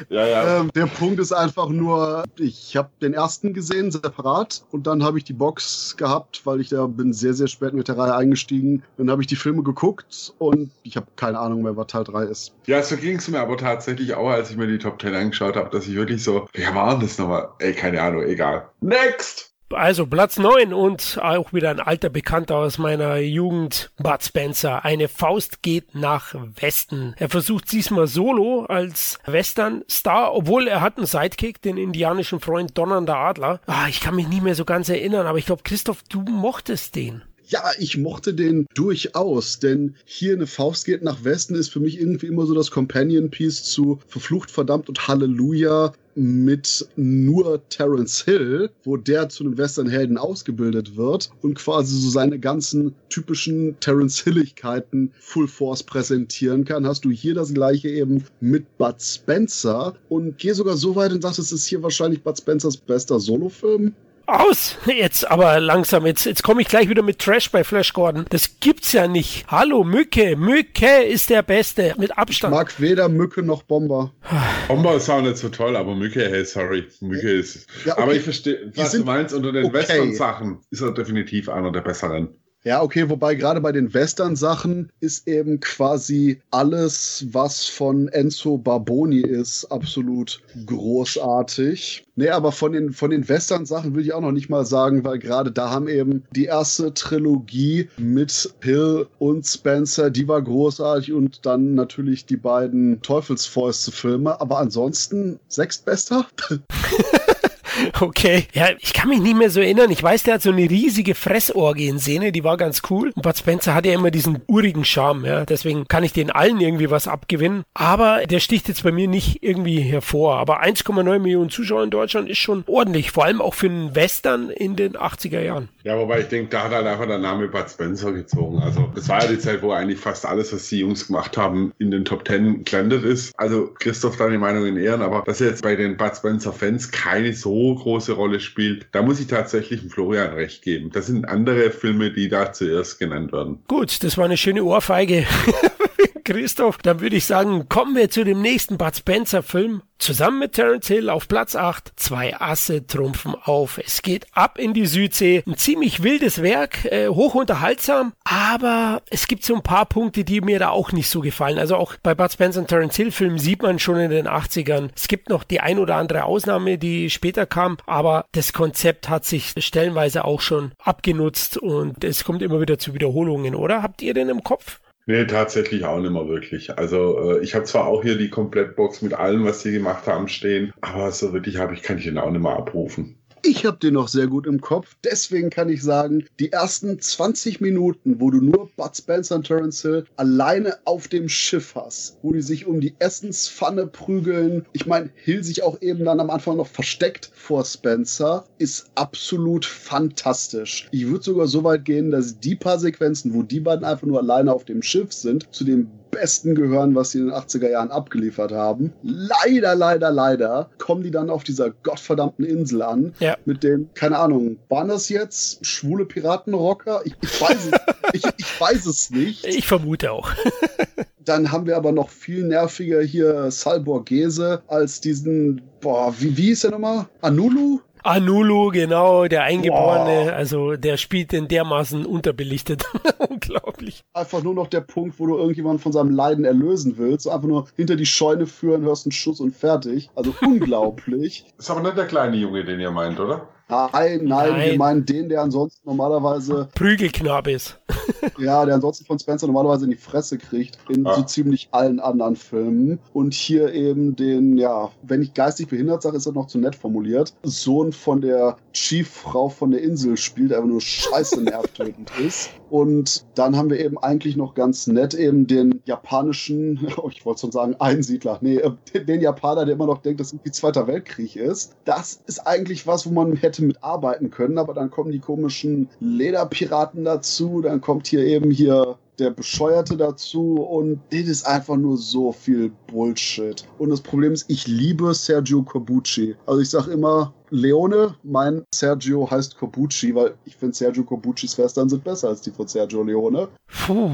Ja, ja. Ähm, der Punkt ist einfach nur, ich habe den ersten gesehen, separat, und dann habe ich die Box gehabt, weil ich da bin sehr, sehr spät mit der Reihe eingestiegen. Dann habe ich die Filme geguckt und ich habe keine Ahnung mehr, was Teil 3 ist. Ja, so ging es mir aber tatsächlich auch, als ich mir die Top 10 angeschaut habe, dass ich wirklich so, wer war denn das nochmal? Ey, keine Ahnung, egal. Next! Also Platz 9 und auch wieder ein alter Bekannter aus meiner Jugend, Bud Spencer. Eine Faust geht nach Westen. Er versucht diesmal solo als Western-Star, obwohl er hat einen Sidekick, den indianischen Freund Donnernder Adler. Ah, ich kann mich nicht mehr so ganz erinnern, aber ich glaube, Christoph, du mochtest den. Ja, ich mochte den durchaus, denn hier eine Faust geht nach Westen ist für mich irgendwie immer so das Companion Piece zu Verflucht, Verdammt und Halleluja mit nur Terence Hill, wo der zu einem Westernhelden ausgebildet wird und quasi so seine ganzen typischen Terence Hilligkeiten Full Force präsentieren kann, hast du hier das gleiche eben mit Bud Spencer? Und geh sogar so weit und sagst, es ist hier wahrscheinlich Bud Spencers bester Solofilm aus. Jetzt aber langsam. Jetzt, jetzt komme ich gleich wieder mit Trash bei Flash Gordon. Das gibt's ja nicht. Hallo, Mücke. Mücke ist der Beste. Mit Abstand. Ich mag weder Mücke noch Bomber. Bomber ist auch nicht so toll, aber Mücke, hey, sorry. Mücke ist. Ja, okay. Aber ich verstehe, was du meinst. Unter den okay. Western-Sachen ist er definitiv einer der besseren. Ja, okay, wobei gerade bei den Western-Sachen ist eben quasi alles, was von Enzo Barboni ist, absolut großartig. Nee, aber von den, von den Western-Sachen will ich auch noch nicht mal sagen, weil gerade da haben eben die erste Trilogie mit Hill und Spencer, die war großartig und dann natürlich die beiden Teufelsfäuste-Filme. Aber ansonsten sechstbester? <laughs> <laughs> Okay. Ja, ich kann mich nicht mehr so erinnern. Ich weiß, der hat so eine riesige Fressorgien-Szene, die war ganz cool. Und Bud Spencer hat ja immer diesen urigen Charme, ja. Deswegen kann ich den allen irgendwie was abgewinnen. Aber der sticht jetzt bei mir nicht irgendwie hervor. Aber 1,9 Millionen Zuschauer in Deutschland ist schon ordentlich. Vor allem auch für einen Western in den 80er Jahren. Ja, wobei ich denke, da hat halt einfach der Name Bud Spencer gezogen. Also, das war ja die Zeit, wo eigentlich fast alles, was die Jungs gemacht haben, in den Top Ten gelandet ist. Also, Christoph, deine Meinung in Ehren, aber dass er jetzt bei den Bud Spencer Fans keine so große Rolle spielt, da muss ich tatsächlich Florian recht geben. Das sind andere Filme, die da zuerst genannt werden. Gut, das war eine schöne Ohrfeige. <laughs> Christoph, dann würde ich sagen, kommen wir zu dem nächsten Bud Spencer Film. Zusammen mit Terence Hill auf Platz 8. Zwei Asse trumpfen auf. Es geht ab in die Südsee. Ein ziemlich wildes Werk, äh, hoch unterhaltsam, aber es gibt so ein paar Punkte, die mir da auch nicht so gefallen. Also auch bei Bud Spencer und Terence Hill Filmen sieht man schon in den 80ern. Es gibt noch die ein oder andere Ausnahme, die später kam, aber das Konzept hat sich stellenweise auch schon abgenutzt und es kommt immer wieder zu Wiederholungen, oder? Habt ihr den im Kopf? Nee, tatsächlich auch nicht mehr wirklich. Also äh, ich habe zwar auch hier die Komplettbox mit allem, was sie gemacht haben, stehen, aber so wirklich habe ich, kann ich den auch nicht mehr abrufen. Ich habe den noch sehr gut im Kopf. Deswegen kann ich sagen, die ersten 20 Minuten, wo du nur Bud Spencer und Terence Hill alleine auf dem Schiff hast, wo die sich um die Essenspfanne prügeln. Ich meine, Hill sich auch eben dann am Anfang noch versteckt vor Spencer, ist absolut fantastisch. Ich würde sogar so weit gehen, dass die paar Sequenzen, wo die beiden einfach nur alleine auf dem Schiff sind, zu dem Besten gehören, was sie in den 80er Jahren abgeliefert haben. Leider, leider, leider kommen die dann auf dieser gottverdammten Insel an. Ja. Mit den, keine Ahnung, waren das jetzt schwule Piratenrocker? Ich, ich weiß es, <laughs> ich, ich weiß es nicht. Ich vermute auch. <laughs> Dann haben wir aber noch viel nerviger hier Sal Borghese als diesen, boah, wie, wie ist der nochmal? Anulu? Anulu, genau, der Eingeborene, wow. also der spielt in dermaßen unterbelichtet. <laughs> Unglaublich. Einfach nur noch der Punkt, wo du irgendjemanden von seinem Leiden erlösen willst. Einfach nur hinter die Scheune führen, hörst einen Schuss und fertig. Also <laughs> unglaublich. ist aber nicht der kleine Junge, den ihr meint, oder? Nein, nein, nein, wir meinen den, der ansonsten normalerweise. Prügelknabe ist. <laughs> ja, der ansonsten von Spencer normalerweise in die Fresse kriegt, in ah. so ziemlich allen anderen Filmen. Und hier eben den, ja, wenn ich geistig behindert sage, ist er noch zu nett formuliert. Sohn von der Chief-Frau von der Insel spielt, einfach nur scheiße nervtötend <laughs> ist. Und dann haben wir eben eigentlich noch ganz nett eben den japanischen, <laughs> oh, ich wollte schon sagen Einsiedler, nee, äh, den Japaner, der immer noch denkt, dass irgendwie Zweiter Weltkrieg ist. Das ist eigentlich was, wo man hätte mitarbeiten können, aber dann kommen die komischen Lederpiraten dazu, dann kommt hier eben hier der Bescheuerte dazu und das ist einfach nur so viel Bullshit. Und das Problem ist, ich liebe Sergio Corbucci. Also ich sag immer, Leone, mein Sergio heißt Corbucci, weil ich finde Sergio Corbuccis Western sind besser als die von Sergio Leone. Puh,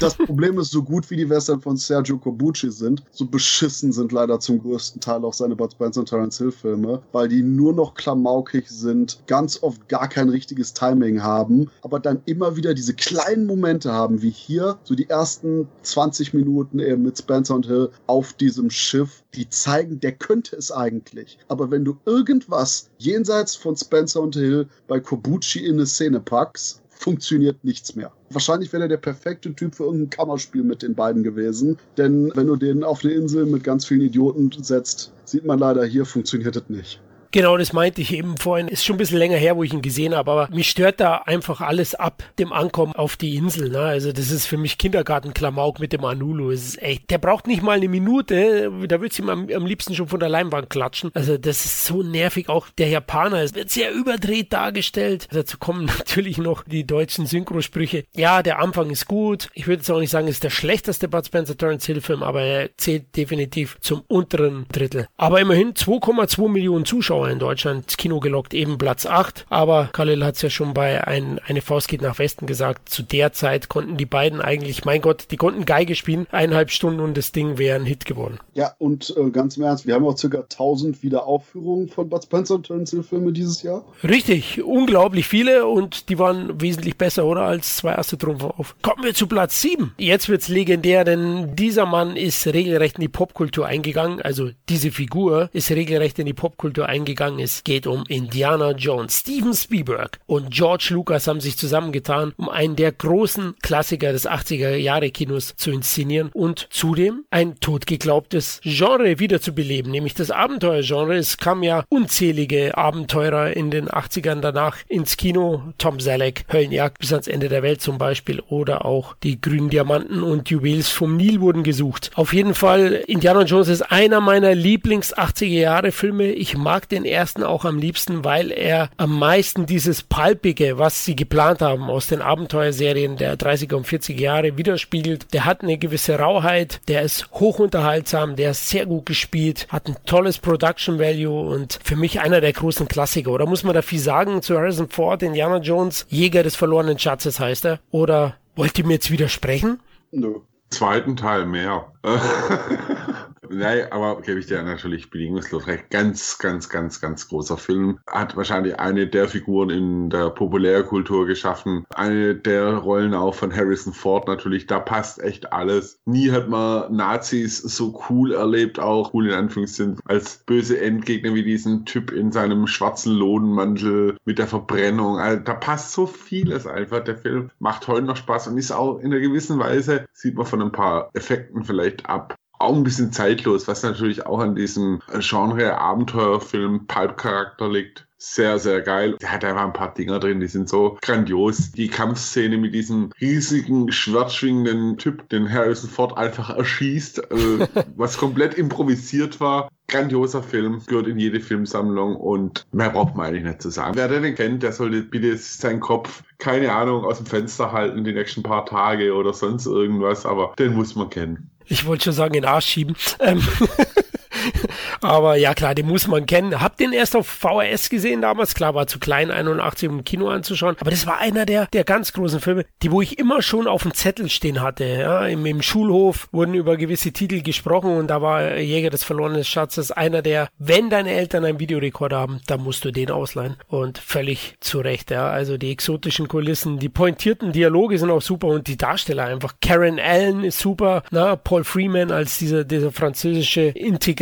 Das Problem ist, so gut wie die Western von Sergio Corbucci sind, so beschissen sind leider zum größten Teil auch seine Bud Spencer und Terence Hill Filme, weil die nur noch klamaukig sind, ganz oft gar kein richtiges Timing haben, aber dann immer wieder diese kleinen Momente haben, wie hier, so die ersten 20 Minuten eben mit Spencer und Hill auf diesem Schiff, die zeigen, der könnte es eigentlich. Aber wenn du irgendwas jenseits von Spencer und Hill bei Kobuchi in eine Szene packst, funktioniert nichts mehr. Wahrscheinlich wäre er der perfekte Typ für irgendein Kammerspiel mit den beiden gewesen. Denn wenn du den auf eine Insel mit ganz vielen Idioten setzt, sieht man leider, hier funktioniert es nicht. Genau, das meinte ich eben vorhin. Ist schon ein bisschen länger her, wo ich ihn gesehen habe, aber mich stört da einfach alles ab dem Ankommen auf die Insel. Ne? Also das ist für mich Kindergartenklamauk mit dem Anulu. Es ist echt, der braucht nicht mal eine Minute. Da wird ihm am, am liebsten schon von der Leinwand klatschen. Also das ist so nervig. Auch der Japaner, es wird sehr überdreht dargestellt. Dazu kommen <laughs> natürlich noch die deutschen Synchrosprüche. Ja, der Anfang ist gut. Ich würde jetzt auch nicht sagen, es ist der schlechteste Bud Spencer Terence Hill Film, aber er zählt definitiv zum unteren Drittel. Aber immerhin 2,2 Millionen Zuschauer Zuschauer in Deutschland ins Kino gelockt, eben Platz 8. Aber Khalil hat es ja schon bei ein, Eine Faust geht nach Westen gesagt. Zu der Zeit konnten die beiden eigentlich, mein Gott, die konnten Geige spielen, eineinhalb Stunden und das Ding wäre ein Hit geworden. Ja, und äh, ganz im Ernst, wir haben auch circa 1000 Wiederaufführungen von Bud Spencer und Terence Hill Filme dieses Jahr. Richtig, unglaublich viele und die waren wesentlich besser, oder? Als zwei erste Trumpfe auf. Kommen wir zu Platz 7. Jetzt wird's legendär, denn dieser Mann ist regelrecht in die Popkultur eingegangen. Also diese Figur ist regelrecht in die Popkultur eingegangen gegangen ist, geht um Indiana Jones. Steven Spielberg und George Lucas haben sich zusammengetan, um einen der großen Klassiker des 80er Jahre Kinos zu inszenieren und zudem ein totgeglaubtes Genre wiederzubeleben, nämlich das Abenteuergenre. Es kamen ja unzählige Abenteurer in den 80ern danach ins Kino. Tom Selleck, Höllenjagd bis ans Ende der Welt zum Beispiel oder auch die grünen Diamanten und Juwels vom Nil wurden gesucht. Auf jeden Fall, Indiana Jones ist einer meiner Lieblings 80er Jahre Filme. Ich mag den den ersten auch am liebsten, weil er am meisten dieses Palpige, was sie geplant haben aus den Abenteuerserien der 30er und 40er Jahre widerspiegelt. Der hat eine gewisse Rauheit, der ist hochunterhaltsam, der ist sehr gut gespielt, hat ein tolles Production Value und für mich einer der großen Klassiker. Oder muss man da viel sagen zu Harrison Ford, Indiana Jones, Jäger des verlorenen Schatzes heißt er? Oder wollt ihr mir jetzt widersprechen? Nö. Zweiten Teil mehr. <laughs> Nein, aber gebe ich dir natürlich bedingungslos recht. Ganz, ganz, ganz, ganz großer Film. Hat wahrscheinlich eine der Figuren in der Populärkultur geschaffen. Eine der Rollen auch von Harrison Ford natürlich. Da passt echt alles. Nie hat man Nazis so cool erlebt, auch cool in Anführungszeichen, als böse Endgegner wie diesen Typ in seinem schwarzen Lodenmantel mit der Verbrennung. Also, da passt so vieles einfach. Der Film macht heute noch Spaß und ist auch in einer gewissen Weise, sieht man von ein paar Effekten vielleicht ab, auch ein bisschen zeitlos, was natürlich auch an diesem Genre Abenteuerfilm Pulp-Charakter liegt. Sehr, sehr geil. Der hat einfach ein paar Dinger drin, die sind so grandios. Die Kampfszene mit diesem riesigen, schwertschwingenden Typ, den Harrison Ford einfach erschießt, äh, <laughs> was komplett improvisiert war. Grandioser Film, gehört in jede Filmsammlung und mehr braucht man eigentlich nicht zu sagen. Wer den kennt, der sollte bitte seinen Kopf, keine Ahnung, aus dem Fenster halten die nächsten paar Tage oder sonst irgendwas, aber den muss man kennen. Ich wollte schon sagen, in den Arsch schieben. Ähm <laughs> <laughs> Aber ja, klar, den muss man kennen. Hab den erst auf VHS gesehen damals. Klar, war zu klein, 81 um Kino anzuschauen. Aber das war einer der, der ganz großen Filme, die wo ich immer schon auf dem Zettel stehen hatte. Ja, im, Im Schulhof wurden über gewisse Titel gesprochen und da war Jäger des verlorenen Schatzes einer der, wenn deine Eltern einen Videorekorder haben, dann musst du den ausleihen. Und völlig zu Recht, ja. Also die exotischen Kulissen, die pointierten Dialoge sind auch super und die Darsteller einfach. Karen Allen ist super, na, Paul Freeman als dieser, dieser französische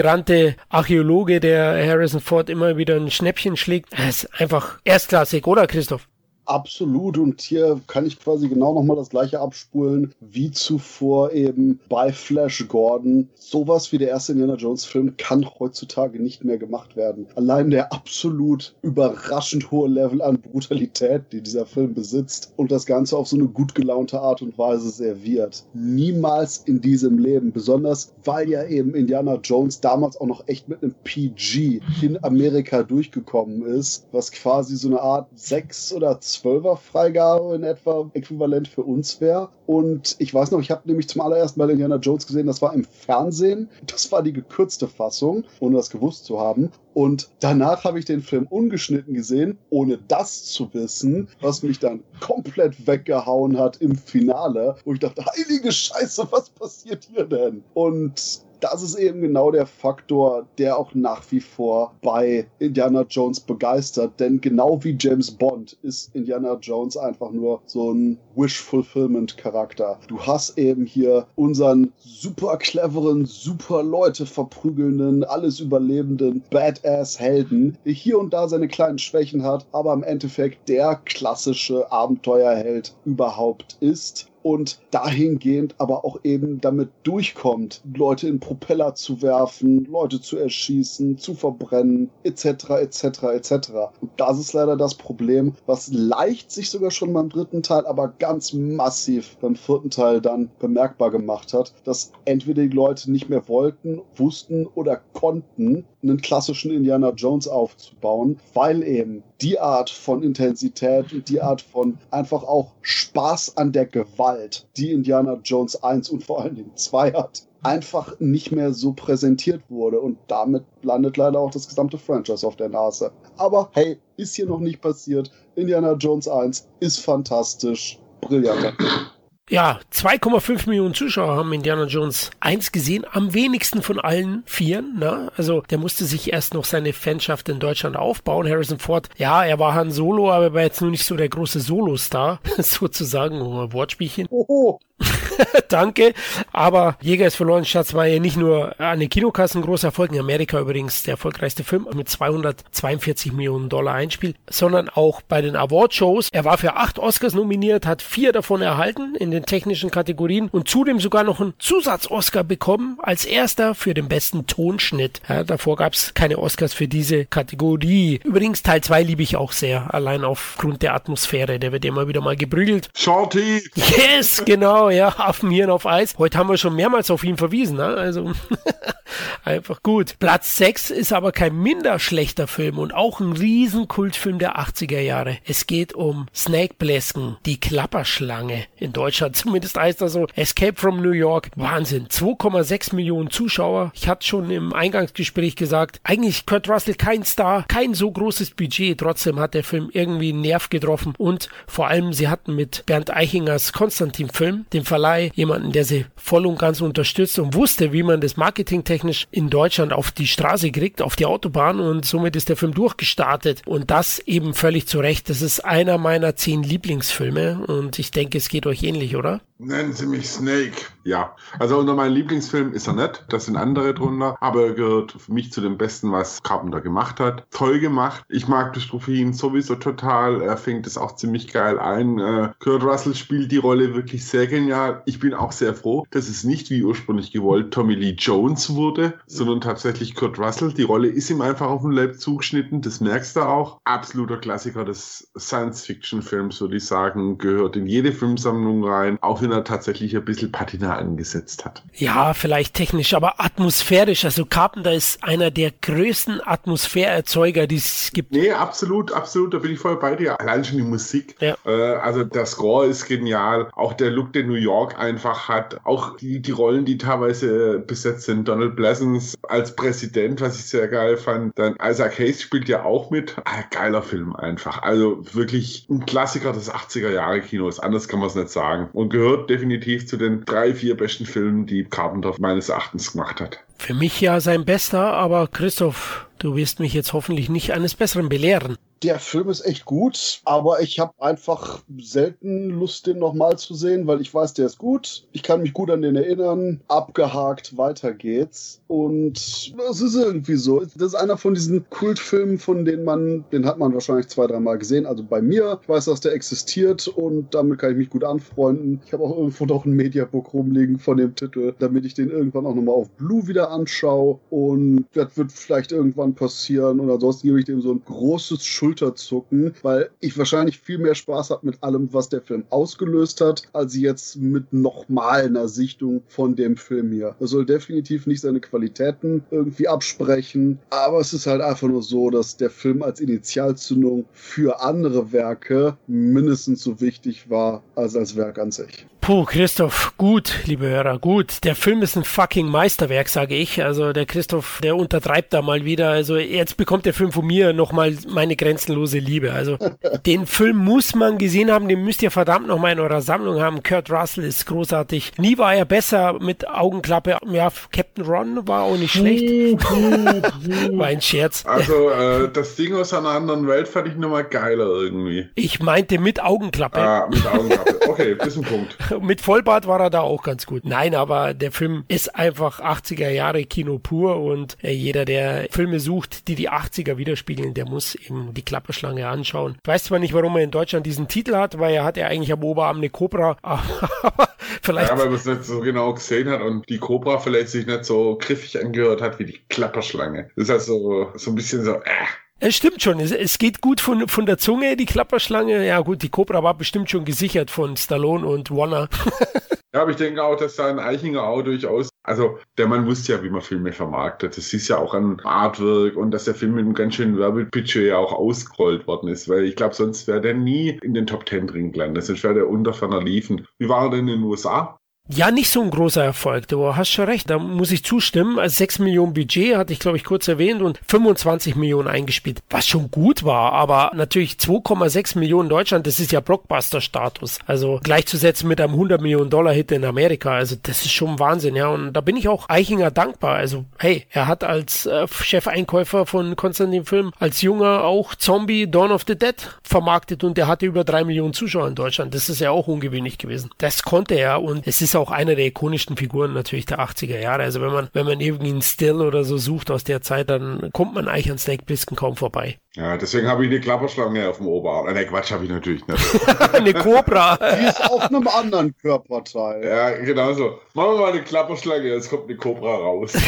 Integrante Archäologe, der Harrison Ford immer wieder ein Schnäppchen schlägt. Das ist einfach erstklassig, oder Christoph? Absolut. Und hier kann ich quasi genau nochmal das gleiche abspulen wie zuvor eben bei Flash Gordon. Sowas wie der erste Indiana Jones Film kann heutzutage nicht mehr gemacht werden. Allein der absolut überraschend hohe Level an Brutalität, die dieser Film besitzt und das Ganze auf so eine gut gelaunte Art und Weise serviert. Niemals in diesem Leben. Besonders weil ja eben Indiana Jones damals auch noch echt mit einem PG in Amerika durchgekommen ist, was quasi so eine Art sechs oder 12er Freigabe in etwa äquivalent für uns wäre. Und ich weiß noch, ich habe nämlich zum allerersten Mal Indiana Jones gesehen, das war im Fernsehen. Das war die gekürzte Fassung, ohne das gewusst zu haben. Und danach habe ich den Film ungeschnitten gesehen, ohne das zu wissen, was mich dann komplett weggehauen hat im Finale, wo ich dachte, heilige Scheiße, was passiert hier denn? Und das ist eben genau der Faktor, der auch nach wie vor bei Indiana Jones begeistert. Denn genau wie James Bond ist Indiana Jones einfach nur so ein Wish-Fulfillment-Charakter. Du hast eben hier unseren super cleveren, super Leute verprügelnden, alles überlebenden Badass-Helden, der hier und da seine kleinen Schwächen hat, aber im Endeffekt der klassische Abenteuerheld überhaupt ist und dahingehend aber auch eben damit durchkommt, Leute in Propeller zu werfen, Leute zu erschießen, zu verbrennen, etc., etc., etc. Und das ist leider das Problem, was leicht sich sogar schon beim dritten Teil, aber ganz massiv beim vierten Teil dann bemerkbar gemacht hat, dass entweder die Leute nicht mehr wollten, wussten oder konnten, einen klassischen Indiana Jones aufzubauen, weil eben die Art von Intensität und die Art von einfach auch Spaß an der Gewalt, die Indiana Jones 1 und vor allen Dingen 2 hat, einfach nicht mehr so präsentiert wurde. Und damit landet leider auch das gesamte Franchise auf der Nase. Aber hey, ist hier noch nicht passiert. Indiana Jones 1 ist fantastisch. Brillanter ja, 2,5 Millionen Zuschauer haben Indiana Jones 1 gesehen, am wenigsten von allen Vieren. Ne? Also der musste sich erst noch seine Fanschaft in Deutschland aufbauen. Harrison Ford, ja, er war Han Solo, aber er war jetzt nur nicht so der große Solo-Star, <laughs> sozusagen, Wortspielchen. Oh. <laughs> Danke. Aber Jäger ist verloren, Schatz war ja nicht nur an den Kinokassen großer Erfolg, in Amerika übrigens der erfolgreichste Film mit 242 Millionen Dollar Einspiel, sondern auch bei den Award-Shows. Er war für acht Oscars nominiert, hat vier davon erhalten in den technischen Kategorien und zudem sogar noch einen Zusatz-Oscar bekommen als erster für den besten Tonschnitt. Ja, davor gab es keine Oscars für diese Kategorie. Übrigens Teil 2 liebe ich auch sehr, allein aufgrund der Atmosphäre. Der wird immer wieder mal geprügelt. Shorty! Yes, genau, ja, <laughs> Affenhirn auf Eis. Heute haben wir schon mehrmals auf ihn verwiesen, ne? also <laughs> einfach gut. Platz 6 ist aber kein minder schlechter Film und auch ein Riesenkultfilm der 80er Jahre. Es geht um Snake Plissken, die Klapperschlange. In Deutschland <laughs> zumindest heißt das so. Escape from New York. Wahnsinn. 2,6 Millionen Zuschauer. Ich hatte schon im Eingangsgespräch gesagt, eigentlich Kurt Russell kein Star, kein so großes Budget. Trotzdem hat der Film irgendwie einen Nerv getroffen und vor allem sie hatten mit Bernd Eichingers Konstantin-Film, dem Verleih, jemanden, der sie voll und ganz unterstützt und wusste, wie man das marketingtechnisch in Deutschland auf die Straße kriegt, auf die Autobahn und somit ist der Film durchgestartet und das eben völlig zu Recht. Das ist einer meiner zehn Lieblingsfilme und ich denke, es geht euch ähnlich, oder? Nennen Sie mich Snake. Ja, also unter meinen Lieblingsfilmen ist er nicht. Das sind andere drunter. Aber er gehört für mich zu dem Besten, was Carpenter gemacht hat. Toll gemacht. Ich mag Dystrophin sowieso total. Er fängt es auch ziemlich geil ein. Äh, Kurt Russell spielt die Rolle wirklich sehr genial. Ich bin auch sehr froh, dass es nicht wie ursprünglich gewollt Tommy Lee Jones wurde, sondern tatsächlich Kurt Russell. Die Rolle ist ihm einfach auf den Leib zugeschnitten. Das merkst du auch. Absoluter Klassiker des Science-Fiction-Films, würde ich sagen. Gehört in jede Filmsammlung rein. Auch wenn er tatsächlich ein bisschen Patina angesetzt hat. Ja, vielleicht technisch, aber atmosphärisch. Also Carpenter ist einer der größten Atmosphärerzeuger, die es gibt. Nee, absolut, absolut. Da bin ich voll bei dir. Allein schon die Musik. Ja. Äh, also der Score ist genial. Auch der Look, den New York einfach hat. Auch die, die Rollen, die teilweise besetzt sind. Donald Pleasance als Präsident, was ich sehr geil fand. Dann Isaac Hayes spielt ja auch mit. Ah, geiler Film einfach. Also wirklich ein Klassiker des 80er Jahre Kinos. Anders kann man es nicht sagen. Und gehört definitiv zu den drei, vier besten Filmen, die Carpenter meines Erachtens gemacht hat. Für mich ja sein bester, aber Christoph, du wirst mich jetzt hoffentlich nicht eines Besseren belehren der Film ist echt gut, aber ich habe einfach selten Lust, den nochmal zu sehen, weil ich weiß, der ist gut. Ich kann mich gut an den erinnern. Abgehakt, weiter geht's. Und das ist irgendwie so. Das ist einer von diesen Kultfilmen, von denen man, den hat man wahrscheinlich zwei, dreimal gesehen. Also bei mir, ich weiß, dass der existiert und damit kann ich mich gut anfreunden. Ich habe auch irgendwo noch ein Mediabook rumliegen von dem Titel, damit ich den irgendwann auch nochmal auf Blue wieder anschaue und das wird vielleicht irgendwann passieren und ansonsten gebe ich dem so ein großes Schulterzucken, weil ich wahrscheinlich viel mehr Spaß habe mit allem, was der Film ausgelöst hat, als jetzt mit nochmal einer Sichtung von dem Film hier. Er soll definitiv nicht seine Qualitäten irgendwie absprechen, aber es ist halt einfach nur so, dass der Film als Initialzündung für andere Werke mindestens so wichtig war als als Werk an sich. Puh, Christoph, gut, liebe Hörer, gut. Der Film ist ein fucking Meisterwerk, sage ich. Also der Christoph, der untertreibt da mal wieder. Also jetzt bekommt der Film von mir nochmal meine grenzenlose Liebe. Also <laughs> den Film muss man gesehen haben, den müsst ihr verdammt nochmal in eurer Sammlung haben. Kurt Russell ist großartig. Nie war er besser mit Augenklappe. Ja, Captain Ron war auch nicht schlecht. <laughs> war ein Scherz. Also äh, das Ding aus einer anderen Welt fand ich nochmal geiler irgendwie. Ich meinte mit Augenklappe. Ah, mit Augenklappe. Okay, <laughs> bis ein Punkt. Mit Vollbart war er da auch ganz gut. Nein, aber der Film ist einfach 80er Jahre Kino pur und äh, jeder, der Filme sucht, die die 80er widerspiegeln, der muss eben die Klapperschlange anschauen. Ich weiß zwar nicht, warum er in Deutschland diesen Titel hat, weil er hat ja eigentlich am Oberarm eine Cobra, <laughs> aber vielleicht... Ja, weil man es nicht so genau gesehen hat und die Cobra vielleicht sich nicht so griffig angehört hat wie die Klapperschlange. Das ist also so ein bisschen so... Äh. Es stimmt schon. Es, es, geht gut von, von der Zunge, die Klapperschlange. Ja gut, die Cobra war bestimmt schon gesichert von Stallone und Warner. <laughs> ja, aber ich denke auch, dass da ein Eichinger auch durchaus, also der Mann wusste ja, wie man Filme vermarktet. Das ist ja auch ein Artwork und dass der Film mit einem ganz schönen Werbebudget ja auch ausgerollt worden ist, weil ich glaube, sonst wäre der nie in den Top Ten drin gelandet. Sonst wäre der unter ferner liefen. Wie war er denn in den USA? Ja, nicht so ein großer Erfolg. Du hast schon recht, da muss ich zustimmen. Also 6 Millionen Budget hatte ich, glaube ich, kurz erwähnt und 25 Millionen eingespielt, was schon gut war. Aber natürlich 2,6 Millionen Deutschland, das ist ja Blockbuster-Status. Also gleichzusetzen mit einem 100 Millionen Dollar-Hit in Amerika. Also das ist schon Wahnsinn, ja. Und da bin ich auch Eichinger dankbar. Also hey, er hat als äh, Chefeinkäufer von Konstantin Film als Junger auch Zombie Dawn of the Dead vermarktet und der hatte über 3 Millionen Zuschauer in Deutschland. Das ist ja auch ungewöhnlich gewesen. Das konnte er und es ist auch eine der ikonischsten Figuren natürlich der 80er Jahre. Also wenn man, wenn man irgendwie einen Still oder so sucht aus der Zeit, dann kommt man eigentlich an Snake Plissken kaum vorbei. Ja, deswegen habe ich eine Klapperschlange auf dem Oberarm. Ne, Quatsch habe ich natürlich nicht. <laughs> eine Cobra. Die ist auf einem anderen Körperteil. Ja, genau so. Machen wir mal eine Klapperschlange, jetzt kommt eine Cobra raus. <laughs>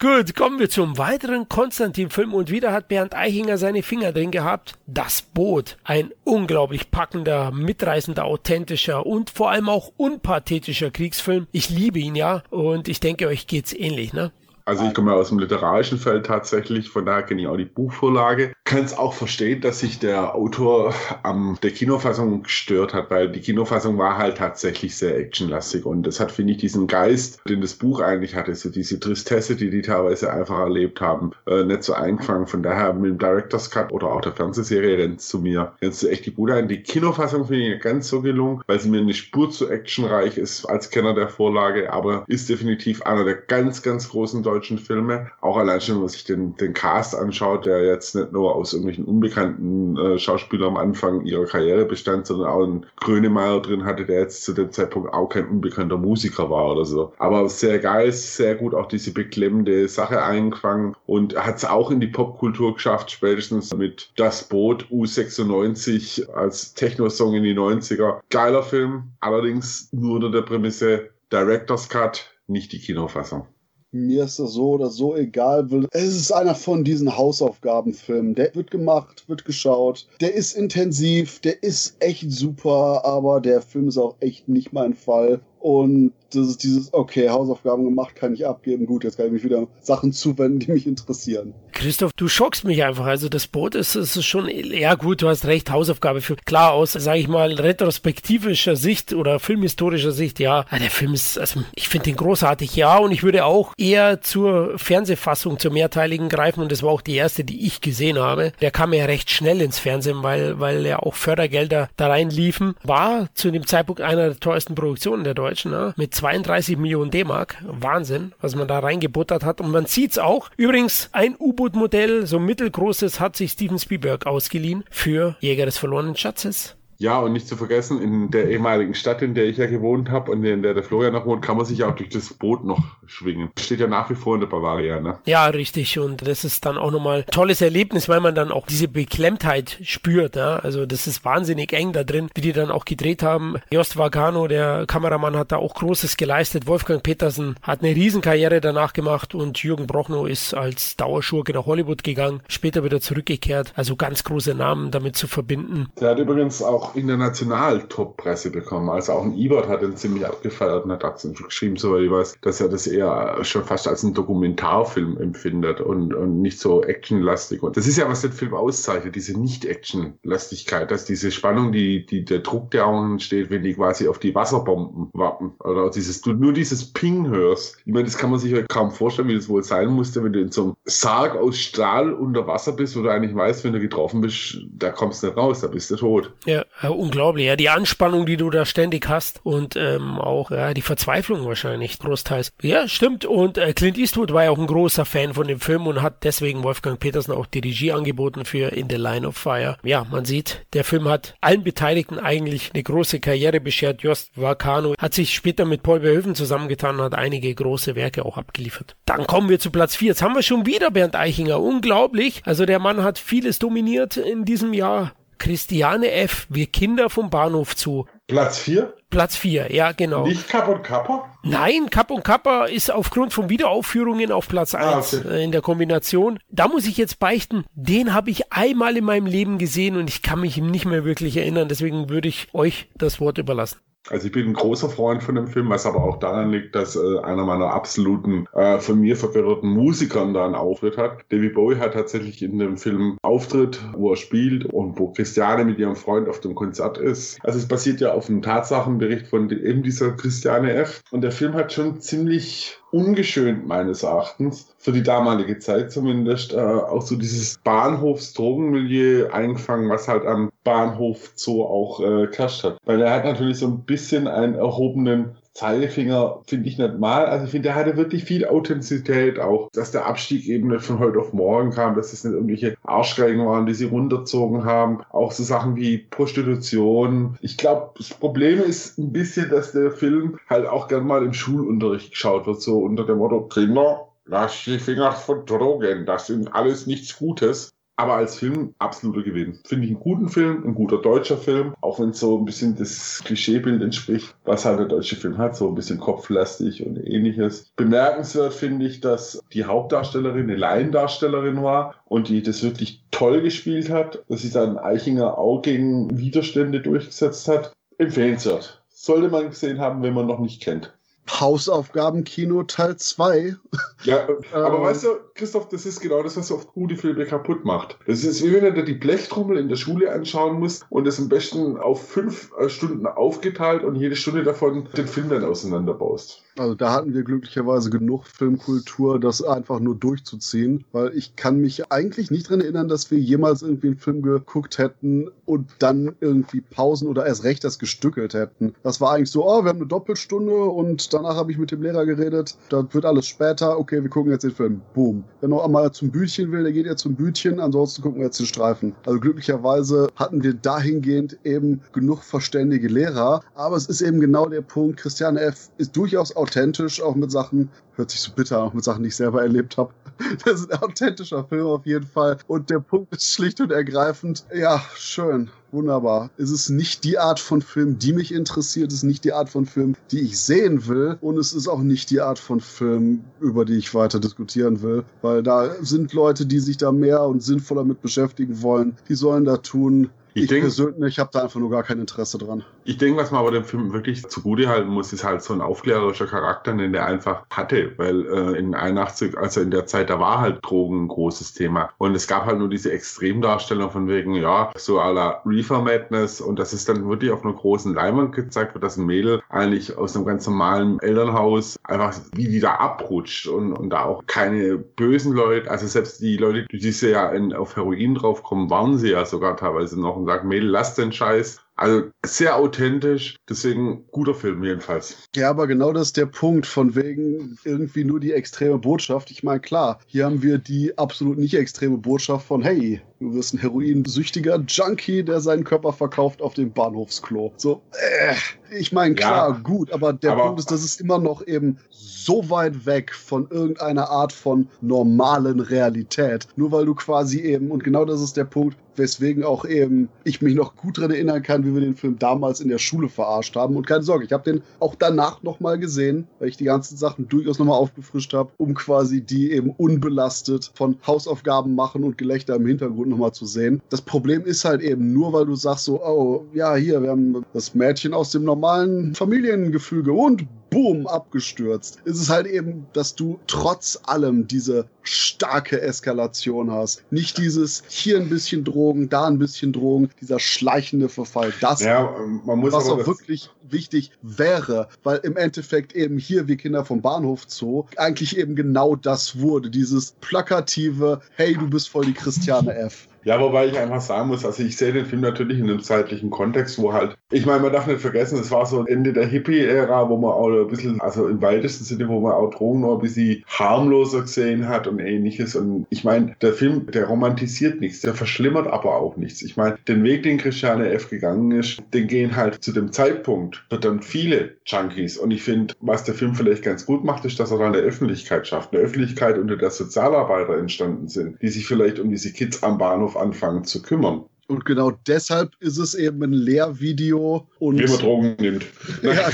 Gut, kommen wir zum weiteren Konstantin-Film und wieder hat Bernd Eichinger seine Finger drin gehabt. Das Boot. Ein unglaublich packender, mitreißender, authentischer und vor allem auch unpathetischer Kriegsfilm. Ich liebe ihn ja und ich denke, euch geht's ähnlich, ne? Also ich komme aus dem literarischen Feld tatsächlich, von daher kenne ich auch die Buchvorlage. Kann es auch verstehen, dass sich der Autor am der Kinofassung gestört hat, weil die Kinofassung war halt tatsächlich sehr actionlastig und das hat, finde ich, diesen Geist, den das Buch eigentlich hatte, so diese Tristesse, die die teilweise einfach erlebt haben, äh, nicht so eingefangen. Von daher mit dem Director's Cut oder auch der Fernsehserie rennt zu mir. Jetzt echt die Bude an. Die Kinofassung finde ich nicht ganz so gelungen, weil sie mir eine Spur zu actionreich ist als Kenner der Vorlage, aber ist definitiv einer der ganz, ganz großen deutschen deutschen Filme. Auch allein schon, wenn man sich den, den Cast anschaut, der jetzt nicht nur aus irgendwelchen unbekannten äh, Schauspielern am Anfang ihrer Karriere bestand, sondern auch einen Grönemeyer drin hatte, der jetzt zu dem Zeitpunkt auch kein unbekannter Musiker war oder so. Aber sehr geil, sehr gut auch diese beklemmende Sache eingefangen und hat es auch in die Popkultur geschafft, spätestens mit Das Boot U96 als Techno-Song in die 90er. Geiler Film, allerdings nur unter der Prämisse Director's Cut, nicht die Kinofassung mir ist das so oder so egal. Es ist einer von diesen Hausaufgabenfilmen. Der wird gemacht, wird geschaut. Der ist intensiv, der ist echt super, aber der Film ist auch echt nicht mein Fall. Und das ist dieses, okay, Hausaufgaben gemacht, kann ich abgeben. Gut, jetzt kann ich mich wieder Sachen zuwenden, die mich interessieren. Christoph, du schockst mich einfach. Also das Boot ist, ist schon, ja gut, du hast recht, Hausaufgabe für, klar, aus, sage ich mal, retrospektivischer Sicht oder filmhistorischer Sicht, ja. Der Film ist, also ich finde den großartig, ja. Und ich würde auch eher zur Fernsehfassung, zur mehrteiligen greifen. Und das war auch die erste, die ich gesehen habe. Der kam ja recht schnell ins Fernsehen, weil, weil ja auch Fördergelder da reinliefen. War zu dem Zeitpunkt einer der teuersten Produktionen der Deutschen. Deutschen, ne? mit 32 Millionen D-Mark. Wahnsinn, was man da reingebuttert hat. Und man sieht's auch. Übrigens, ein U-Boot-Modell, so mittelgroßes, hat sich Steven Spielberg ausgeliehen für Jäger des verlorenen Schatzes. Ja, und nicht zu vergessen, in der ehemaligen Stadt, in der ich ja gewohnt habe und in der der Florian noch wohnt, kann man sich ja auch durch das Boot noch schwingen. Steht ja nach wie vor in der Bavaria, ne? Ja, richtig. Und das ist dann auch nochmal ein tolles Erlebnis, weil man dann auch diese Beklemmtheit spürt. Ja? Also das ist wahnsinnig eng da drin, wie die dann auch gedreht haben. Jost Vagano, der Kameramann, hat da auch Großes geleistet. Wolfgang Petersen hat eine Riesenkarriere danach gemacht und Jürgen Brochnow ist als Dauerschurke nach Hollywood gegangen, später wieder zurückgekehrt. Also ganz große Namen damit zu verbinden. Der hat übrigens auch international Top-Presse bekommen. Also auch ein Ebert hat ihn ziemlich abgefeiert und hat dazu geschrieben, soweit ich weiß, dass er das eher schon fast als einen Dokumentarfilm empfindet und, und nicht so actionlastig. Und das ist ja, was den Film auszeichnet, diese Nicht-Action-Lastigkeit, dass diese Spannung, die, die, der Druck, der auch entsteht, wenn die quasi auf die Wasserbomben warten oder dieses, du nur dieses Ping hörst. Ich meine, das kann man sich ja kaum vorstellen, wie das wohl sein musste, wenn du in so einem Sarg aus Stahl unter Wasser bist, wo du eigentlich weißt, wenn du getroffen bist, da kommst du nicht raus, da bist du tot. Ja, unglaublich. Ja, die Anspannung, die du da ständig hast und ähm, auch ja, die Verzweiflung wahrscheinlich großteils. Ja, stimmt. Und äh, Clint Eastwood war ja auch ein großer Fan von dem Film und hat deswegen Wolfgang Petersen auch die Regie angeboten für In the Line of Fire. Ja, man sieht, der Film hat allen Beteiligten eigentlich eine große Karriere beschert. Jost Vacano hat sich später mit Paul Verhoeven zusammengetan und hat einige große Werke auch abgeliefert. Dann kommen wir zu Platz 4. Jetzt haben wir schon wieder Bernd Eichinger. Unglaublich. Also der Mann hat vieles dominiert in diesem Jahr. Christiane F., wir Kinder vom Bahnhof zu. Platz 4? Platz 4, ja, genau. Nicht Kapp und Kappa? Nein, Kapp und Kappa ist aufgrund von Wiederaufführungen auf Platz 1 ah, okay. Äh, in der Kombination. Da muss ich jetzt beichten, den habe ich einmal in meinem Leben gesehen und ich kann mich nicht mehr wirklich erinnern. Deswegen würde ich euch das Wort überlassen. Also ich bin ein großer Freund von dem Film, was aber auch daran liegt, dass äh, einer meiner absoluten äh, von mir vergötterten Musikern da einen Auftritt hat. David Bowie hat tatsächlich in dem Film Auftritt, wo er spielt und wo Christiane mit ihrem Freund auf dem Konzert ist. Also es basiert ja auf einem Tatsachenbericht von eben dieser Christiane F. Und der Film hat schon ziemlich ungeschönt meines Erachtens, für die damalige Zeit zumindest, äh, auch so dieses Bahnhofsdrogenmilieu eingefangen, was halt am Bahnhof Zoo auch äh, herrscht hat. Weil er hat natürlich so ein bisschen einen erhobenen Zeigefinger finde ich nicht mal. Also ich finde, der hatte wirklich viel Authentizität auch, dass der Abstieg eben nicht von heute auf morgen kam, dass es nicht irgendwelche Arschgeigen waren, die sie runterzogen haben. Auch so Sachen wie Prostitution. Ich glaube, das Problem ist ein bisschen, dass der Film halt auch gern mal im Schulunterricht geschaut wird, so unter dem Motto, Kinder, lass die Finger von Drogen, das sind alles nichts Gutes. Aber als Film absoluter Gewinn. Finde ich einen guten Film, ein guter deutscher Film, auch wenn es so ein bisschen das Klischeebild entspricht, was halt der deutsche Film hat, so ein bisschen kopflastig und ähnliches. Bemerkenswert finde ich, dass die Hauptdarstellerin eine Laiendarstellerin war und die das wirklich toll gespielt hat, dass sie dann Eichinger auch gegen Widerstände durchgesetzt hat. Empfehlenswert. Sollte man gesehen haben, wenn man noch nicht kennt. Hausaufgabenkino Teil 2. Ja, <laughs> aber ähm, weißt du, Christoph, das ist genau das, was oft gute Filme kaputt macht. Das ist wie wenn du die Blechtrommel in der Schule anschauen musst und das am besten auf fünf äh, Stunden aufgeteilt und jede Stunde davon den Film dann auseinanderbaust. Also da hatten wir glücklicherweise genug Filmkultur, das einfach nur durchzuziehen, weil ich kann mich eigentlich nicht dran erinnern, dass wir jemals irgendwie einen Film geguckt hätten und dann irgendwie Pausen oder erst recht das gestückelt hätten. Das war eigentlich so, oh, wir haben eine Doppelstunde und danach habe ich mit dem Lehrer geredet, da wird alles später, okay, wir gucken jetzt den Film. Boom. Wenn noch einmal zum Bütchen will, der geht ja zum Bütchen, ansonsten gucken wir jetzt den Streifen. Also glücklicherweise hatten wir dahingehend eben genug verständige Lehrer, aber es ist eben genau der Punkt, Christiane F. ist durchaus authentisch, auch mit Sachen, hört sich so bitter, auch mit Sachen, die ich selber erlebt habe. <laughs> Das ist ein authentischer Film auf jeden Fall. Und der Punkt ist schlicht und ergreifend, ja, schön. Wunderbar. Es ist nicht die Art von Film, die mich interessiert. Es ist nicht die Art von Film, die ich sehen will. Und es ist auch nicht die Art von Film, über die ich weiter diskutieren will. Weil da sind Leute, die sich da mehr und sinnvoller mit beschäftigen wollen. Die sollen da tun. Ich, ich persönlich habe da einfach nur gar kein Interesse dran. Ich denke, was man aber dem Film wirklich zugute halten muss, ist halt so ein aufklärerischer Charakter, den der einfach hatte, weil äh, in 81, also in der Zeit, da war halt Drogen ein großes Thema. Und es gab halt nur diese Extremdarstellung von wegen, ja, so à la Reefer Madness und das ist dann wirklich auf einer großen Leinwand gezeigt wird, dass ein Mädel eigentlich aus einem ganz normalen Elternhaus einfach, wie die da abrutscht und, und da auch keine bösen Leute, also selbst die Leute, die sie ja in, auf Heroin draufkommen, waren sie ja sogar teilweise noch und sagen, Mädel, lass den Scheiß. Also sehr authentisch, deswegen guter Film jedenfalls. Ja, aber genau das ist der Punkt, von wegen irgendwie nur die extreme Botschaft. Ich meine, klar, hier haben wir die absolut nicht extreme Botschaft von, hey, Du wirst ein heroinsüchtiger Junkie, der seinen Körper verkauft auf dem Bahnhofsklo. So, äh, ich meine, klar, ja, gut, aber der aber, Punkt ist, das ist immer noch eben so weit weg von irgendeiner Art von normalen Realität. Nur weil du quasi eben, und genau das ist der Punkt, weswegen auch eben ich mich noch gut daran erinnern kann, wie wir den Film damals in der Schule verarscht haben. Und keine Sorge, ich habe den auch danach nochmal gesehen, weil ich die ganzen Sachen durchaus nochmal aufgefrischt habe, um quasi die eben unbelastet von Hausaufgaben machen und Gelächter im Hintergrund nochmal zu sehen. Das Problem ist halt eben nur, weil du sagst so, oh, ja, hier, wir haben das Mädchen aus dem normalen Familiengefüge und boom, abgestürzt. Es ist halt eben, dass du trotz allem diese starke Eskalation hast. Nicht dieses hier ein bisschen Drogen, da ein bisschen Drogen, dieser schleichende Verfall. Das, ja, man muss was auch wirklich wichtig wäre, weil im Endeffekt eben hier wie Kinder vom Bahnhof Zoo eigentlich eben genau das wurde. Dieses plakative, hey, du bist voll die Christiane F. Ja, wobei ich einfach sagen muss, also ich sehe den Film natürlich in einem zeitlichen Kontext, wo halt, ich meine, man darf nicht vergessen, es war so Ende der Hippie-Ära, wo man auch ein bisschen, also im weitesten Sinne, wo man auch Drogen noch ein bisschen harmloser gesehen hat und ähnliches. Und ich meine, der Film, der romantisiert nichts, der verschlimmert aber auch nichts. Ich meine, den Weg, den Christiane F. gegangen ist, den gehen halt zu dem Zeitpunkt dann viele Junkies. Und ich finde, was der Film vielleicht ganz gut macht, ist, dass er dann eine Öffentlichkeit schafft. Eine Öffentlichkeit, unter der Sozialarbeiter entstanden sind, die sich vielleicht um diese Kids am Bahnhof anfangen zu kümmern. Und genau deshalb ist es eben ein Lehrvideo. Und Wie man Drogen nimmt. Ja.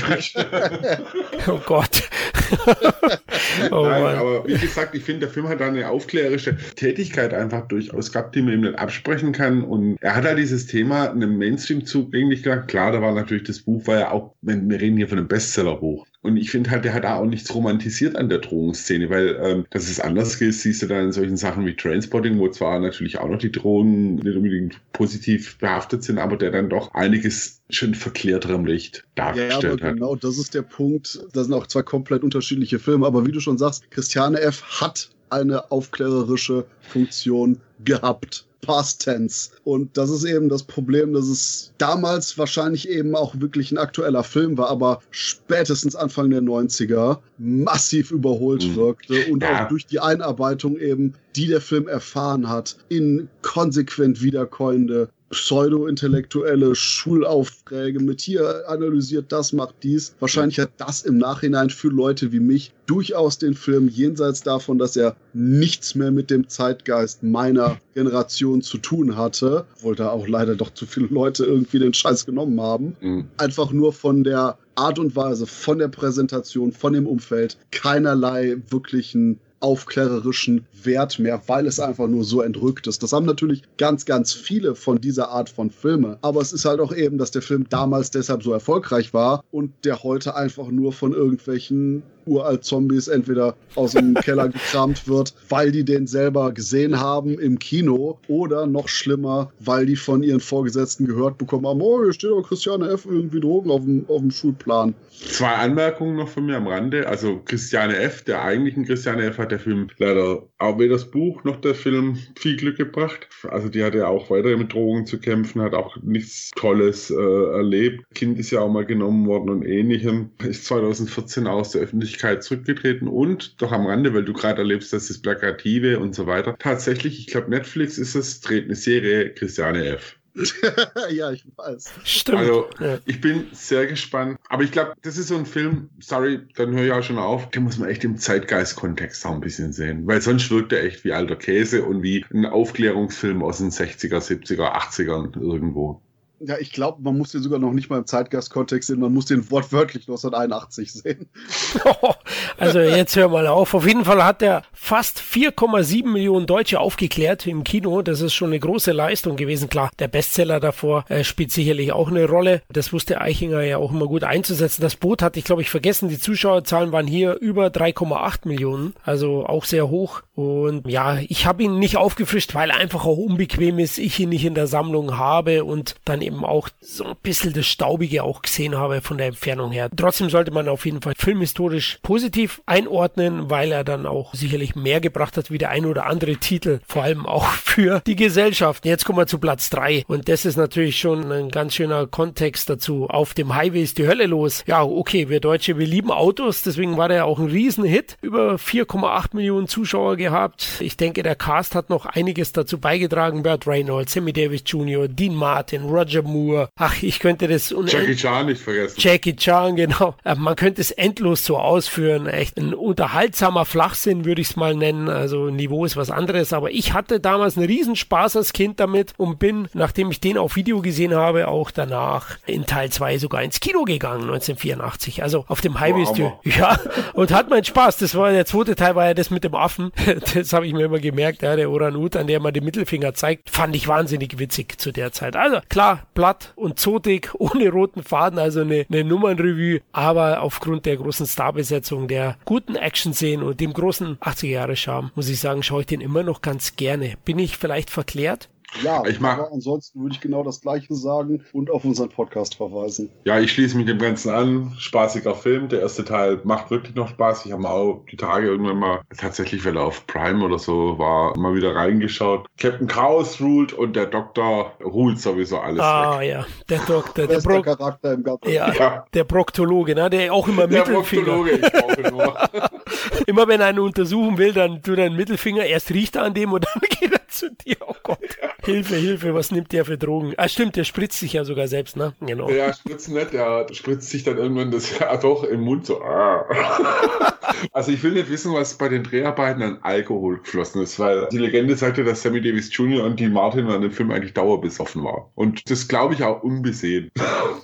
<laughs> oh Gott. <laughs> oh Nein, aber wie gesagt, ich finde, der Film hat da eine aufklärerische Tätigkeit einfach durchaus gehabt, die man ihm nicht absprechen kann. Und er hat halt dieses Thema einem Mainstream zugänglich gemacht. Klar, da war natürlich das Buch, war ja auch, wir reden hier von einem Bestsellerbuch. Und ich finde halt, der hat da auch nichts romantisiert an der Drogenszene, weil ähm, dass es anders ist, siehst du dann in solchen Sachen wie Transporting, wo zwar natürlich auch noch die Drogen nicht unbedingt positiv behaftet sind, aber der dann doch einiges schön verklärterem Licht dargestellt ja, aber hat. Genau, das ist der Punkt. Das sind auch zwei komplett unterschiedliche Filme, aber wie du schon sagst, Christiane F. hat eine aufklärerische Funktion gehabt. Past Tense. Und das ist eben das Problem, dass es damals wahrscheinlich eben auch wirklich ein aktueller Film war, aber spätestens Anfang der 90er massiv überholt mhm. wirkte und ja. auch durch die Einarbeitung eben, die der Film erfahren hat, in konsequent wiederkäuende pseudo-intellektuelle Schulaufträge mit hier analysiert das, macht dies. Wahrscheinlich hat das im Nachhinein für Leute wie mich durchaus den Film jenseits davon, dass er nichts mehr mit dem Zeitgeist meiner Generation zu tun hatte, obwohl da auch leider doch zu viele Leute irgendwie den Scheiß genommen haben, mhm. einfach nur von der Art und Weise, von der Präsentation, von dem Umfeld keinerlei wirklichen aufklärerischen Wert mehr, weil es einfach nur so entrückt ist. Das haben natürlich ganz, ganz viele von dieser Art von Filme. Aber es ist halt auch eben, dass der Film damals deshalb so erfolgreich war und der heute einfach nur von irgendwelchen uralt Zombies entweder aus dem <laughs> Keller gekramt wird, weil die den selber gesehen haben im Kino oder noch schlimmer, weil die von ihren Vorgesetzten gehört bekommen haben, oh, hier steht doch Christiane F. irgendwie Drogen auf dem, auf dem Schulplan. Zwei Anmerkungen noch von mir am Rande. Also Christiane F., der eigentlichen Christiane F. hat der Film leider auch weder das Buch noch der Film viel Glück gebracht. Also die hatte ja auch weiter mit Drogen zu kämpfen, hat auch nichts Tolles äh, erlebt. Kind ist ja auch mal genommen worden und ähnlichem. Ist 2014 aus der Öffentlichkeit Öffentlichkeit zurückgetreten und doch am Rande, weil du gerade erlebst, dass das Plakative und so weiter. Tatsächlich, ich glaube, Netflix ist es, dreht eine Serie Christiane F. <laughs> ja, ich weiß. Stimmt. Also, ich bin sehr gespannt. Aber ich glaube, das ist so ein Film, sorry, dann höre ich auch schon auf, den muss man echt im Zeitgeist-Kontext auch ein bisschen sehen. Weil sonst wirkt er echt wie alter Käse und wie ein Aufklärungsfilm aus den 60er, 70er, 80ern irgendwo. Ja, ich glaube, man muss den sogar noch nicht mal im Zeitgastkontext sehen, man muss den wortwörtlich 1981 sehen. <laughs> also jetzt hör mal auf. Auf jeden Fall hat er fast 4,7 Millionen Deutsche aufgeklärt im Kino. Das ist schon eine große Leistung gewesen. Klar, der Bestseller davor äh, spielt sicherlich auch eine Rolle. Das wusste Eichinger ja auch immer gut einzusetzen. Das Boot hatte ich, glaube ich, vergessen. Die Zuschauerzahlen waren hier über 3,8 Millionen. Also auch sehr hoch. Und ja, ich habe ihn nicht aufgefrischt, weil er einfach auch unbequem ist. Ich ihn nicht in der Sammlung habe und dann eben auch so ein bisschen das Staubige auch gesehen habe von der Entfernung her. Trotzdem sollte man auf jeden Fall filmhistorisch positiv einordnen, weil er dann auch sicherlich mehr gebracht hat wie der ein oder andere Titel, vor allem auch <laughs> für die Gesellschaft. Jetzt kommen wir zu Platz drei und das ist natürlich schon ein ganz schöner Kontext dazu. Auf dem Highway ist die Hölle los. Ja, okay, wir Deutsche, wir lieben Autos, deswegen war der auch ein Riesenhit. Über 4,8 Millionen Zuschauer gehabt. Ich denke, der Cast hat noch einiges dazu beigetragen. Burt Reynolds, Sammy Davis Jr., Dean Martin, Roger Moore. Ach, ich könnte das... Jackie Chan nicht vergessen. Jackie Chan, genau. Äh, man könnte es endlos so ausführen. Echt ein unterhaltsamer Flachsinn, würde ich es mal nennen. Also Niveau ist was anderes. Aber ich hatte damals einen Riesenspaß als Kind damit und bin, nachdem ich den auf Video gesehen habe, auch danach in Teil 2 sogar ins Kino gegangen, 1984. Also auf dem Highway Wow, <laughs> Ja, und hat meinen Spaß. Das war der zweite Teil, war ja das mit dem Affen. <laughs> Das habe ich mir immer gemerkt, ja, der Orang-Utan, der mal den Mittelfinger zeigt, fand ich wahnsinnig witzig zu der Zeit. Also klar, platt und zotig, <laughs> ohne roten Faden, also eine, eine Nummernrevue, aber aufgrund der großen Starbesetzung, der guten Action-Szenen und dem großen 80er-Jahre-Charme, muss ich sagen, schaue ich den immer noch ganz gerne. Bin ich vielleicht verklärt? Ja, Ich mag- aber ansonsten würde ich genau das Gleiche sagen und auf unseren Podcast verweisen. Ja, ich schließe mich dem Ganzen an. Spaßiger Film. Der erste Teil macht wirklich noch Spaß. Ich habe mal auch die Tage irgendwann mal tatsächlich, weil er auf Prime oder so war, mal wieder reingeschaut. Captain Chaos ruled und der Doktor ruht sowieso alles Ah weg. ja, der Doktor, der Brock, Charakter im Ganzen. ja, Ja. der Proktologe, ne, der auch immer Der Mittelfinger. Proktologe, ich brauche nur. <laughs> Immer wenn er einen untersuchen will, dann tut er einen Mittelfinger, erst riecht er an dem und dann <laughs> geht er <laughs> zu dir. Oh Gott. Hilfe, Hilfe, was nimmt der für Drogen? Ah, stimmt, der spritzt sich ja sogar selbst, ne? Genau. Ja, spritzen nicht, der spritzt sich dann irgendwann das ja, <laughs> doch im Mund so. ah. <laughs> Also ich will nicht wissen, was bei den Dreharbeiten an Alkohol geflossen ist, weil die Legende sagte, dass Sammy Davis Jr. und Dean Martin an dem Film eigentlich dauerbesoffen war. Und das glaube ich auch unbesehen.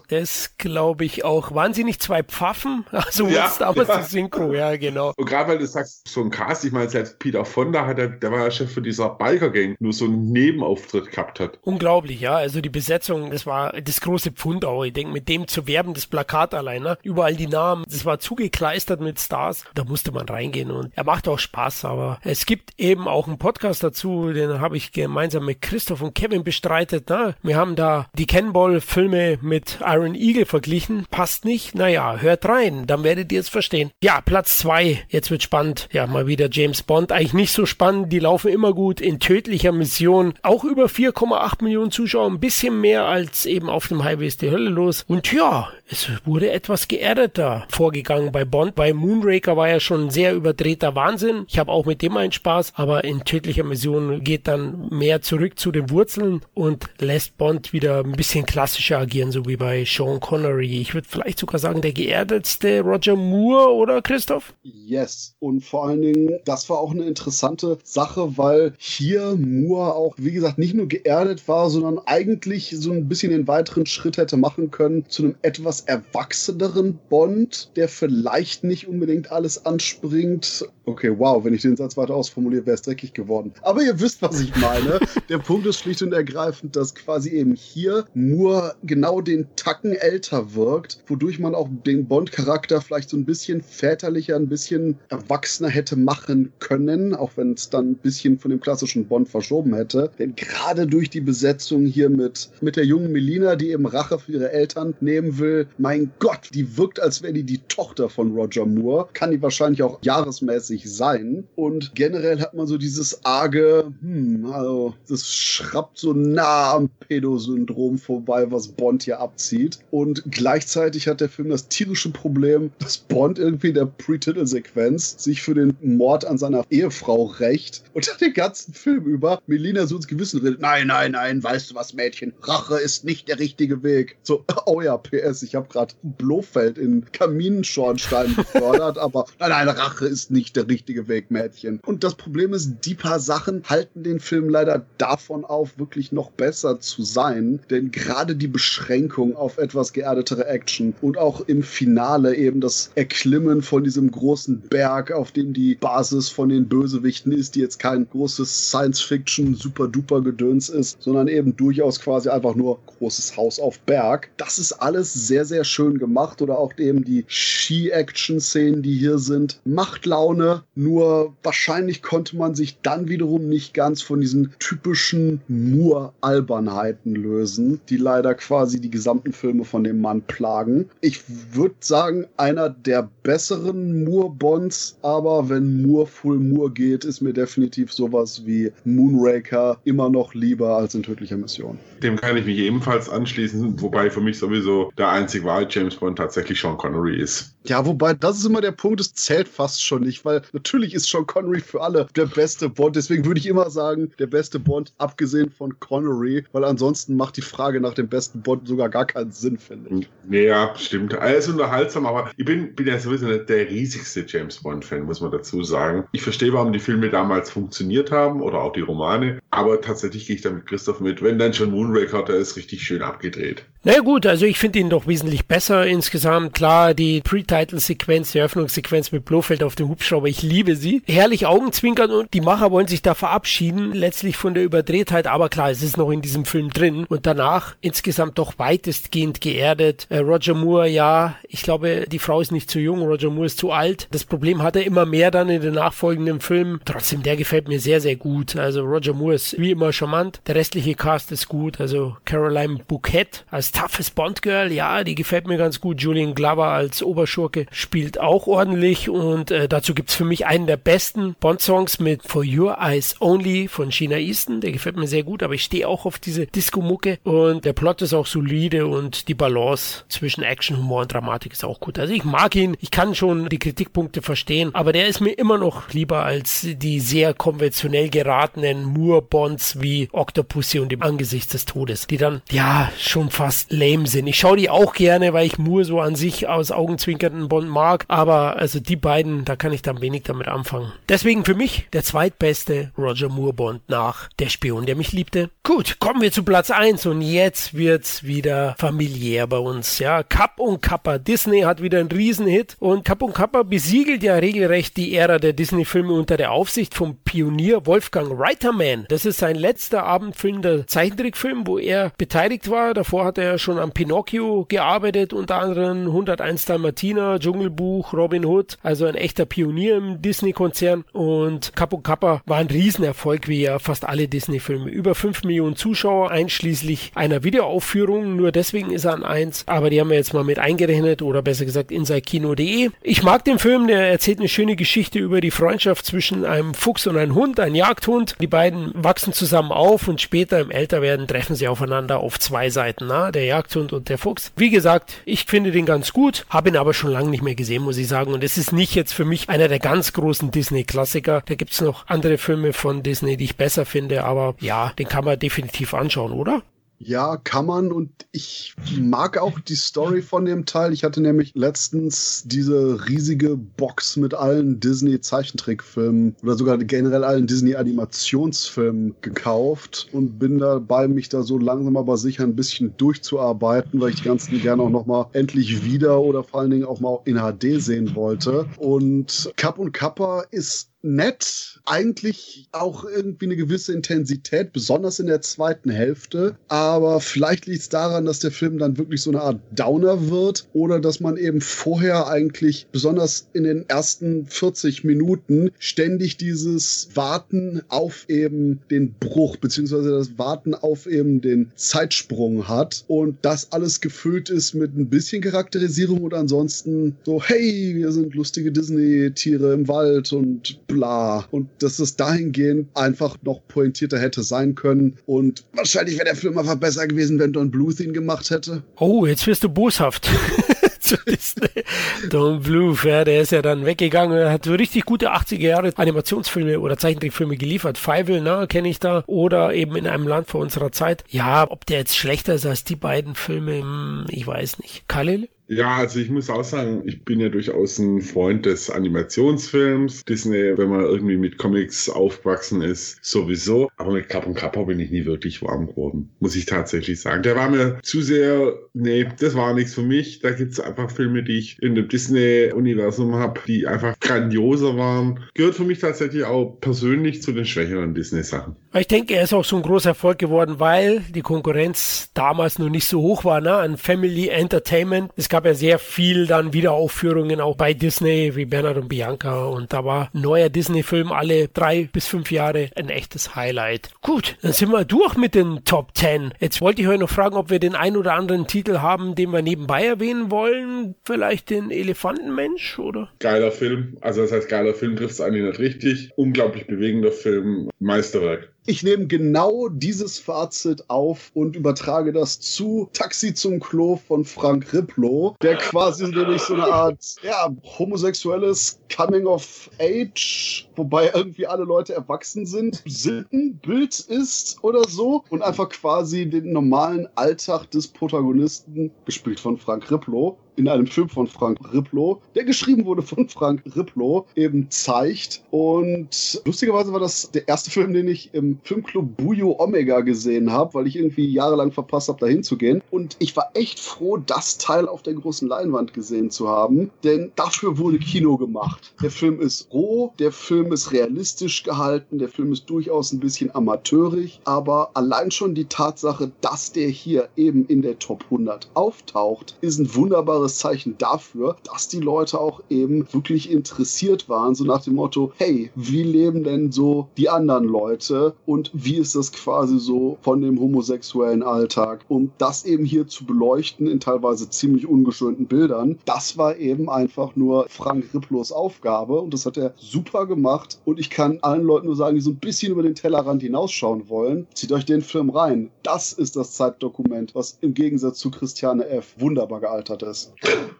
Das glaube ich auch. Waren sie nicht zwei Pfaffen? Also Ja, ja, damals ja. die Synchro, ja, genau. Und gerade weil du sagst, so ein Cast, ich meine, selbst Peter Fonda hat, ja- der war ja Chef von dieser Biker-Gang, nur so einen Nebenauftritt gehabt hat. Unglaublich, ja. Also die Besetzung, das war das große Pfund auch. Ich denke, mit dem zu werben, das Plakat allein, ne? Überall die Namen, das war zugekleistert mit Stars. Da musste man reingehen und er macht auch Spaß, aber es gibt eben auch einen Podcast dazu, den habe ich gemeinsam mit Christoph und Kevin bestreitet. Ne? Wir haben da die Cannonball-Filme mit Iron Eagle verglichen. Passt nicht? Naja, hört rein, dann werdet ihr es verstehen. Ja, Platz zwei. Jetzt wird spannend. Ja, mal wieder James Bond. Eigentlich nicht so spannend. Die laufen immer gut in tödlicher Mission. Auch über 4,8 Millionen Zuschauer. Ein bisschen mehr als eben auf dem Highway ist die Hölle los. Und ja, es wurde etwas geerdeter vorgegangen bei Bond. Bei Moonraker war ja schon sehr überdrehter Wahnsinn. Ich habe auch mit dem einen Spaß. Aber in tödlicher Mission geht dann mehr zurück zu den Wurzeln und lässt Bond wieder ein bisschen klassischer agieren, so wie bei Sean Connery. Ich würde vielleicht sogar sagen, der geerdetste Roger Moore, oder Christoph? Yes. Und vor allen Dingen, das war auch eine interessante Sache, weil hier Moore auch, wie gesagt, nicht nur geerdet war, sondern eigentlich so ein bisschen den weiteren Schritt hätte machen können zu einem etwas erwachseneren Bond, der vielleicht nicht unbedingt alles anspringt. Okay, wow, wenn ich den Satz weiter ausformuliere, wäre es dreckig geworden. Aber ihr wisst, was ich meine. <laughs> der Punkt ist schlicht und ergreifend, dass quasi eben hier Moore genau den Tacken älter wirkt, wodurch man auch den Bond-Charakter vielleicht so ein bisschen väterlicher, ein bisschen erwachsener hätte machen können, auch wenn es dann ein bisschen von dem klassischen Bond verschoben hätte. Denn gerade durch die Besetzung hier mit, mit der jungen Melina, die eben Rache für ihre Eltern nehmen will, mein Gott, die wirkt, als wäre die die Tochter von Roger Moore. Kann die wahrscheinlich auch jahresmäßig sein. Und generell hat man so dieses arge, hm, also das schrappt so nah am Pedo-Syndrom vorbei, was Bond hier abzieht. Und gleichzeitig hat der Film das tierische Problem, dass Bond irgendwie in der Pre-Title-Sequenz sich für den Mord an seiner Ehefrau rächt und dann den ganzen Film über Melina so ins Gewissen redet. Nein, nein, nein, weißt du was, Mädchen? Rache ist nicht der richtige Weg. So, <laughs> oh ja, PS, ich habe gerade Blofeld in Kaminschornstein <laughs> befördert, aber nein, nein, Rache ist nicht der richtige Weg, Mädchen. Und das Problem ist, die paar Sachen halten den Film leider davon auf, wirklich noch besser zu sein. Denn gerade die Beschränkung auf etwas geerdetere Action und auch im Finale eben das Erklimmen von diesem großen Berg, auf dem die Basis von den Bösewichten ist, die jetzt kein großes Science-Fiction super-duper Gedöns ist, sondern eben durchaus quasi einfach nur großes Haus auf Berg. Das ist alles sehr, sehr schön gemacht oder auch eben die Ski-Action-Szenen, die hier sind, macht Laune, nur wahrscheinlich konnte man sich dann wiederum nicht ganz von diesen typischen Moore-Albernheiten lösen, die leider quasi die gesamten Filme von dem Mann plagen. Ich würde sagen, einer der besseren Moore-Bonds, aber wenn Moore full Moore geht, ist mir definitiv sowas wie Moonraker immer noch lieber als in tödlicher Mission. Dem kann ich mich ebenfalls anschließen, wobei für mich sowieso der einzig wahre James Bond tatsächlich Sean Connery ist. Ja, wobei das ist immer der Punkt, es zählt fast schon nicht, weil natürlich ist Sean Connery für alle der beste Bond. Deswegen würde ich immer sagen, der beste Bond, abgesehen von Connery, weil ansonsten macht die Frage nach dem besten Bond sogar gar keinen Sinn, finde ich. Ja, stimmt. Er ist unterhaltsam, aber ich bin, bin ja sowieso nicht der riesigste James Bond-Fan, muss man dazu sagen. Ich verstehe, warum die Filme damals funktioniert haben oder auch die Romane, aber tatsächlich gehe ich da mit Christoph mit. Wenn dann schon Moonraker, der ist richtig schön abgedreht. Na naja, gut, also ich finde ihn doch wesentlich besser insgesamt. Klar, die Pre-Title-Sequenz, die Eröffnungssequenz mit Blofeld auf dem Hubschrauber, ich liebe sie. Herrlich Augenzwinkern und die Macher wollen sich da verabschieden, letztlich von der Überdrehtheit, aber klar, es ist noch in diesem Film drin und danach insgesamt doch weitestgehend geerdet. Äh, Roger Moore, ja, ich glaube, die Frau ist nicht zu jung, Roger Moore ist zu alt. Das Problem hat er immer mehr dann in den nachfolgenden Filmen. Trotzdem, der gefällt mir sehr, sehr gut. Also Roger Moore ist wie immer charmant. Der restliche Cast ist gut. Also Caroline Bouquet als toughes Bond-Girl, ja, die gefällt mir ganz gut. Julian Glover als Oberschurke spielt auch ordentlich und äh, dazu gibt's für mich einen der besten Bond-Songs mit For Your Eyes Only von China Easton. Der gefällt mir sehr gut, aber ich stehe auch auf diese Disco-Mucke und der Plot ist auch solide und die Balance zwischen Action, Humor und Dramatik ist auch gut. Also ich mag ihn, ich kann schon die Kritikpunkte verstehen, aber der ist mir immer noch lieber als die sehr konventionell geratenen Moore-Bonds wie Octopussy und im Angesicht des Todes, die dann ja schon fast lame sind. Ich schaue die auch gerne, weil ich Moore so an sich aus augenzwinkernden Bond mag, aber also die beiden, da kann ich dann wenig damit anfangen. Deswegen für mich der zweitbeste Roger Moore Bond nach Der Spion, der mich liebte. Gut, kommen wir zu Platz 1 und jetzt wird's wieder familiär bei uns. Ja, Kapp und Kappa. Disney hat wieder einen Riesenhit und Kapp und Kappa besiegelt ja regelrecht die Ära der Disney-Filme unter der Aufsicht vom Pionier Wolfgang Reiterman. Das ist sein letzter Abendfilm, der Zeichentrickfilm, wo er beteiligt war. Davor hat er ja schon am Pinocchio gearbeitet, unter anderem 101 Dalmatiner, Dschungelbuch, Robin Hood, also ein echter Pionier im Disney-Konzern und Capo Kappa war ein Riesenerfolg, wie ja fast alle Disney-Filme. Über 5 Millionen Zuschauer, einschließlich einer Videoaufführung, nur deswegen ist er an 1, aber die haben wir jetzt mal mit eingerechnet oder besser gesagt insidekino.de. Ich mag den Film, der erzählt eine schöne Geschichte über die Freundschaft zwischen einem Fuchs und einem Hund, ein Jagdhund. Die beiden wachsen zusammen auf und später im Älterwerden treffen sie aufeinander auf zwei Seiten. Na? Der Jagdhund und der Fuchs. Wie gesagt, ich finde den ganz gut, habe ihn aber schon lange nicht mehr gesehen, muss ich sagen. Und es ist nicht jetzt für mich einer der ganz großen Disney-Klassiker. Da gibt es noch andere Filme von Disney, die ich besser finde, aber ja, den kann man definitiv anschauen, oder? Ja, kann man und ich mag auch die Story von dem Teil. Ich hatte nämlich letztens diese riesige Box mit allen Disney Zeichentrickfilmen oder sogar generell allen Disney Animationsfilmen gekauft und bin dabei, mich da so langsam aber sicher ein bisschen durchzuarbeiten, weil ich die ganzen gerne auch nochmal endlich wieder oder vor allen Dingen auch mal in HD sehen wollte. Und Kapp und Kappa ist nett, eigentlich auch irgendwie eine gewisse Intensität, besonders in der zweiten Hälfte. Aber vielleicht liegt es daran, dass der Film dann wirklich so eine Art Downer wird oder dass man eben vorher eigentlich, besonders in den ersten 40 Minuten, ständig dieses Warten auf eben den Bruch, beziehungsweise das Warten auf eben den Zeitsprung hat und das alles gefüllt ist mit ein bisschen Charakterisierung und ansonsten so, hey, wir sind lustige Disney-Tiere im Wald und bla. Und dass es dahingehend einfach noch pointierter hätte sein können. Und wahrscheinlich wäre der Film einfach besser gewesen, wenn Don Bluth ihn gemacht hätte. Oh, jetzt wirst du boshaft. <laughs> Don Bluth, ja, der ist ja dann weggegangen. Er hat so richtig gute 80er Jahre Animationsfilme oder Zeichentrickfilme geliefert. Fievel, ne, kenne ich da. Oder eben in einem Land vor unserer Zeit. Ja, ob der jetzt schlechter ist als die beiden Filme, hm, ich weiß nicht. Khalil? Ja, also ich muss auch sagen, ich bin ja durchaus ein Freund des Animationsfilms. Disney, wenn man irgendwie mit Comics aufgewachsen ist, sowieso. Aber mit Cap und Kappa bin ich nie wirklich warm geworden, muss ich tatsächlich sagen. Der war mir zu sehr, nee, das war nichts für mich. Da gibt's einfach Filme, die ich in dem Disney-Universum habe, die einfach grandioser waren. Gehört für mich tatsächlich auch persönlich zu den schwächeren Disney-Sachen. Ich denke, er ist auch so ein großer Erfolg geworden, weil die Konkurrenz damals noch nicht so hoch war, ne? An Family Entertainment. Es gab ja sehr viel dann Wiederaufführungen auch bei Disney, wie Bernhard und Bianca. Und da war ein neuer Disney-Film alle drei bis fünf Jahre ein echtes Highlight. Gut, dann sind wir durch mit den Top Ten. Jetzt wollte ich euch noch fragen, ob wir den ein oder anderen Titel haben, den wir nebenbei erwähnen wollen. Vielleicht den Elefantenmensch, oder? Geiler Film. Also das heißt, geiler Film trifft es eigentlich nicht richtig. Unglaublich bewegender Film. Meisterwerk. Ich nehme genau dieses Fazit auf und übertrage das zu Taxi zum Klo von Frank Riplow, der quasi nämlich so eine Art, ja, homosexuelles Coming of Age, wobei irgendwie alle Leute erwachsen sind, Sittenbild ist oder so und einfach quasi den normalen Alltag des Protagonisten, gespielt von Frank Riplow, in einem Film von Frank Riplow, der geschrieben wurde von Frank Riplow, eben zeigt. Und lustigerweise war das der erste Film, den ich im Filmclub Bujo Omega gesehen habe, weil ich irgendwie jahrelang verpasst habe, da hinzugehen. Und ich war echt froh, das Teil auf der großen Leinwand gesehen zu haben, denn dafür wurde Kino gemacht. Der Film ist roh, der Film ist realistisch gehalten, der Film ist durchaus ein bisschen amateurig, aber allein schon die Tatsache, dass der hier eben in der Top 100 auftaucht, ist ein wunderbares klares Zeichen dafür, dass die Leute auch eben wirklich interessiert waren, so nach dem Motto, hey, wie leben denn so die anderen Leute und wie ist das quasi so von dem homosexuellen Alltag? Um das eben hier zu beleuchten in teilweise ziemlich ungeschönten Bildern, das war eben einfach nur Frank Ripplos Aufgabe und das hat er super gemacht und ich kann allen Leuten nur sagen, die so ein bisschen über den Tellerrand hinausschauen wollen, zieht euch den Film rein. Das ist das Zeitdokument, was im Gegensatz zu Christiane F. wunderbar gealtert ist.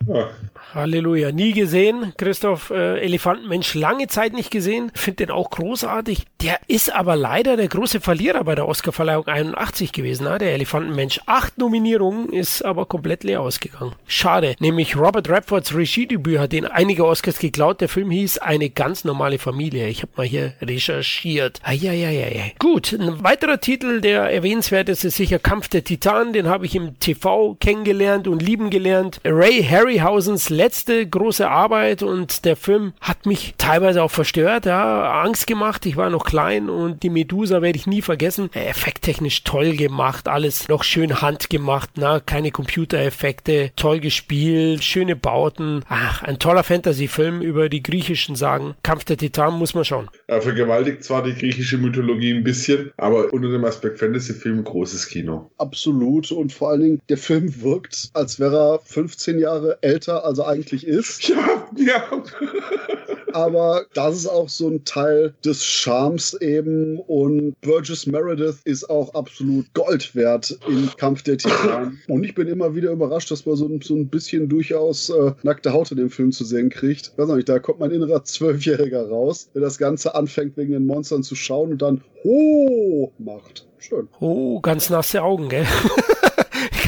Ja. Halleluja. Nie gesehen. Christoph, äh, Elefantenmensch, lange Zeit nicht gesehen. Finde den auch großartig. Der ist aber leider der große Verlierer bei der Oscarverleihung 81 gewesen. Ne? Der Elefantenmensch. Acht Nominierungen, ist aber komplett leer ausgegangen. Schade. Nämlich Robert Redfords Regiedebüt hat den einige Oscars geklaut. Der Film hieß Eine ganz normale Familie. Ich habe mal hier recherchiert. Eieieiei. Gut, ein weiterer Titel, der erwähnenswert ist, ist sicher Kampf der Titanen. Den habe ich im TV kennengelernt und lieben gelernt. Ray Harryhausens letzte große Arbeit und der Film hat mich teilweise auch verstört, ja, Angst gemacht. Ich war noch klein und die Medusa werde ich nie vergessen. Effekttechnisch toll gemacht, alles noch schön handgemacht, na, keine Computereffekte, toll gespielt, schöne Bauten. Ach, ein toller Fantasy-Film über die griechischen Sagen. Kampf der Titanen muss man schauen. Er vergewaltigt zwar die griechische Mythologie ein bisschen, aber unter dem Aspekt Fantasy-Film großes Kino. Absolut und vor allen Dingen, der Film wirkt, als wäre er 15 15 Jahre älter, als er eigentlich ist. <laughs> Ja, ja. Aber das ist auch so ein Teil des Charmes eben. Und Burgess Meredith ist auch absolut Gold wert im Kampf der Titanen. Und ich bin immer wieder überrascht, dass man so, so ein bisschen durchaus äh, nackte Haut in dem Film zu sehen kriegt. weiß nicht, da kommt mein innerer Zwölfjähriger raus, der das Ganze anfängt, wegen den Monstern zu schauen und dann Ho macht. Schön. Oh, ganz nasse Augen, gell? <laughs>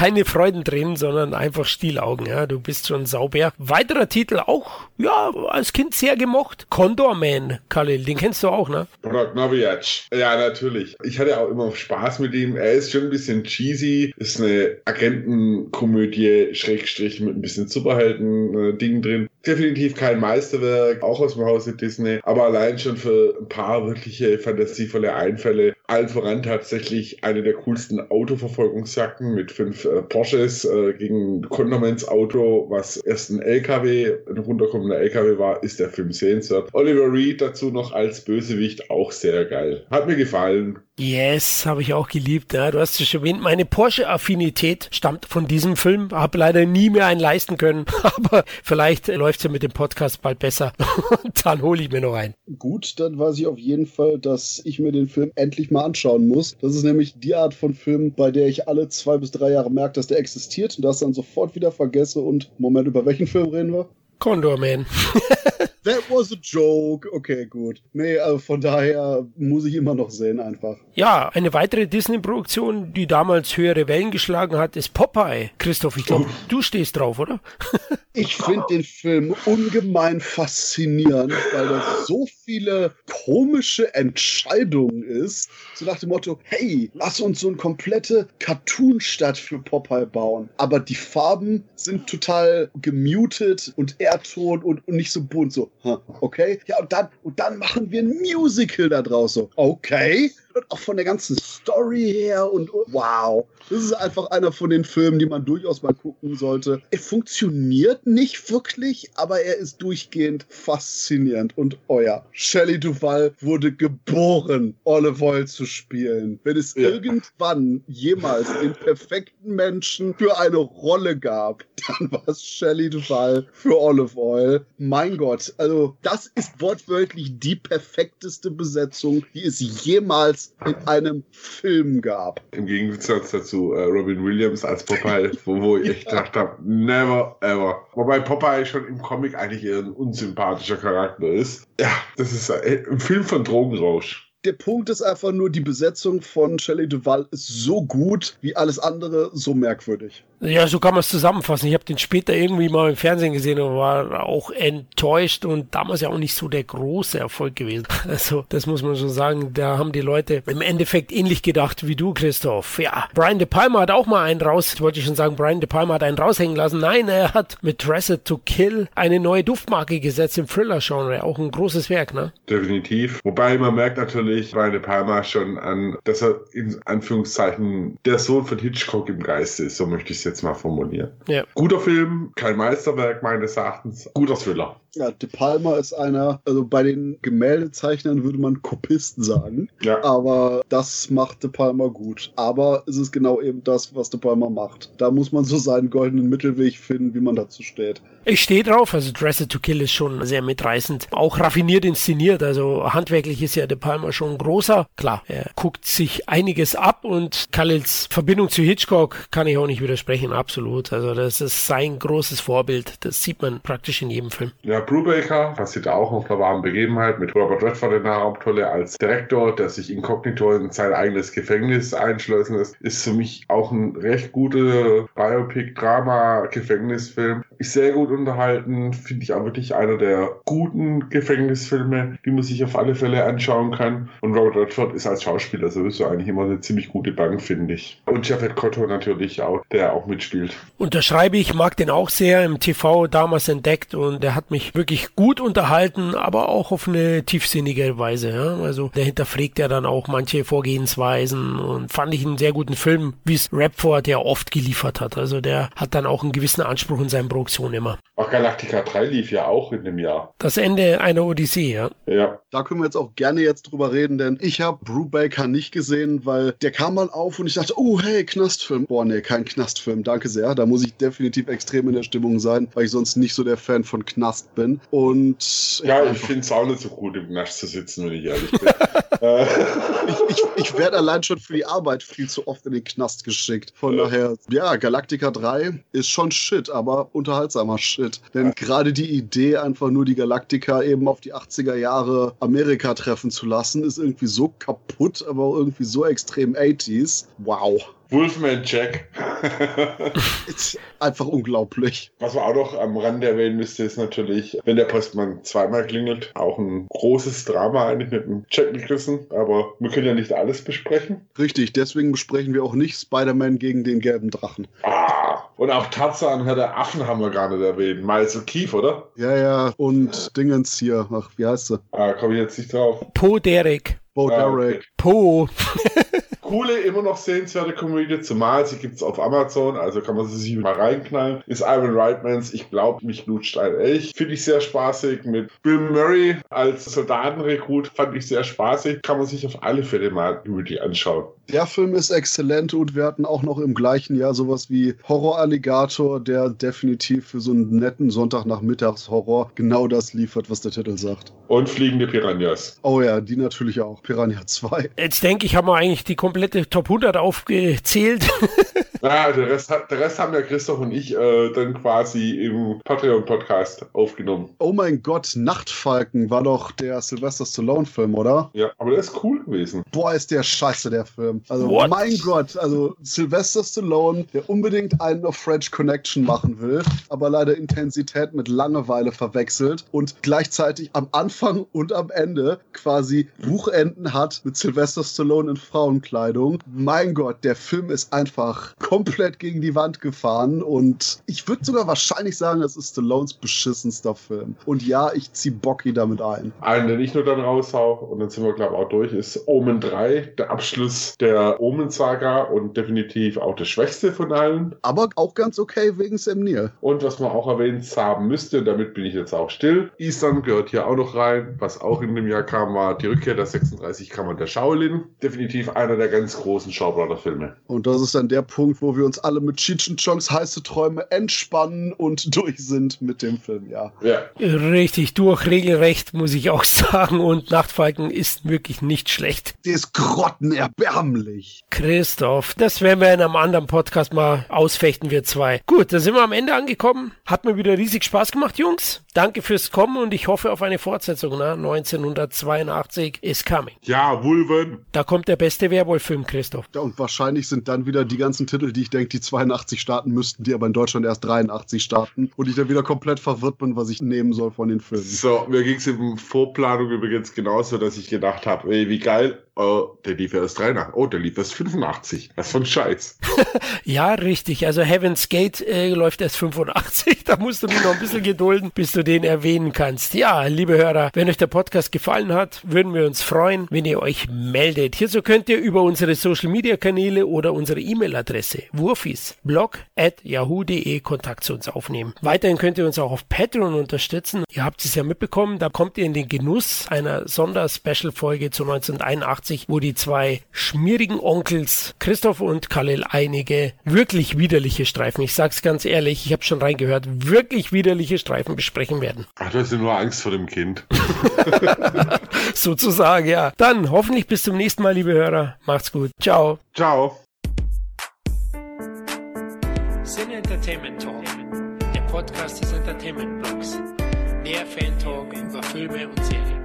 keine Freudentränen, sondern einfach Stielaugen. Ja, du bist schon sauber. Weiterer Titel auch, ja, als Kind sehr gemocht. Condor Man, Khalil, den kennst du auch, ne? Prognovic. Ja, natürlich. Ich hatte auch immer Spaß mit ihm. Er ist schon ein bisschen cheesy. Ist eine Agentenkomödie, Schrägstrich mit ein bisschen Superhelden-Ding drin. Definitiv kein Meisterwerk, auch aus dem Hause Disney, aber allein schon für ein paar wirkliche fantasievolle Einfälle. Allen voran tatsächlich eine der coolsten Autoverfolgungsjacken mit fünf äh, Porsches äh, gegen Condormans Auto, was erst ein LKW, ein runterkommender LKW war, ist der Film sehenswert. Oliver Reed dazu noch als Bösewicht auch sehr geil. Hat mir gefallen. Yes, habe ich auch geliebt. Ja. Du hast es schon erwähnt, meine Porsche-Affinität stammt von diesem Film. Habe leider nie mehr einen leisten können, <laughs> aber vielleicht läuft es ja mit dem Podcast bald besser. <laughs> Und dann hole ich mir noch einen. Gut, dann weiß ich auf jeden Fall, dass ich mir den Film endlich mal anschauen muss. Das ist nämlich die Art von Film, bei der ich alle zwei bis drei Jahre merke, dass der existiert und das dann sofort wieder vergesse. Und Moment, über welchen Film reden wir? Condor Man. <laughs> That was a joke. Okay, gut. Nee, also von daher muss ich immer noch sehen einfach. Ja, eine weitere Disney-Produktion, die damals höhere Wellen geschlagen hat, ist Popeye. Christoph, ich glaube, du stehst drauf, oder? <laughs> ich finde den Film ungemein faszinierend, weil das so viele komische Entscheidungen ist. So nach dem Motto, hey, lass uns so eine komplette Cartoon-Stadt für Popeye bauen. Aber die Farben sind total gemutet und Erdton und, und nicht so bunt. So, okay? Ja, und dann, und dann machen wir ein Musical da draußen. Okay und auch von der ganzen Story her und wow. Das ist einfach einer von den Filmen, die man durchaus mal gucken sollte. Er funktioniert nicht wirklich, aber er ist durchgehend faszinierend. Und euer Shelley Duval wurde geboren, Olive Oil zu spielen. Wenn es ja. irgendwann jemals den perfekten Menschen für eine Rolle gab, dann war es Shelley Duval für Olive Oil. Mein Gott, also das ist wortwörtlich die perfekteste Besetzung, die es jemals in einem Film gab. Im Gegensatz dazu äh, Robin Williams als Popeye, wo, wo ich <laughs> echt gedacht habe, never ever. Wobei Popeye schon im Comic eigentlich eher ein unsympathischer Charakter ist. Ja, das ist äh, ein Film von Drogenrausch der Punkt ist einfach nur, die Besetzung von Shelley Duval ist so gut, wie alles andere so merkwürdig. Ja, so kann man es zusammenfassen. Ich habe den später irgendwie mal im Fernsehen gesehen und war auch enttäuscht und damals ja auch nicht so der große Erfolg gewesen. <laughs> Also, das muss man schon sagen. Da haben die Leute im Endeffekt ähnlich gedacht wie du, Christoph. Ja, Brian De Palma hat auch mal einen raus, ich wollte schon sagen, Brian De Palma hat einen raushängen lassen. Nein, er hat mit Dressed to Kill eine neue Duftmarke gesetzt im Thriller-Genre. Auch ein großes Werk, ne? Definitiv. Wobei man merkt natürlich Brian De Palma schon an, dass er in Anführungszeichen der Sohn von Hitchcock im Geist ist. So möchte ich es jetzt jetzt mal formulieren. Ja. Guter Film, kein Meisterwerk meines Erachtens, guter Thriller. Ja, De Palma ist einer, also bei den Gemäldezeichnern würde man Kopisten sagen. Ja. Aber das macht De Palma gut. Aber es ist genau eben das, was De Palma macht. Da muss man so seinen goldenen Mittelweg finden, wie man dazu steht. Ich stehe drauf, also Dressed to Kill ist schon sehr mitreißend. Auch raffiniert inszeniert, also handwerklich ist ja De Palma schon großer. Klar, er guckt sich einiges ab und Khalils Verbindung zu Hitchcock kann ich auch nicht widersprechen, absolut. Also das ist sein großes Vorbild. Das sieht man praktisch in jedem Film. Ja, Brubaker basiert auch auf einer wahren Begebenheit mit Robert Redford in der Hauptrolle als Direktor, der sich inkognito in sein eigenes Gefängnis einschleusen lässt, ist für mich auch ein recht guter Biopic-Drama-Gefängnisfilm. Ist sehr gut unterhalten, finde ich auch wirklich einer der guten Gefängnisfilme, die man sich auf alle Fälle anschauen kann. Und Robert Redford ist als Schauspieler sowieso eigentlich immer eine ziemlich gute Bank, finde ich. Und Jafet Kotto natürlich auch, der auch mitspielt. Unterschreibe ich, mag den auch sehr im TV damals entdeckt und der hat mich wirklich gut unterhalten, aber auch auf eine tiefsinnige Weise. Ja? Also der hinterfragt ja dann auch manche Vorgehensweisen und fand ich einen sehr guten Film, wie es Rapford ja oft geliefert hat. Also der hat dann auch einen gewissen Anspruch in seinen Produktionen immer. Auch Galactica 3 lief ja auch in dem Jahr. Das Ende einer Odyssee, ja. Ja. Da können wir jetzt auch gerne jetzt drüber reden, denn ich habe Brubaker nicht gesehen, weil der kam mal auf und ich dachte, oh hey, Knastfilm. Boah, nee, kein Knastfilm, danke sehr. Da muss ich definitiv extrem in der Stimmung sein, weil ich sonst nicht so der Fan von Knast bin. Und ja, ich finde es auch nicht so gut, im Knast zu sitzen, wenn ich ehrlich bin. <laughs> Äh. ich ich, ich werde allein schon für die Arbeit viel zu oft in den Knast geschickt. Von ja. daher, ja, Galactica 3 ist schon Shit, aber unterhaltsamer Shit. Denn ja. gerade die Idee, einfach nur die Galactica eben auf die 80er Jahre Amerika treffen zu lassen, ist irgendwie so kaputt, aber auch irgendwie so extrem 80s. Wow. Wolfman Jack. <laughs> einfach unglaublich. Was man auch noch am Rande erwähnen müsste, ist natürlich, wenn der Postmann zweimal klingelt, auch ein großes Drama eigentlich mit dem Jack Nicholson. Aber wir können ja nicht alles besprechen. Richtig, deswegen besprechen wir auch nicht Spider-Man gegen den gelben Drachen. Ah, und auch Tarzan, Herr der Affen haben wir gar nicht erwähnt. Miles O'Keefe, oder? Ja, ja. Und Dingens hier. Ach, wie heißt sie? Ah, komme ich jetzt nicht drauf. Po Derek. Po ah, Derek. Okay. Po. <laughs> coole, immer noch sehenswerte Komödie, zumal sie gibt es auf Amazon, also kann man sie sich mal reinknallen. Ist Ivan Reitmans, ich glaube, mich lutscht ein Elch. Finde ich sehr spaßig. Mit Bill Murray als Soldatenrekrut fand ich sehr spaßig. Kann man sich auf alle Fälle mal Comedy anschauen. Der Film ist exzellent und wir hatten auch noch im gleichen Jahr sowas wie Horror Alligator, der definitiv für so einen netten Sonntagnachmittagshorror genau das liefert, was der Titel sagt. Und fliegende Piranhas. Oh ja, die natürlich auch. Piranha 2. Jetzt denke ich, haben wir eigentlich die komplette Top 100 aufgezählt. <laughs> Ja, der Rest, der Rest haben ja Christoph und ich äh, dann quasi im Patreon-Podcast aufgenommen. Oh mein Gott, Nachtfalken war doch der Sylvester Stallone-Film, oder? Ja, aber der ist cool gewesen. Boah, ist der scheiße, der Film. Also, What? mein Gott, also Sylvester Stallone, der unbedingt einen auf French Connection machen will, aber leider Intensität mit Langeweile verwechselt und gleichzeitig am Anfang und am Ende quasi Buchenden hat mit Sylvester Stallone in Frauenkleidung. Mein Gott, der Film ist einfach komplett gegen die Wand gefahren und ich würde sogar wahrscheinlich sagen, das ist Stallones beschissenster Film. Und ja, ich zieh Bocky damit ein. Einen, den ich nur dann raushau und dann sind wir, glaube ich, auch durch, ist Omen 3, der Abschluss der Omen-Saga und definitiv auch der schwächste von allen. Aber auch ganz okay wegen Sam Neill. Und was man auch erwähnt haben müsste, und damit bin ich jetzt auch still, Eastern gehört hier auch noch rein. Was auch in dem Jahr kam, war die Rückkehr der 36 Kammern der Shaolin. Definitiv einer der ganz großen Shawbrother-Filme. Und das ist dann der Punkt, wo wir uns alle mit Cheech und Chongs heiße Träume entspannen und <laughs> durch sind mit dem Film, ja. Ja. Richtig durch, regelrecht, muss ich auch <laughs> sagen. Und Nachtfalken ist wirklich nicht schlecht. Der ist grottenerbärmlich. Christoph, das werden wir in einem anderen Podcast mal ausfechten, wir zwei. Gut, da sind wir am Ende angekommen. Hat mir wieder riesig Spaß gemacht, Jungs. Danke fürs Kommen und ich hoffe auf eine Fortsetzung. Ne? 1982 is coming. Ja, Wulven. Da kommt der beste Werwolf-Film, Christoph. Ja, und wahrscheinlich sind dann wieder die ganzen Titel, die ich denke, die 82 starten müssten, die aber in Deutschland erst 83 starten. Und ich dann wieder komplett verwirrt bin, was ich nehmen soll von den Filmen. So, mir ging es in Vorplanung übrigens genauso, dass ich gedacht habe, ey, wie geil, oh, der lief erst 83. Oh, der lief erst 85. Was für ein Scheiß. <laughs> Ja, richtig. Also Heaven's Gate äh, läuft erst 85. <laughs> Da musst du dich noch ein bisschen gedulden, bis du den erwähnen kannst. Ja, liebe Hörer, wenn euch der Podcast gefallen hat, würden wir uns freuen, wenn ihr euch meldet. Hierzu könnt ihr über unsere Social Media Kanäle oder unsere E-Mail-Adresse wurfisblog at yahoo.de Kontakt zu uns aufnehmen. Weiterhin könnt ihr uns auch auf Patreon unterstützen. Ihr habt es ja mitbekommen, da kommt ihr in den Genuss einer Sonder-Special-Folge zu 1981, wo die zwei schmierigen Onkels Christoph und Khalil einige wirklich widerliche Streifen, ich sag's ganz ehrlich, ich habe schon reingehört, wirklich widerliche Streifen besprechen werden. Ach, du hast ja nur Angst vor dem Kind. <laughs> Sozusagen, ja. Dann hoffentlich bis zum nächsten Mal, liebe Hörer. Macht's gut. Ciao. Ciao. Sin Entertainment Talk, der Podcast des Entertainment Blogs. Mehr Fan Talk über Filme und Serien.